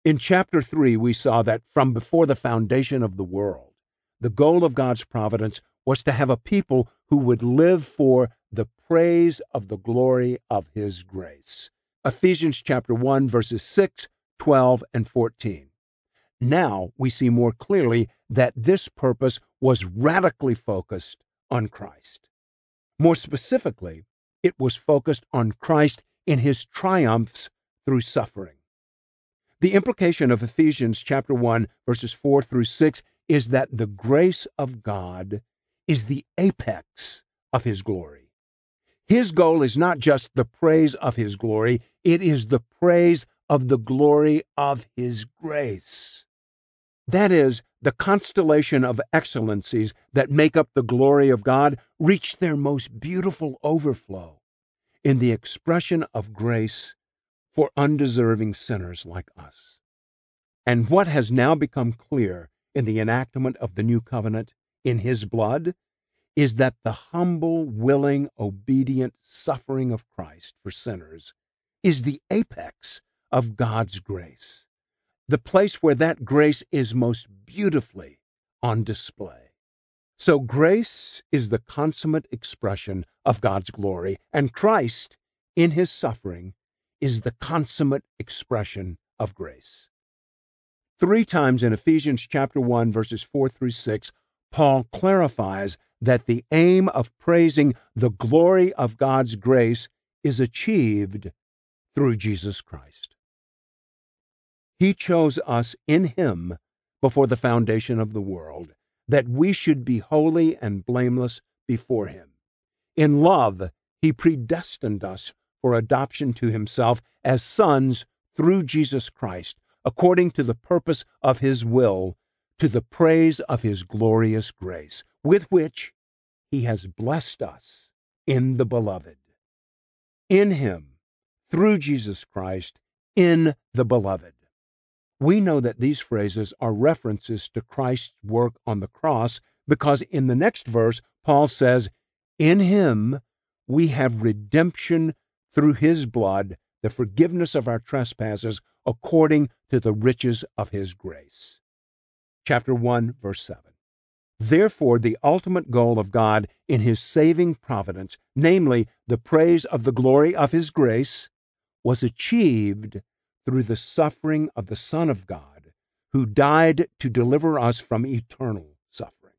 In chapter 3, we saw that from before the foundation of the world, the goal of God's providence was to have a people who would live for the praise of the glory of his grace. Ephesians chapter 1 verses 6, 12 and 14. Now we see more clearly that this purpose was radically focused on Christ. More specifically, it was focused on Christ in his triumphs through suffering. The implication of Ephesians chapter 1 verses 4 through 6 is that the grace of God is the apex of his glory. His goal is not just the praise of his glory, it is the praise of the glory of his grace. That is, the constellation of excellencies that make up the glory of God reach their most beautiful overflow in the expression of grace for undeserving sinners like us. And what has now become clear in the enactment of the new covenant in his blood is that the humble, willing, obedient suffering of Christ for sinners is the apex of God's grace the place where that grace is most beautifully on display. So, grace is the consummate expression of God's glory, and Christ, in his suffering, is the consummate expression of grace. Three times in Ephesians chapter 1 verses 4 through 6, Paul clarifies that the aim of praising the glory of God's grace is achieved through Jesus Christ. He chose us in Him before the foundation of the world, that we should be holy and blameless before Him. In love, He predestined us for adoption to Himself as sons through Jesus Christ, according to the purpose of His will, to the praise of His glorious grace, with which He has blessed us in the Beloved. In Him, through Jesus Christ, in the Beloved. We know that these phrases are references to Christ's work on the cross because in the next verse, Paul says, In him we have redemption through his blood, the forgiveness of our trespasses, according to the riches of his grace. Chapter 1, verse 7. Therefore, the ultimate goal of God in his saving providence, namely the praise of the glory of his grace, was achieved through the suffering of the Son of God, who died to deliver us from eternal suffering.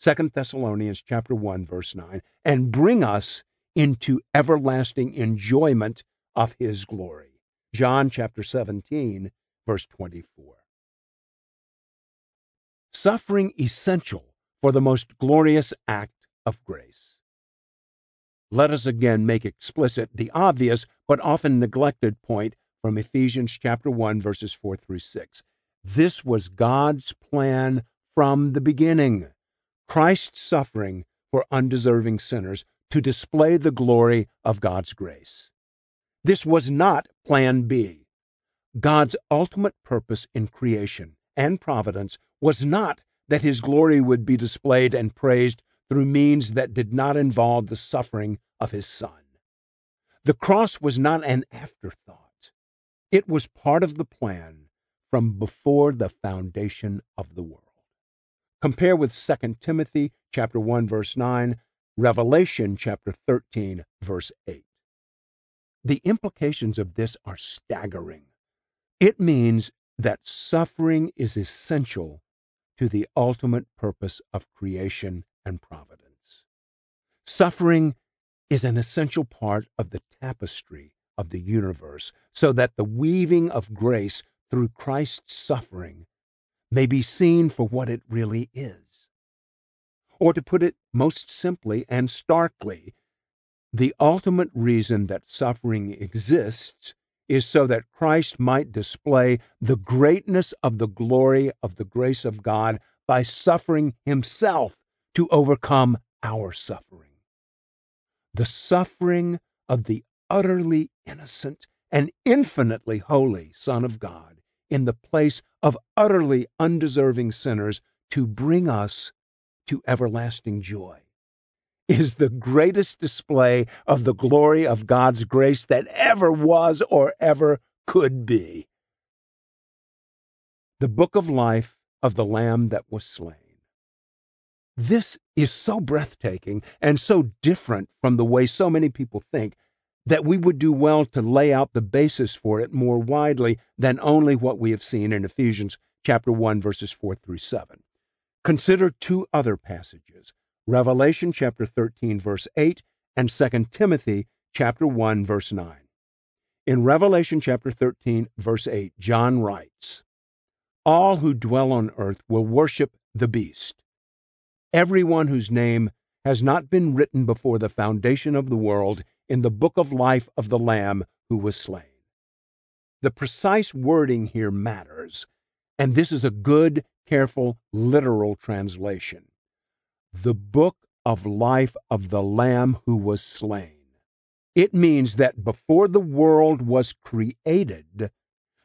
2 Thessalonians chapter 1 verse 9 and bring us into everlasting enjoyment of his glory. John chapter 17 verse 24. Suffering essential for the most glorious act of grace. Let us again make explicit the obvious but often neglected point from Ephesians chapter 1 verses 4 through 6. This was God's plan from the beginning. Christ's suffering for undeserving sinners to display the glory of God's grace. This was not plan B. God's ultimate purpose in creation and providence was not that his glory would be displayed and praised through means that did not involve the suffering of his son. The cross was not an afterthought. It was part of the plan from before the foundation of the world. Compare with 2 Timothy chapter 1 verse 9, Revelation chapter 13 verse 8. The implications of this are staggering. It means that suffering is essential to the ultimate purpose of creation and providence. Suffering is an essential part of the tapestry of the universe, so that the weaving of grace through Christ's suffering may be seen for what it really is. Or to put it most simply and starkly, the ultimate reason that suffering exists is so that Christ might display the greatness of the glory of the grace of God by suffering himself to overcome our suffering. The suffering of the utterly innocent and infinitely holy Son of God in the place of utterly undeserving sinners to bring us to everlasting joy is the greatest display of the glory of God's grace that ever was or ever could be. The Book of Life of the Lamb that was slain. This is so breathtaking and so different from the way so many people think that we would do well to lay out the basis for it more widely than only what we have seen in Ephesians chapter 1 verses 4 through 7. Consider two other passages, Revelation chapter 13 verse 8 and 2 Timothy chapter 1 verse 9. In Revelation chapter 13 verse 8, John writes, All who dwell on earth will worship the beast. Everyone whose name has not been written before the foundation of the world in the book of life of the Lamb who was slain. The precise wording here matters, and this is a good, careful, literal translation. The book of life of the Lamb who was slain. It means that before the world was created,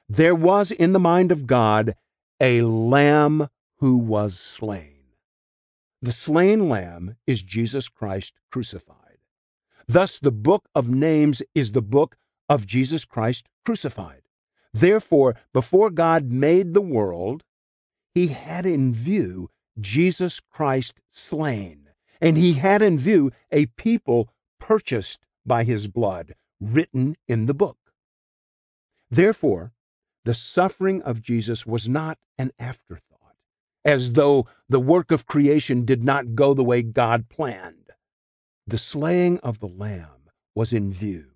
there was in the mind of God a Lamb who was slain. The slain Lamb is Jesus Christ crucified. Thus, the book of names is the book of Jesus Christ crucified. Therefore, before God made the world, he had in view Jesus Christ slain, and he had in view a people purchased by his blood, written in the book. Therefore, the suffering of Jesus was not an afterthought, as though the work of creation did not go the way God planned. The slaying of the Lamb was in view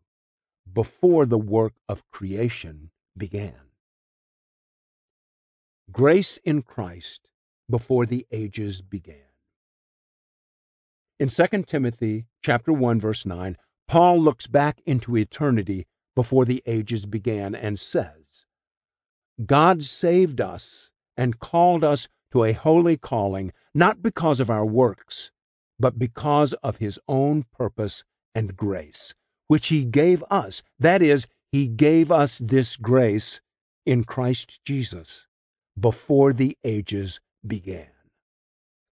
before the work of creation began. Grace in Christ before the ages began. In 2 Timothy chapter 1 verse 9, Paul looks back into eternity before the ages began and says, God saved us and called us to a holy calling, not because of our works, but because of his own purpose and grace, which he gave us. That is, he gave us this grace in Christ Jesus before the ages began.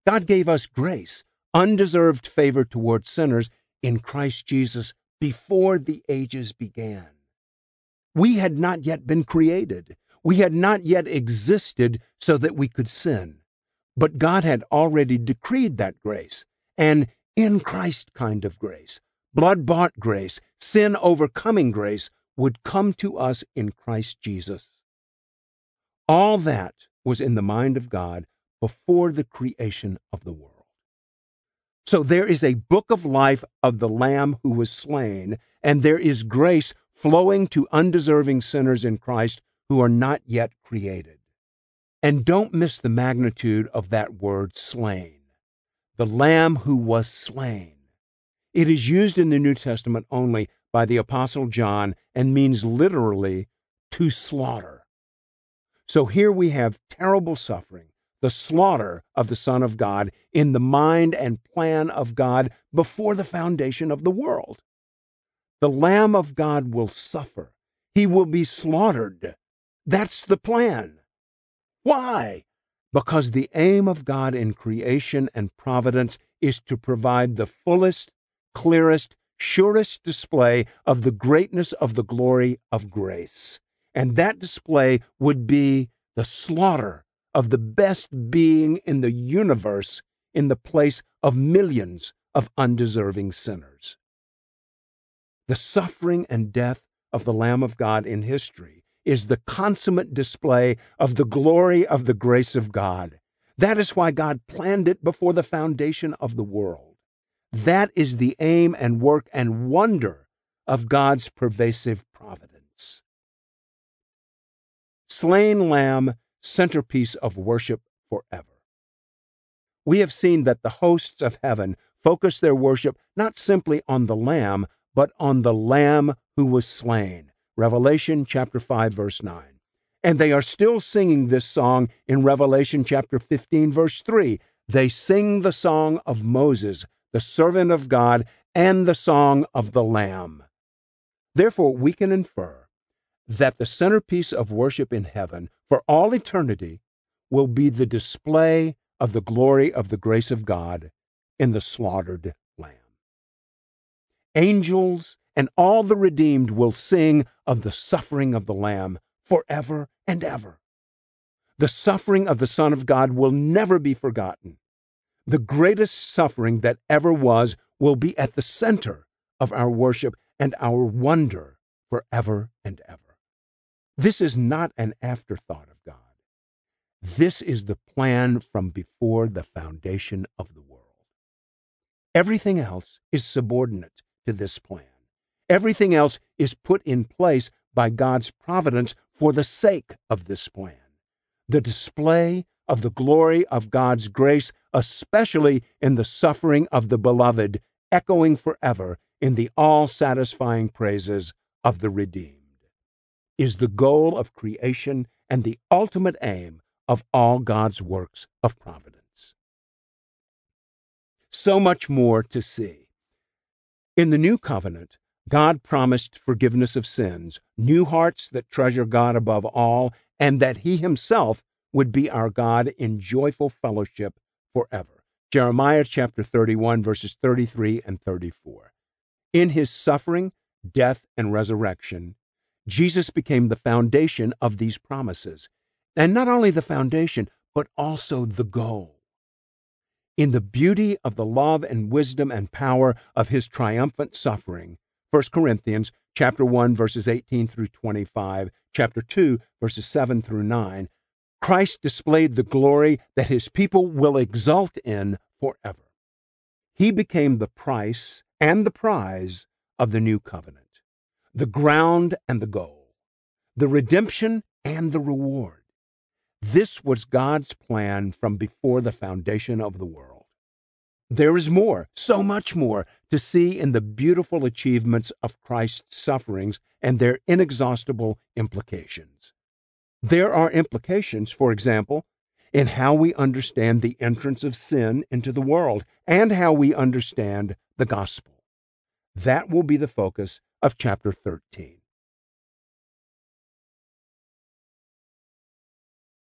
God gave us grace, undeserved favor toward sinners in Christ Jesus before the ages began. We had not yet been created. We had not yet existed so that we could sin. But God had already decreed that grace an in Christ kind of grace, blood bought grace, sin overcoming grace would come to us in Christ Jesus. All that was in the mind of God before the creation of the world. So there is a book of life of the Lamb who was slain, and there is grace flowing to undeserving sinners in Christ who are not yet created. And don't miss the magnitude of that word slain the Lamb who was slain. It is used in the New Testament only by the Apostle John and means literally to slaughter. So here we have terrible suffering, the slaughter of the Son of God in the mind and plan of God before the foundation of the world. The Lamb of God will suffer, he will be slaughtered. That's the plan. Why? because the aim of God in creation and providence is to provide the fullest, clearest, surest display of the greatness of the glory of grace. And that display would be the slaughter of the best being in the universe in the place of millions of undeserving sinners. The suffering and death of the Lamb of God in history is the consummate display of the glory of the grace of God. That is why God planned it before the foundation of the world. That is the aim and work and wonder of God's pervasive providence. Slain Lamb, centerpiece of worship forever. We have seen that the hosts of heaven focus their worship not simply on the Lamb, but on the Lamb who was slain. Revelation chapter 5 verse 9. And they are still singing this song in Revelation chapter 15 verse 3. They sing the song of Moses, the servant of God, and the song of the Lamb. Therefore, we can infer that the centerpiece of worship in heaven for all eternity will be the display of the glory of the grace of God in the slaughtered Lamb. Angels and all the redeemed will sing of the suffering of the Lamb forever and ever. The suffering of the Son of God will never be forgotten. The greatest suffering that ever was will be at the center of our worship and our wonder forever and ever. This is not an afterthought of God. This is the plan from before the foundation of the world. Everything else is subordinate to this plan. Everything else is put in place by God's providence for the sake of this plan. The display of the glory of God's grace, especially in the suffering of the beloved, echoing forever in the all satisfying praises of the redeemed, is the goal of creation and the ultimate aim of all God's works of providence. So much more to see. In the new covenant, God promised forgiveness of sins, new hearts that treasure God above all, and that He Himself would be our God in joyful fellowship forever. Jeremiah chapter 31, verses 33 and 34. In His suffering, death, and resurrection, Jesus became the foundation of these promises. And not only the foundation, but also the goal. In the beauty of the love and wisdom and power of his triumphant suffering, 1 Corinthians chapter 1 verses 18 through 25, chapter 2 verses 7 through 9, Christ displayed the glory that his people will exult in forever. He became the price and the prize of the new covenant, the ground and the goal, the redemption and the reward. This was God's plan from before the foundation of the world. There is more, so much more, to see in the beautiful achievements of Christ's sufferings and their inexhaustible implications. There are implications, for example, in how we understand the entrance of sin into the world and how we understand the gospel. That will be the focus of chapter 13.